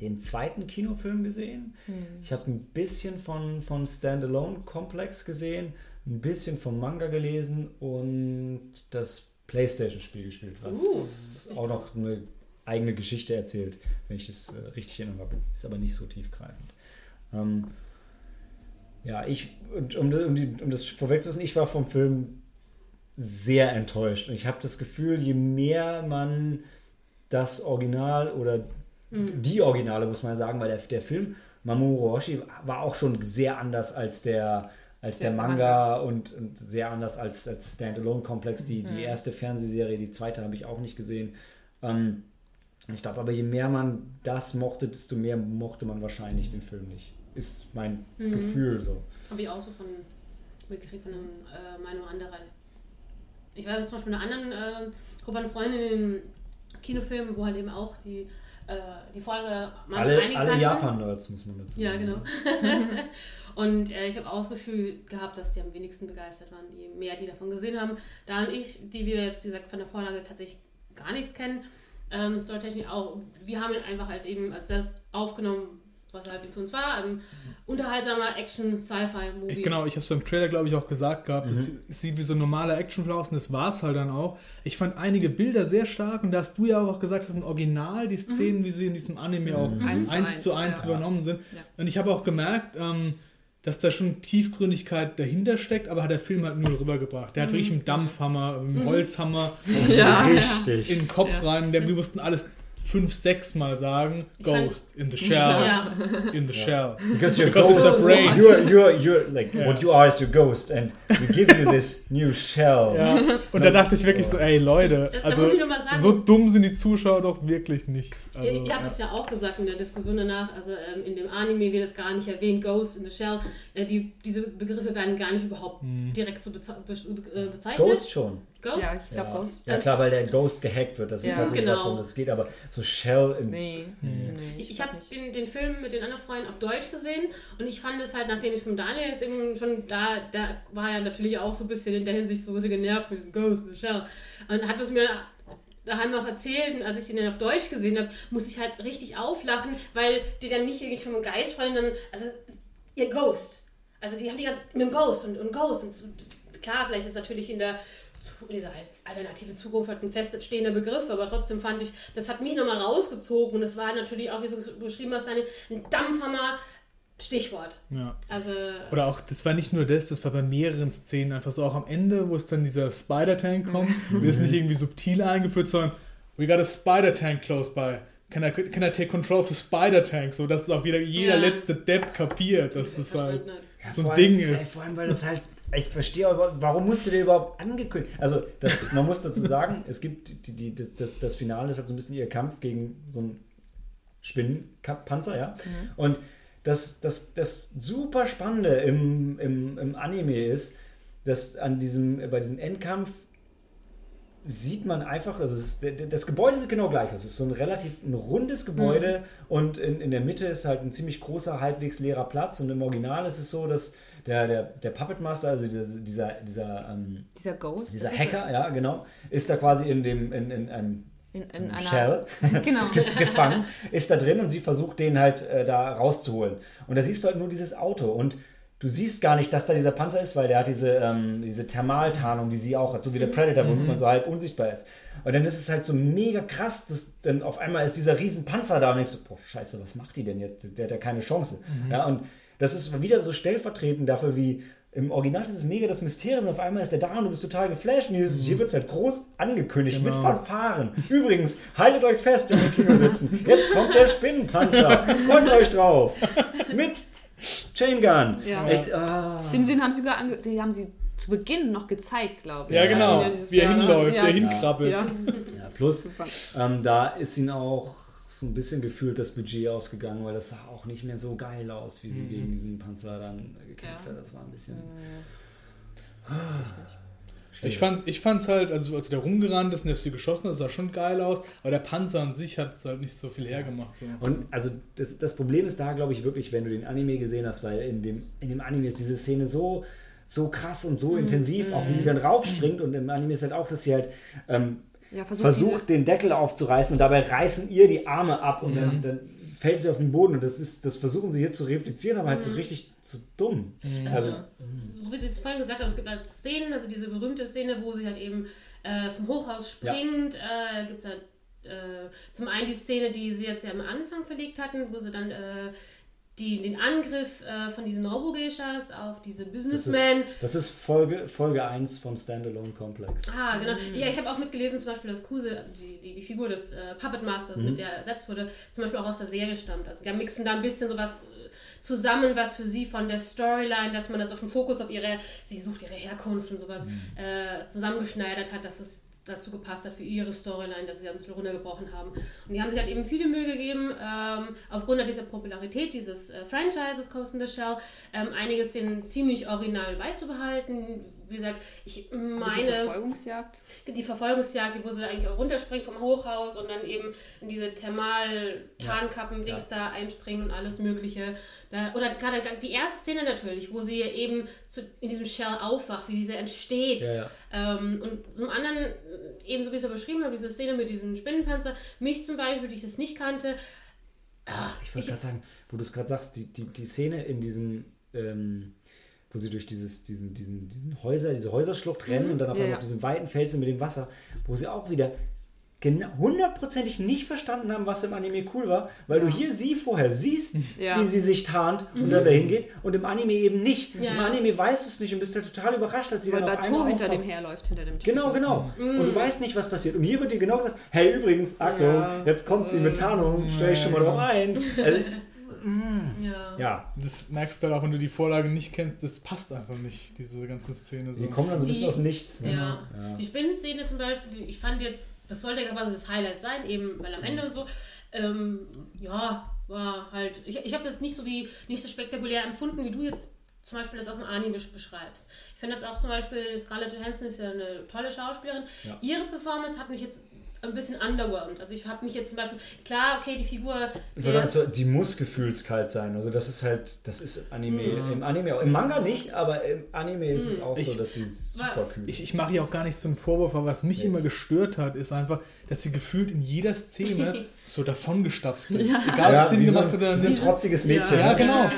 den zweiten Kinofilm gesehen. Ich habe ein bisschen von, von Standalone Complex gesehen, ein bisschen vom Manga gelesen und das Playstation-Spiel gespielt, was auch noch eine eigene Geschichte erzählt, wenn ich das äh, richtig in Erinnerung habe. Ist aber nicht so tiefgreifend. Ähm, ja, ich, und um, um, die, um das vorwegzusetzen, ich war vom Film sehr enttäuscht. Und ich habe das Gefühl, je mehr man das Original oder die Originale, muss man sagen, weil der, der Film Mamoru Oshii war auch schon sehr anders als der, als der, Der Manga, Und, und sehr anders als, als Standalone-Komplex. Die, die erste Fernsehserie, die zweite habe ich auch nicht gesehen. Ähm, ich glaube aber, je mehr man das mochte, desto mehr mochte man wahrscheinlich den Film nicht. Ist mein Mhm. Gefühl so. Habe ich auch so von mitgekriegt von einem äh, Meinung anderer. Ich war zum Beispiel in einer anderen äh, Gruppe an Freundinnen in Kinofilmen, wo halt eben auch die, äh, die Folge manche Alle, alle. Japan-Nerds, muss man dazu Ja, sagen. genau. und äh, ich habe auch das Gefühl gehabt, dass die am wenigsten begeistert waren, je mehr die davon gesehen haben. Da und ich, die wir jetzt, wie gesagt, von der Vorlage tatsächlich gar nichts kennen, ähm, Storytechnik auch, wir haben ihn einfach halt eben als das aufgenommen, was er halt für uns war. Ein unterhaltsamer Action-Sci-Fi-Movie. Ich, genau, ich habe es beim Trailer, glaube ich, auch gesagt gehabt. Es, es sieht wie so ein normaler Actionfilm aus und das war es halt dann auch. Ich fand einige Bilder sehr stark und da hast du ja auch gesagt, das sind original, die Szenen, wie sie in diesem Anime auch Eins eins, zu zu eins, eins ja. übernommen sind. Ja. Und ich habe auch gemerkt, ähm, dass da schon Tiefgründigkeit dahinter steckt, aber hat der Film halt null rübergebracht. Der hat wirklich einen Dampfhammer, einen Holzhammer Ja, Richtig. in den Kopf Ja. rein. Der, wir mussten alles fünf, sechs Mal sagen. Ich Ghost in the shell, Ja. in the shell. Because you're Because it's a ghost. brain. You're, you're, you're, like, Ja. what you are is your ghost and we give you this new shell. Ja. Und da dachte ich wirklich so, ey Leute, also so dumm sind die Zuschauer doch wirklich nicht. Also, ihr, ihr habt es ja auch gesagt in der Diskussion danach, also ähm, in dem Anime wird es gar nicht erwähnt, Ghost in the Shell. Äh, die, diese Begriffe werden gar nicht überhaupt direkt so be äh, bezeichnet. Ghost schon. Ghost? Ja, ich glaube Ja. Ghost. ja klar, weil der Ghost gehackt wird. Das ist Ja. tatsächlich Genau. was schon, das geht, aber so Shell in, Nee. nee Ich, ich habe den, den Film mit den anderen Freunden auf Deutsch gesehen und ich fand es halt, nachdem ich von Daniel jetzt eben schon da, da war er natürlich auch so ein bisschen in der Hinsicht so ein bisschen genervt mit diesem Ghost the Shell und hat es mir daheim auch erzählt und als ich den dann auf Deutsch gesehen habe, musste ich halt richtig auflachen, weil die dann nicht irgendwie vom Geist sprechen, dann, also ihr Ghost. Also die haben die ganze mit dem Ghost und, und Ghost und klar, vielleicht ist natürlich in der dieser alternativen Zukunft halt ein feststehender Begriff, aber trotzdem fand ich, das hat mich nochmal rausgezogen und es war natürlich auch, wie du es beschrieben hast, eine, ein Dampfhammer Stichwort. ja. Also Oder auch, das war nicht nur das, das war bei mehreren Szenen einfach so, auch am Ende, wo es dann dieser Spider-Tank kommt, wird es nicht irgendwie subtil eingeführt, sondern we got a Spider-Tank close by. Can I, can I take control of the Spider-Tank? So, dass es auch wieder jeder Ja. letzte Depp kapiert, dass das halt hat. Ja, so ein Ding allem, ist. Vor allem, weil das halt Ich verstehe aber, warum musste der überhaupt angekündigt? Also, das, man muss dazu sagen, es gibt die, die, das, das, das Finale ist halt so ein bisschen ihr Kampf gegen so einen Spinnenpanzer, ja. Und das, das, das super Spannende im, im, im Anime ist, dass an diesem, bei diesem Endkampf sieht man einfach, also ist, das Gebäude sieht genau gleich aus. Es ist so ein relativ ein rundes Gebäude und in, in der Mitte ist halt ein ziemlich großer, halbwegs leerer Platz. Und im Original ist es so, dass der, der, der Puppet Master, also dieser, dieser, dieser, ähm, Dieser Ghost. dieser Hacker, ja, genau, ist da quasi in dem, in, in einem In, in Shell Genau. gefangen, ist da drin und sie versucht, den halt äh, da rauszuholen. Und da siehst du halt nur dieses Auto und du siehst gar nicht, dass da dieser Panzer ist, weil der hat diese, ähm, diese Thermaltarnung, die sie auch hat, so wie der Predator, womit man so halb unsichtbar ist. Und dann ist es halt so mega krass, dass dann auf einmal ist dieser riesen Panzer da und denkst du, boah, scheiße, was macht die denn jetzt? Der hat ja keine Chance. Ja, und das ist wieder so stellvertretend dafür, wie im Original ist es mega das Mysterium und auf einmal ist der da und du bist total geflasht und hier, hier wird es halt groß angekündigt mit Genau. Fanfaren. Übrigens, haltet euch fest, die im Kino sitzen. Jetzt kommt der Spinnenpanzer. Freut euch drauf. Mit Chain Gun. Ja. Echt, ah. Den, den haben sie sogar ange den haben sie zu Beginn noch gezeigt, glaube ich. Ja, genau. sie ja Wie er Jahr- hinläuft, ja, der hinkrabbelt. Ja. Ja, plus, ähm, da ist ihnen auch so ein bisschen gefühlt das Budget ausgegangen, weil das sah auch nicht mehr so geil aus, wie sie gegen diesen Panzer dann gekämpft Ja. hat. Das war ein bisschen. Ich fand's, ich fand's halt, also als der rumgerannt ist und der sie geschossen hat, sah schon geil aus, aber der Panzer an sich hat halt nicht so viel hergemacht. So. Und also das, das Problem ist da, glaube ich, wirklich, wenn du den Anime gesehen hast, weil in dem, in dem Anime ist diese Szene so, so krass und so intensiv, auch wie sie dann raufspringt und im Anime ist halt auch, dass sie halt ähm, Ja, versucht, versucht, den Deckel aufzureißen und dabei reißen ihr die Arme ab und dann, dann fällt sie auf den Boden und das ist, das versuchen sie hier zu replizieren, aber halt so richtig zu dumm. Also, Also, so wie ich es vorhin gesagt habe, es gibt halt Szenen, also diese berühmte Szene, wo sie halt eben äh, vom Hochhaus springt. Äh, gibt halt äh, zum einen die Szene, die sie jetzt ja am Anfang verlegt hatten, wo sie dann äh, die, den Angriff äh, von diesen Robo-Geishas auf diese das Businessmen. ist, das ist Folge, Folge 1 vom Standalone Komplex. Ah, genau. Ja, ich habe auch mitgelesen, zum Beispiel, dass Kuse, die, die, die Figur des äh, Puppet Masters, mit der ersetzt wurde, zum Beispiel auch aus der Serie stammt. Also da mixen da ein bisschen sowas äh, zusammen, was für sie von der Storyline, dass man das auf den Fokus auf ihre, sie sucht ihre Herkunft und sowas, äh, zusammengeschneidert hat, dass es dazu gepasst hat für ihre Storyline, dass sie das ein bisschen runtergebrochen haben. Und die haben sich halt eben viele Mühe gegeben, ähm, aufgrund dieser Popularität dieses äh, Franchises Coast in the Shell, ähm, einige Szenen ziemlich original beizubehalten. Wie gesagt, ich die meine Verfolgungsjagd. die Verfolgungsjagd, wo sie eigentlich auch runterspringt vom Hochhaus und dann eben in diese Thermal-Tarnkappen-Dings da einspringen und alles Mögliche. Da, oder gerade die erste Szene natürlich, wo sie eben zu, in diesem Shell aufwacht, wie diese entsteht. Ja, ja. Ähm, und zum anderen, eben so wie ich es ja beschrieben habe, diese Szene mit diesem Spinnenpanzer, mich zum Beispiel, die ich das nicht kannte, ah, Ich wollte gerade sagen, wo du es gerade sagst, die, die, die Szene in diesem, ähm, wo sie durch dieses, diesen, diesen, diesen Häuser, diese Häuserschlucht rennen und dann auf Ja, einmal ja. auf diesem weiten Felsen mit dem Wasser, wo sie auch wieder hundertprozentig nicht verstanden haben, was im Anime cool war, weil du hier sie vorher siehst, Ja. wie sie sich tarnt und dann dahin geht und im Anime eben nicht. Ja. Im Anime weißt du es nicht und bist halt total überrascht, als sie Weil dann auf Bateau einmal hinter dem auftaucht. herläuft, hinter dem Typen. Genau, genau. Und du weißt nicht, was passiert. Und hier wird dir genau gesagt, hey, übrigens, Achtung, Ja. jetzt kommt sie mit Tarnung, stell dich schon mal drauf ein. Also, ja. ja, Das merkst du halt auch, wenn du die Vorlage nicht kennst, das passt einfach nicht, diese ganze Szene. So. Die kommen dann so ein bisschen aus dem Nichts. Ne? Ja. Ja. Die Spinnenszene zum Beispiel, die, ich fand jetzt, das sollte ja quasi das Highlight sein, eben weil am Ende und so, ähm, ja, war halt, ich, ich habe das nicht so wie, nicht so spektakulär empfunden, wie du jetzt zum Beispiel das aus dem Anime besch- beschreibst. Ich finde jetzt auch zum Beispiel, Scarlett Johansson ist ja eine tolle Schauspielerin. Ja. Ihre Performance hat mich jetzt ein bisschen underwhelmed. Also ich habe mich jetzt zum Beispiel, klar, okay, die Figur, Ich würde sagen, so, die muss gefühlskalt sein. Also das ist halt, das ist Anime. Im Anime, auch- im Manga nicht, aber im Anime ist es auch so, Ich- dass sie super kühl Ich, ist. ich mache hier auch gar nicht so einen Vorwurf, aber was mich Nee. immer gestört hat, ist einfach, dass sie gefühlt in jeder Szene so davongestapft ist. Egal, ob Ja, es Sinn wie so, gemacht hat oder wie so ein nicht. trotziges Mädchen. Ja, genau. Ja.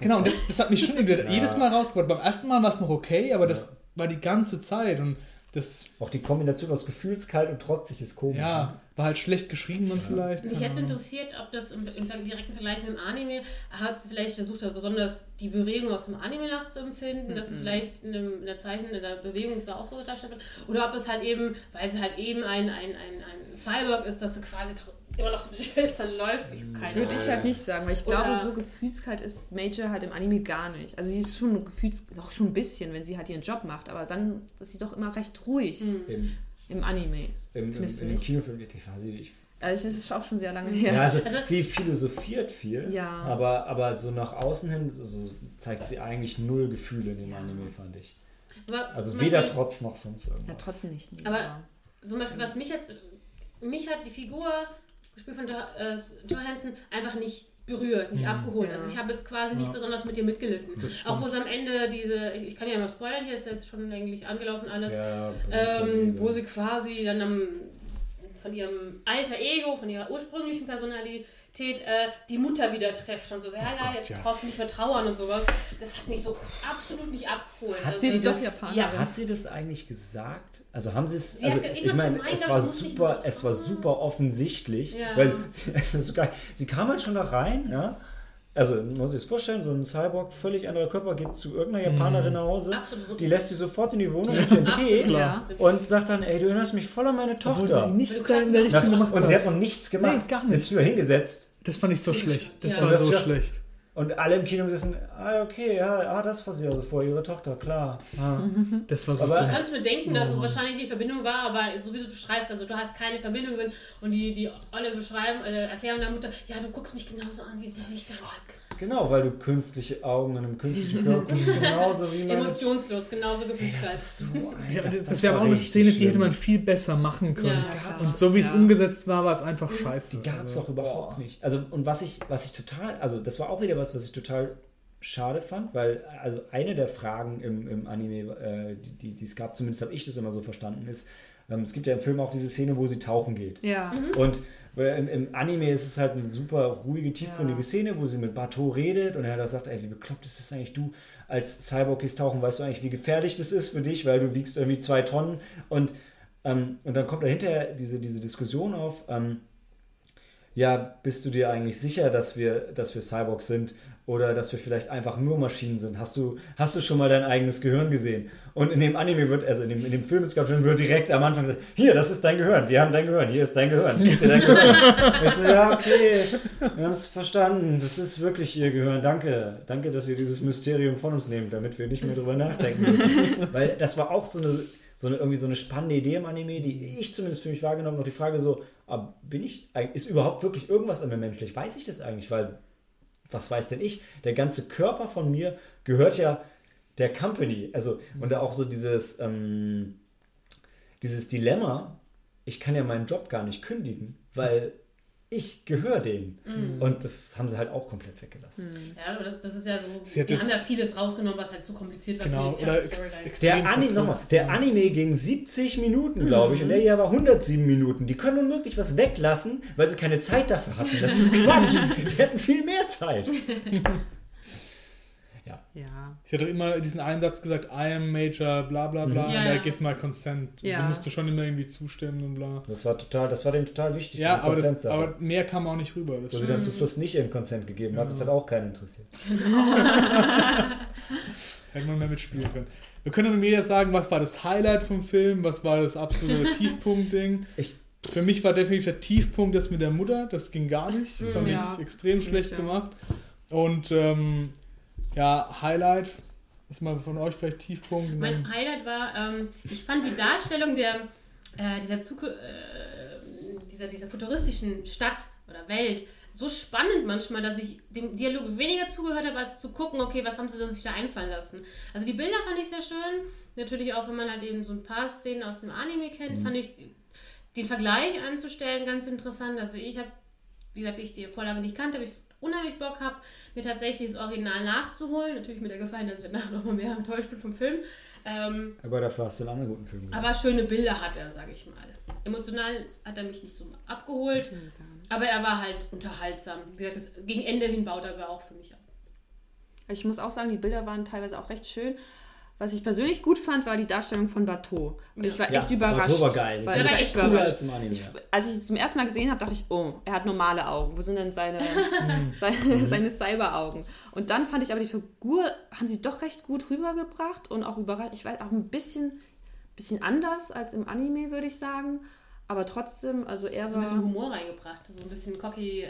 Genau, und das, das hat mich schon Ja. jedes Mal rausgeholt. Beim ersten Mal war es noch okay, aber das war die ganze Zeit und das, Auch die Kombination aus gefühlskalt und trotzig ist komisch. ne? ja, war halt schlecht geschrieben dann vielleicht. Mich Ahnung. interessiert, ob das im, im direkten Vergleich mit dem Anime, hat sie vielleicht versucht, hat, besonders die Bewegung aus dem Anime nachzuempfinden, dass es vielleicht in, einem, in der Zeichen, in der Bewegung da auch so dargestellt wird. Oder ob es halt eben, weil sie halt eben ein, ein, ein, ein Cyborg ist, dass sie quasi immer noch so ein bisschen hölzern läuft. Ich habe keine Würde ich halt nicht sagen, weil ich Oder- glaube, so gefühlskalt ist Major halt im Anime gar nicht. Also sie ist schon gefühls, doch schon ein bisschen, wenn sie halt ihren Job macht, aber dann ist sie doch immer recht ruhig Im, im Anime. im, im, nicht? Kinofilm, war sie, ich Also es ist auch schon sehr lange Ja, her. also, Also- sie philosophiert viel, Ja. aber, aber so nach außen hin so, zeigt sie eigentlich null Gefühle in dem Anime, fand ich. Aber Also weder Beispiel- trotz noch sonst irgendwas. Ja, trotzdem nicht. Aber- Zum Beispiel, was mich jetzt, mich hat die Figur, gespielt von jo äh, Johansson, einfach nicht berührt, nicht abgeholt. Ja. Also ich habe jetzt quasi nicht Ja. besonders mit dir mitgelitten. Auch wo es am Ende diese, ich ich kann ja mal spoilern, hier ist jetzt schon eigentlich angelaufen alles, Ja, ähm, wo sie quasi dann am, von ihrem alter Ego, von ihrer ursprünglichen Personalität äh, die Mutter wieder trifft und so, ja, ja, Gott, jetzt ja. brauchst du nicht mehr trauern und sowas. Das hat mich so absolut nicht abgeholt. Hat Also, Sie sie ist doch das-. Ja. Hat sie das eigentlich gesagt? Also haben sie es. Sie Also hat ich meine, gemeint, es war super, es war super offensichtlich, Ja. weil es ist so geil. Sie kam halt schon da rein, ja. Also man muss sich das vorstellen, so ein Cyborg, völlig anderer Körper, geht zu irgendeiner Japanerin nach Hause, Absolut. die lässt sie sofort in die Wohnung mit ihren Tee Klar. und sagt dann, ey, du erinnerst mich voll an meine Obwohl Tochter. sie nichts in der Richtung gemacht und sie hat noch nichts gemacht. Nee, gar Sie hat sich nur hingesetzt Das fand ich so schlecht. Das Ja. war das so ja- schlecht. Und alle im Kino sitzen, ah, okay, ja, ah, das war sie also vor, ihre Tochter, klar. Ah. Das war so Aber- Du dumm. kannst mir denken, dass es wahrscheinlich die Verbindung war, aber so wie du beschreibst, also du hast keine Verbindung und die, die alle beschreiben, äh, erklären der Mutter, ja, du guckst mich genauso an, wie sie dich damals. Genau, weil du künstliche Augen und einem künstlichen Körper guckst genauso wie meine Emotionslos, genauso Ey, das so Ja, das, das, das wäre auch eine Szene, die schlimm. hätte man viel besser machen können. Ja. Und so wie es umgesetzt war, war es einfach scheiße. Die gab es Also, auch überhaupt nicht. Also, und was ich, was ich total, also das war auch wieder was, was ich total schade fand, weil also eine der Fragen im, im Anime, äh, die, die, die es gab, zumindest habe ich das immer so verstanden, ist, ähm, es gibt ja im Film auch diese Szene, wo sie tauchen geht. Ja. Und äh, im, im Anime ist es halt eine super ruhige, tiefgründige Ja. Szene, wo sie mit Bateau redet und er hat sagt, ey, wie bekloppt ist das eigentlich? Du als Cyborg gehst tauchen, weißt du eigentlich, wie gefährlich das ist für dich, weil du wiegst irgendwie zwei Tonnen? Und, ähm, und dann kommt dahinter diese, diese Diskussion auf, ähm, ja, bist du dir eigentlich sicher, dass wir, dass wir Cyborgs sind oder dass wir vielleicht einfach nur Maschinen sind? Hast du, hast du schon mal dein eigenes Gehirn gesehen? Und in dem Anime wird, also in dem, in dem Film ist schon, wird direkt am Anfang gesagt, hier, das ist dein Gehirn, wir haben dein Gehirn, hier ist dein Gehirn, gib dir dein Gehirn. ich so, ja, okay, wir haben es verstanden, das ist wirklich ihr Gehirn, danke, danke, dass ihr dieses Mysterium von uns nehmt, damit wir nicht mehr drüber nachdenken müssen. Weil das war auch so eine, so eine, irgendwie so eine spannende Idee im Anime, die ich zumindest für mich wahrgenommen habe. Noch die Frage so, ah, bin ich, ist überhaupt wirklich irgendwas an mir menschlich? Weiß ich das eigentlich? Weil, was weiß denn ich? Der ganze Körper von mir gehört ja der Company. Also, und da auch so dieses, ähm, dieses Dilemma, ich kann ja meinen Job gar nicht kündigen, weil ich gehöre denen. Und das haben sie halt auch komplett weggelassen. Ja, aber das, das ist ja so, Sie die haben ja vieles rausgenommen, was halt zu kompliziert war Genau, für die oder ex Der, Ani nochmal, der. Anime ging 70 Minuten, glaube ich, und der hier war 107 Minuten. Die können unmöglich was weglassen, weil sie keine Zeit dafür hatten. Das ist Quatsch. Die hatten viel mehr Zeit. Ja. Sie hat doch immer diesen einen Satz gesagt, I am Major, bla bla bla, Mhm. Ja, and I ja. give my consent. Ja. Sie musste schon immer irgendwie zustimmen und bla. Das war total, das war dem total wichtig. Ja, aber, das, aber mehr kam auch nicht rüber. Das Wo sie dann zum Schluss nicht ihren Consent gegeben hat, das hat auch keinen interessiert. Hätte man mehr mitspielen können. Wir können mir jetzt sagen, was war das Highlight vom Film, was war das absolute Tiefpunkt-Ding. Für mich war definitiv der Tiefpunkt das mit der Mutter, das ging gar nicht. Fand Ja. ich extrem schlecht gemacht. Und ähm, ja, Highlight, ist mal von euch vielleicht Tiefpunkt. Mein Highlight war, ähm, ich fand die Darstellung der, äh, dieser, Zuku äh, dieser, dieser futuristischen Stadt oder Welt so spannend manchmal, dass ich dem Dialog weniger zugehört habe, als zu gucken, okay, was haben sie denn sich da einfallen lassen. Also die Bilder fand ich sehr schön. Natürlich auch, wenn man halt eben so ein paar Szenen aus dem Anime kennt, fand ich den Vergleich anzustellen ganz interessant. Also ich habe, wie gesagt, ich die Vorlage nicht kannte, aber ich unheimlich Bock habe, mir tatsächlich das Original nachzuholen. Natürlich mit der Gefallen, dass ich danach noch mal mehr enttäuscht bin vom Film. Ähm, Aber dafür hast du einen anderen guten Film gesehen. aber schöne Bilder hat er, sage ich mal. Emotional hat er mich nicht so abgeholt, aber er war halt unterhaltsam. Wie gesagt, das, gegen Ende hin baut er aber auch für mich ab. Ich muss auch sagen, die Bilder waren teilweise auch recht schön. Was ich persönlich gut fand, war die Darstellung von Bateau. Und ich war Ja, echt überrascht. Bateau war geil. Weil ich war echt echt cool überrascht. als im Anime. Ich, ja. als ich ihn zum ersten Mal gesehen habe, dachte ich, oh, er hat normale Augen. Wo sind denn seine, Mhm. seine, seine Cyber-Augen? Und dann fand ich aber die Figur, haben sie doch recht gut rübergebracht und auch überrascht. Ich war auch ein bisschen, bisschen anders als im Anime, würde ich sagen. Aber trotzdem, also er So ein bisschen. Humor reingebracht, so ein bisschen cocky äh,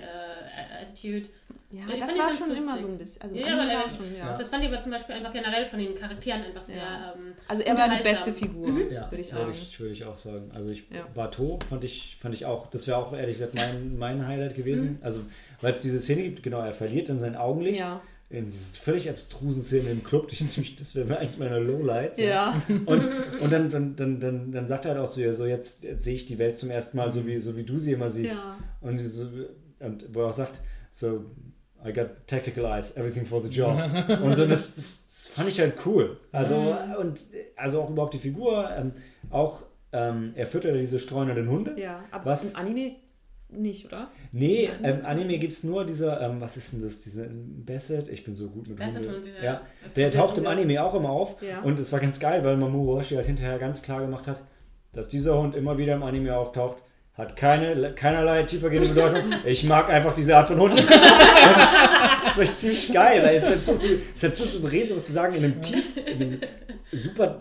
Attitude. Ja, Ja, das war schon lustig. immer so ein bisschen. Also, Ja, ja, aber war er- schon, ja. Ja. Das fand ich aber zum Beispiel einfach generell von den Charakteren einfach sehr. Ja. Ähm, Also er war die beste Figur, Ja, würde ich würde sagen. ich, würde ich auch sagen. Also ich, Ja. Bateau fand ich, fand ich auch, das wäre auch ehrlich gesagt mein, mein Highlight gewesen. Also weil es diese Szene gibt, genau, er verliert dann sein Augenlicht. Ja. In diese völlig abstrusen Szene im Club, die ziemlich, das wäre eins meiner Lowlights. Ja. Und, und dann, dann, dann, dann, dann sagt er halt auch zu ihr, so jetzt, jetzt sehe ich die Welt zum ersten Mal so wie, so wie du sie immer siehst. Ja. Und, so, und wo er auch sagt, so, I got tactical eyes, everything for the job. und so, das, das, das fand ich halt cool. Also, und also auch überhaupt die Figur, ähm, auch, ähm, er füttert diese streunenden Hunde. Ja, aber Was? im Anime nicht, oder? Nee, ähm, Anime gibt es nur dieser, ähm, was ist denn das, diese Basset? Ich bin so gut mit Basset Hunde. Hund, ja. ja. Der taucht im. Anime auch immer auf. Ja. Und es war ganz geil, weil Mamoru Oshii halt hinterher ganz klar gemacht hat, dass dieser Hund immer wieder im Anime auftaucht. Hat keine, keinerlei tiefergehende Bedeutung. Ich mag einfach diese Art von Hunden. Und das war echt ziemlich geil, weil es ist halt so, es ist halt so souverän, sowas zu sagen, in einem tief, in einem super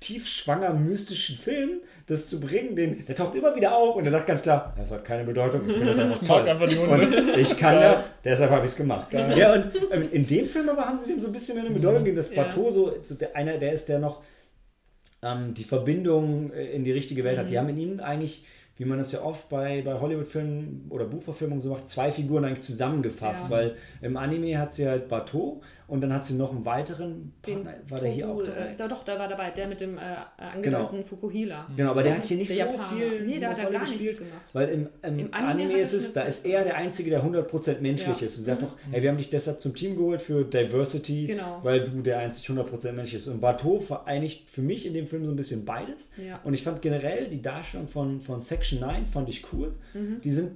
tief schwanger, mystischen Film, das zu bringen, den, der taucht immer wieder auf und er sagt ganz klar, das hat keine Bedeutung, ich finde das einfach Ich toll. mag einfach die Hunde. Und ich kann das, deshalb habe ich es gemacht. Ja, und ähm, in dem Film aber haben sie dem so ein bisschen mehr eine Bedeutung gegeben, dass Ja. Plateau so, so der, einer, der ist, der noch ähm, die Verbindung äh, in die richtige Welt hat. Die haben in ihm eigentlich, wie man das ja oft bei, bei Hollywood-Filmen oder Buchverfilmungen so macht, zwei Figuren eigentlich zusammengefasst, Ja. weil im Anime hat sie halt Bateau und dann hat sie noch einen weiteren Den Partner, war der hier auch dabei? Äh, da, doch, der war dabei, der mit dem äh, angedeuteten Fukuhila. Genau, aber der hat hier nicht Der so Japaner. viel Nee, da hat er gar nichts gespielt, gemacht. Weil im, im, Im Anime Anime, ist es, da ist er der Einzige, der 100% menschlich Ja. ist. Und sagt doch, hey, wir haben dich deshalb zum Team geholt für Diversity, Genau. weil du der einzig 100% menschlich ist. Und Bateau vereinigt für mich in dem Film so ein bisschen beides. Ja. Und ich fand generell die Darstellung von, von Section 9 fand ich cool. Mhm. Die sind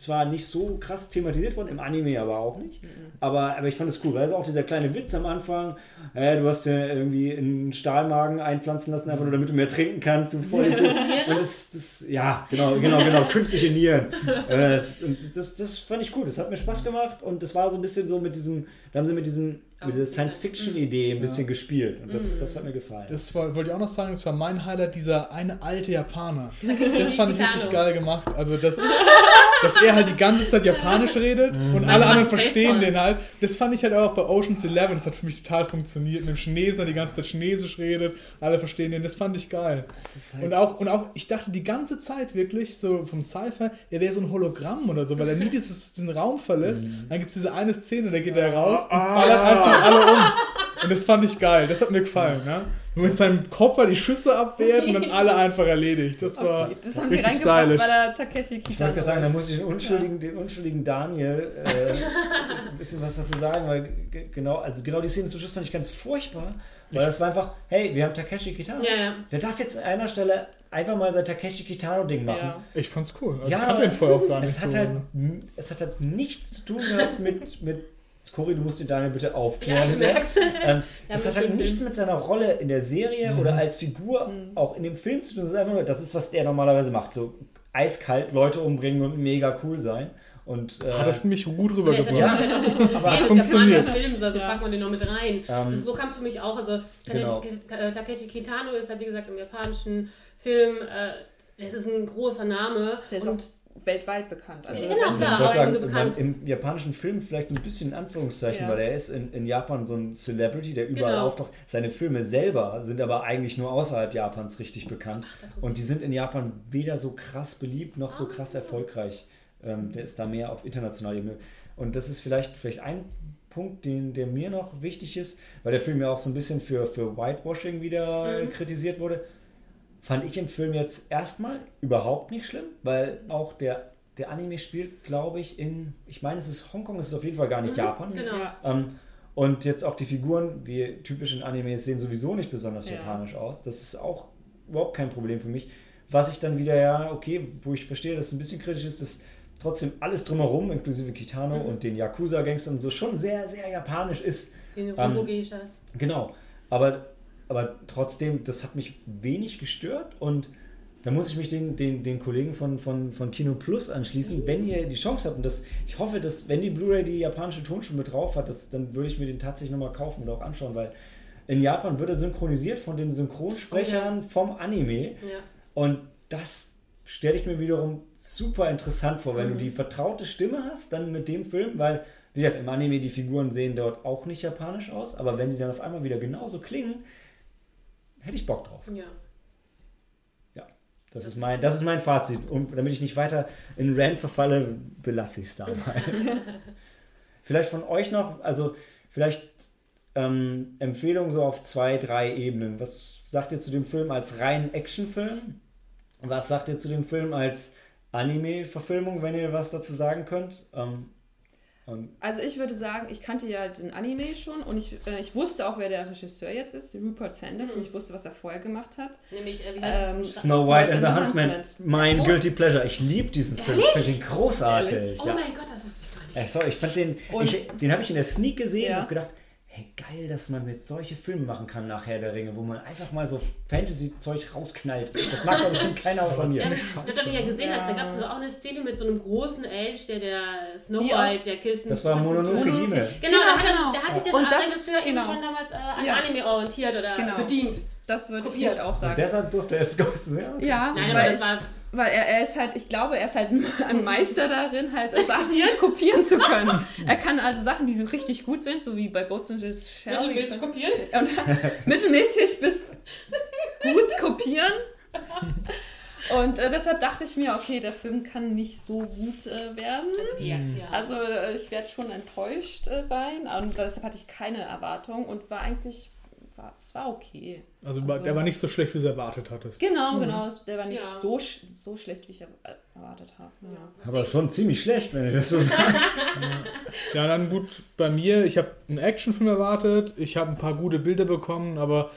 zwar nicht so krass thematisiert worden, im Anime aber auch nicht. Mhm. Aber, aber ich fand es cool, weil es auch dieser kleine Witz am Anfang, äh, du hast dir irgendwie einen Stahlmagen einpflanzen lassen, einfach nur damit du mehr trinken kannst, du. Und das, das, ja, genau, genau, genau, künstliche Nieren. Äh, das, und das, das fand ich cool, das hat mir Spaß gemacht und das war so ein bisschen so mit diesem, da haben sie mit diesem, mit dieser Science-Fiction-Idee ein bisschen gespielt und das, das hat mir gefallen. Das war, wollte ich auch noch sagen, das war mein Highlight, dieser eine alte Japaner. Das fand ich richtig geil gemacht. Also, dass, dass er halt die ganze Zeit Japanisch redet Mhm. und alle anderen verstehen Baseball. den halt. Das fand ich halt auch bei Ocean's Eleven. Das hat für mich total funktioniert. Mit dem Chinesen, der die ganze Zeit Chinesisch redet, alle verstehen den. Das fand ich geil. halt Und auch, und auch, ich dachte die ganze Zeit wirklich, so vom Sci-Fi, er wäre so ein Hologramm oder so, weil er nie dieses, diesen Raum verlässt. Mhm. Dann gibt es diese eine Szene, da geht er raus und Ah. ballert einfach alle um. Und das fand ich geil. Das hat mir gefallen. Ne? Nur mit seinem Kopf die Schüsse abwehrt und dann alle einfach erledigt. Das war Das haben sie richtig stylisch. weil der Takeshi Ich wollte gerade sagen, da muss ich den unschuldigen, den unschuldigen Daniel äh, ein bisschen was dazu sagen, weil ge- genau, also genau die Szene zum Schluss fand ich ganz furchtbar, weil das war einfach, hey, wir haben Takeshi Kitano. Ja, ja. Der darf jetzt an einer Stelle einfach mal sein Takeshi Kitano-Ding machen. Ja. Ich fand's cool. Also Ja, ich kannte den vorher auch gar nicht Es hat, so. halt, es hat halt nichts zu tun gehabt mit, mit Cory, du musst den Daniel bitte Ja, aufklären. ich merk's. Ähm, Ja, das hat halt nichts Film. mit seiner Rolle in der Serie oder als Figur auch in dem Film zu tun. Das ist einfach nur, das ist, was der normalerweise macht. So eiskalt Leute umbringen und mega cool sein. Und, äh, Hat er für mich gut rübergebracht. auch aber jedes funktioniert. japanische Films, also packt man den noch mit rein. Ähm, das ist, so kam es für mich auch. Also Genau. Takeshi, äh, Takeshi Kitano ist halt wie gesagt im japanischen Film, äh, das ist ein großer Name. Der ist und auch weltweit bekannt. Also, Genau, Ich klar. wollte aber sagen, bekannt. im japanischen Film vielleicht so ein bisschen in Anführungszeichen, Ja. weil er ist in, in Japan so ein Celebrity, der überall Genau. auftaucht. Seine Filme selber sind aber eigentlich nur außerhalb Japans richtig bekannt. wusste Und die sind in Japan weder so krass beliebt noch so krass erfolgreich. Ähm, der ist da mehr auf internationaler Ebene. Und das ist vielleicht, vielleicht ein Punkt, den, der mir noch wichtig ist, weil der Film ja auch so ein bisschen für, für Whitewashing wieder Mhm. kritisiert wurde. Fand ich im Film jetzt erstmal überhaupt nicht schlimm, weil auch der, der Anime spielt, glaube ich, in, ich meine, es ist Hongkong, es ist auf jeden Fall gar nicht Japan. Genau. Ähm, und jetzt auch die Figuren, wie typisch in Animes, sehen sowieso nicht besonders Ja. japanisch aus. Das ist auch überhaupt kein Problem für mich. Was ich dann wieder, ja, okay, wo ich verstehe, dass es ein bisschen kritisch ist, dass trotzdem alles drumherum, inklusive Kitano Mhm. und den Yakuza-Gangstern und so, schon sehr, sehr japanisch ist. Den Ähm, Robo-Geishas. Genau. Aber, aber trotzdem, das hat mich wenig gestört und da muss ich mich den, den, den Kollegen von, von, von Kino Plus anschließen. Wenn ihr die Chance habt, und das, ich hoffe, dass, wenn die Blu-ray die japanische Tonspur mit drauf hat, das, dann würde ich mir den tatsächlich nochmal kaufen und auch anschauen, weil in Japan wird er synchronisiert von den Synchronsprechern vom Anime Ja. und das stelle ich mir wiederum super interessant vor, wenn Mhm. du die vertraute Stimme hast, dann mit dem Film, weil, wie gesagt, im Anime, die Figuren sehen dort auch nicht japanisch aus, aber wenn die dann auf einmal wieder genauso klingen, hätte ich Bock drauf. Ja. Das, ist, mein, das ist mein Fazit. Und damit ich nicht weiter in Rant verfalle, belasse ich es dabei. vielleicht von euch noch, also vielleicht ähm, Empfehlungen so auf zwei, drei Ebenen. Was sagt ihr zu dem Film als reinen Actionfilm? Was sagt ihr zu dem Film als Anime-Verfilmung, wenn ihr was dazu sagen könnt? Ähm, und Also ich würde sagen, ich kannte ja den Anime schon und ich, äh, ich wusste auch, wer der Regisseur jetzt ist, Rupert Sanders, und ich wusste, was er vorher gemacht hat. Nämlich, äh, wie Ähm? Snow White and the Huntsman, Huntsman. mein Oh. Guilty Pleasure. Ich liebe diesen Film. Ich finde den großartig. Ehrlich? Oh Ja. mein Gott, das wusste ich gar nicht. Äh, sorry, ich fand den, Und- ich, den habe ich in der Sneak gesehen Ja. und gedacht, hey, geil, dass man jetzt solche Filme machen kann nach Herr der Ringe, wo man einfach mal so Fantasy-Zeug rausknallt. Das mag doch bestimmt keiner außer mir. Ja, das du ja gesehen hast, da Ja. gab es auch eine Szene mit so einem großen Elch, der der Snow White, der Kissen. Das war Mononoke? Hime. Genau, da hat, genau. da hat sich der das Regisseur ist- eben genau. schon damals äh, an Ja. Anime orientiert oder Genau. bedient. Das würde ich nicht auch Und sagen. deshalb durfte er jetzt Ghost sehen. Ja, Nein, aber weil, das ich, war weil er, er ist halt, ich glaube, er ist halt ein Meister darin, halt Sachen kopieren zu können. Er kann also Sachen, die so richtig gut sind, so wie bei Ghost in the Shell. mittelmäßig kopiert. und mittelmäßig bis gut kopieren. Und äh, deshalb dachte ich mir, okay, der Film kann nicht so gut äh, werden. Also die, ja. Also äh, ich werde schon enttäuscht äh, sein. Und deshalb hatte ich keine Erwartung und war eigentlich, war, es war okay. Also, war- der war nicht so schlecht, wie du es erwartet hattest. Genau, genau. es- Der war nicht Ja. so, so schlecht, wie ich er- erwartet habe. Ja. Aber schon ziemlich schlecht, wenn du das so sagst. Ja, dann gut, bei mir, ich habe einen Actionfilm erwartet, ich habe ein paar gute Bilder bekommen, aber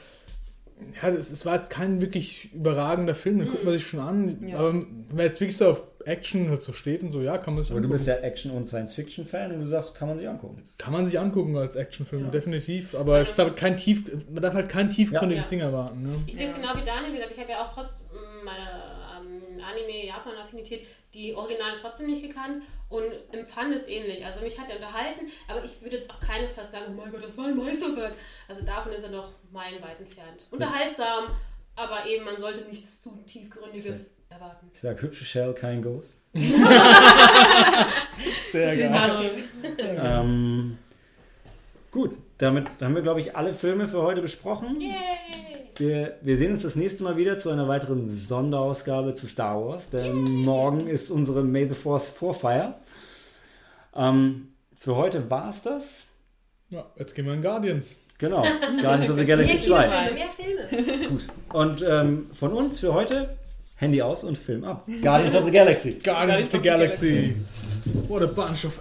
ja, es, es war jetzt kein wirklich überragender Film, den guckt man sich schon an. Ja. Aber wenn man jetzt wirklich so auf Action halt so steht und so, ja, kann man sich Aber du angucken. bist ja Action- und Science-Fiction-Fan und du sagst, kann man sich angucken. Kann man sich angucken als Actionfilm, definitiv. Aber es ist halt kein tief, man darf halt kein tiefgründiges Ja. Ding erwarten. Ne? Ich sehe es genau wie Daniel wieder. Ich habe ja auch trotz meiner ähm, Anime-Japan-Affinität die Originale trotzdem nicht gekannt und empfand es ähnlich. Also mich hat er unterhalten, aber ich würde jetzt auch keinesfalls sagen, oh mein Gott, das war ein Meisterwerk. Also davon ist er noch meilenweit entfernt. Unterhaltsam, aber eben man sollte nichts zu tiefgründiges erwarten. Ich sag, hübsche Shell, kein Ghost. Sehr geil. Fazit. Ähm, gut, damit haben wir, glaube ich, alle Filme für heute besprochen. Yay! Wir, wir sehen uns das nächste Mal wieder zu einer weiteren Sonderausgabe zu Star Wars, denn morgen ist unsere May the Force Vorfeier. Ähm, für heute war es das. Ja, jetzt gehen wir in Guardians. Genau, Guardians of the Galaxy Mehr 2. Kinofilme, mehr Filme. Gut. Und ähm, von uns für heute Handy aus und Film ab. Guardians of the Galaxy. Guardians of the Galaxy. What a bunch of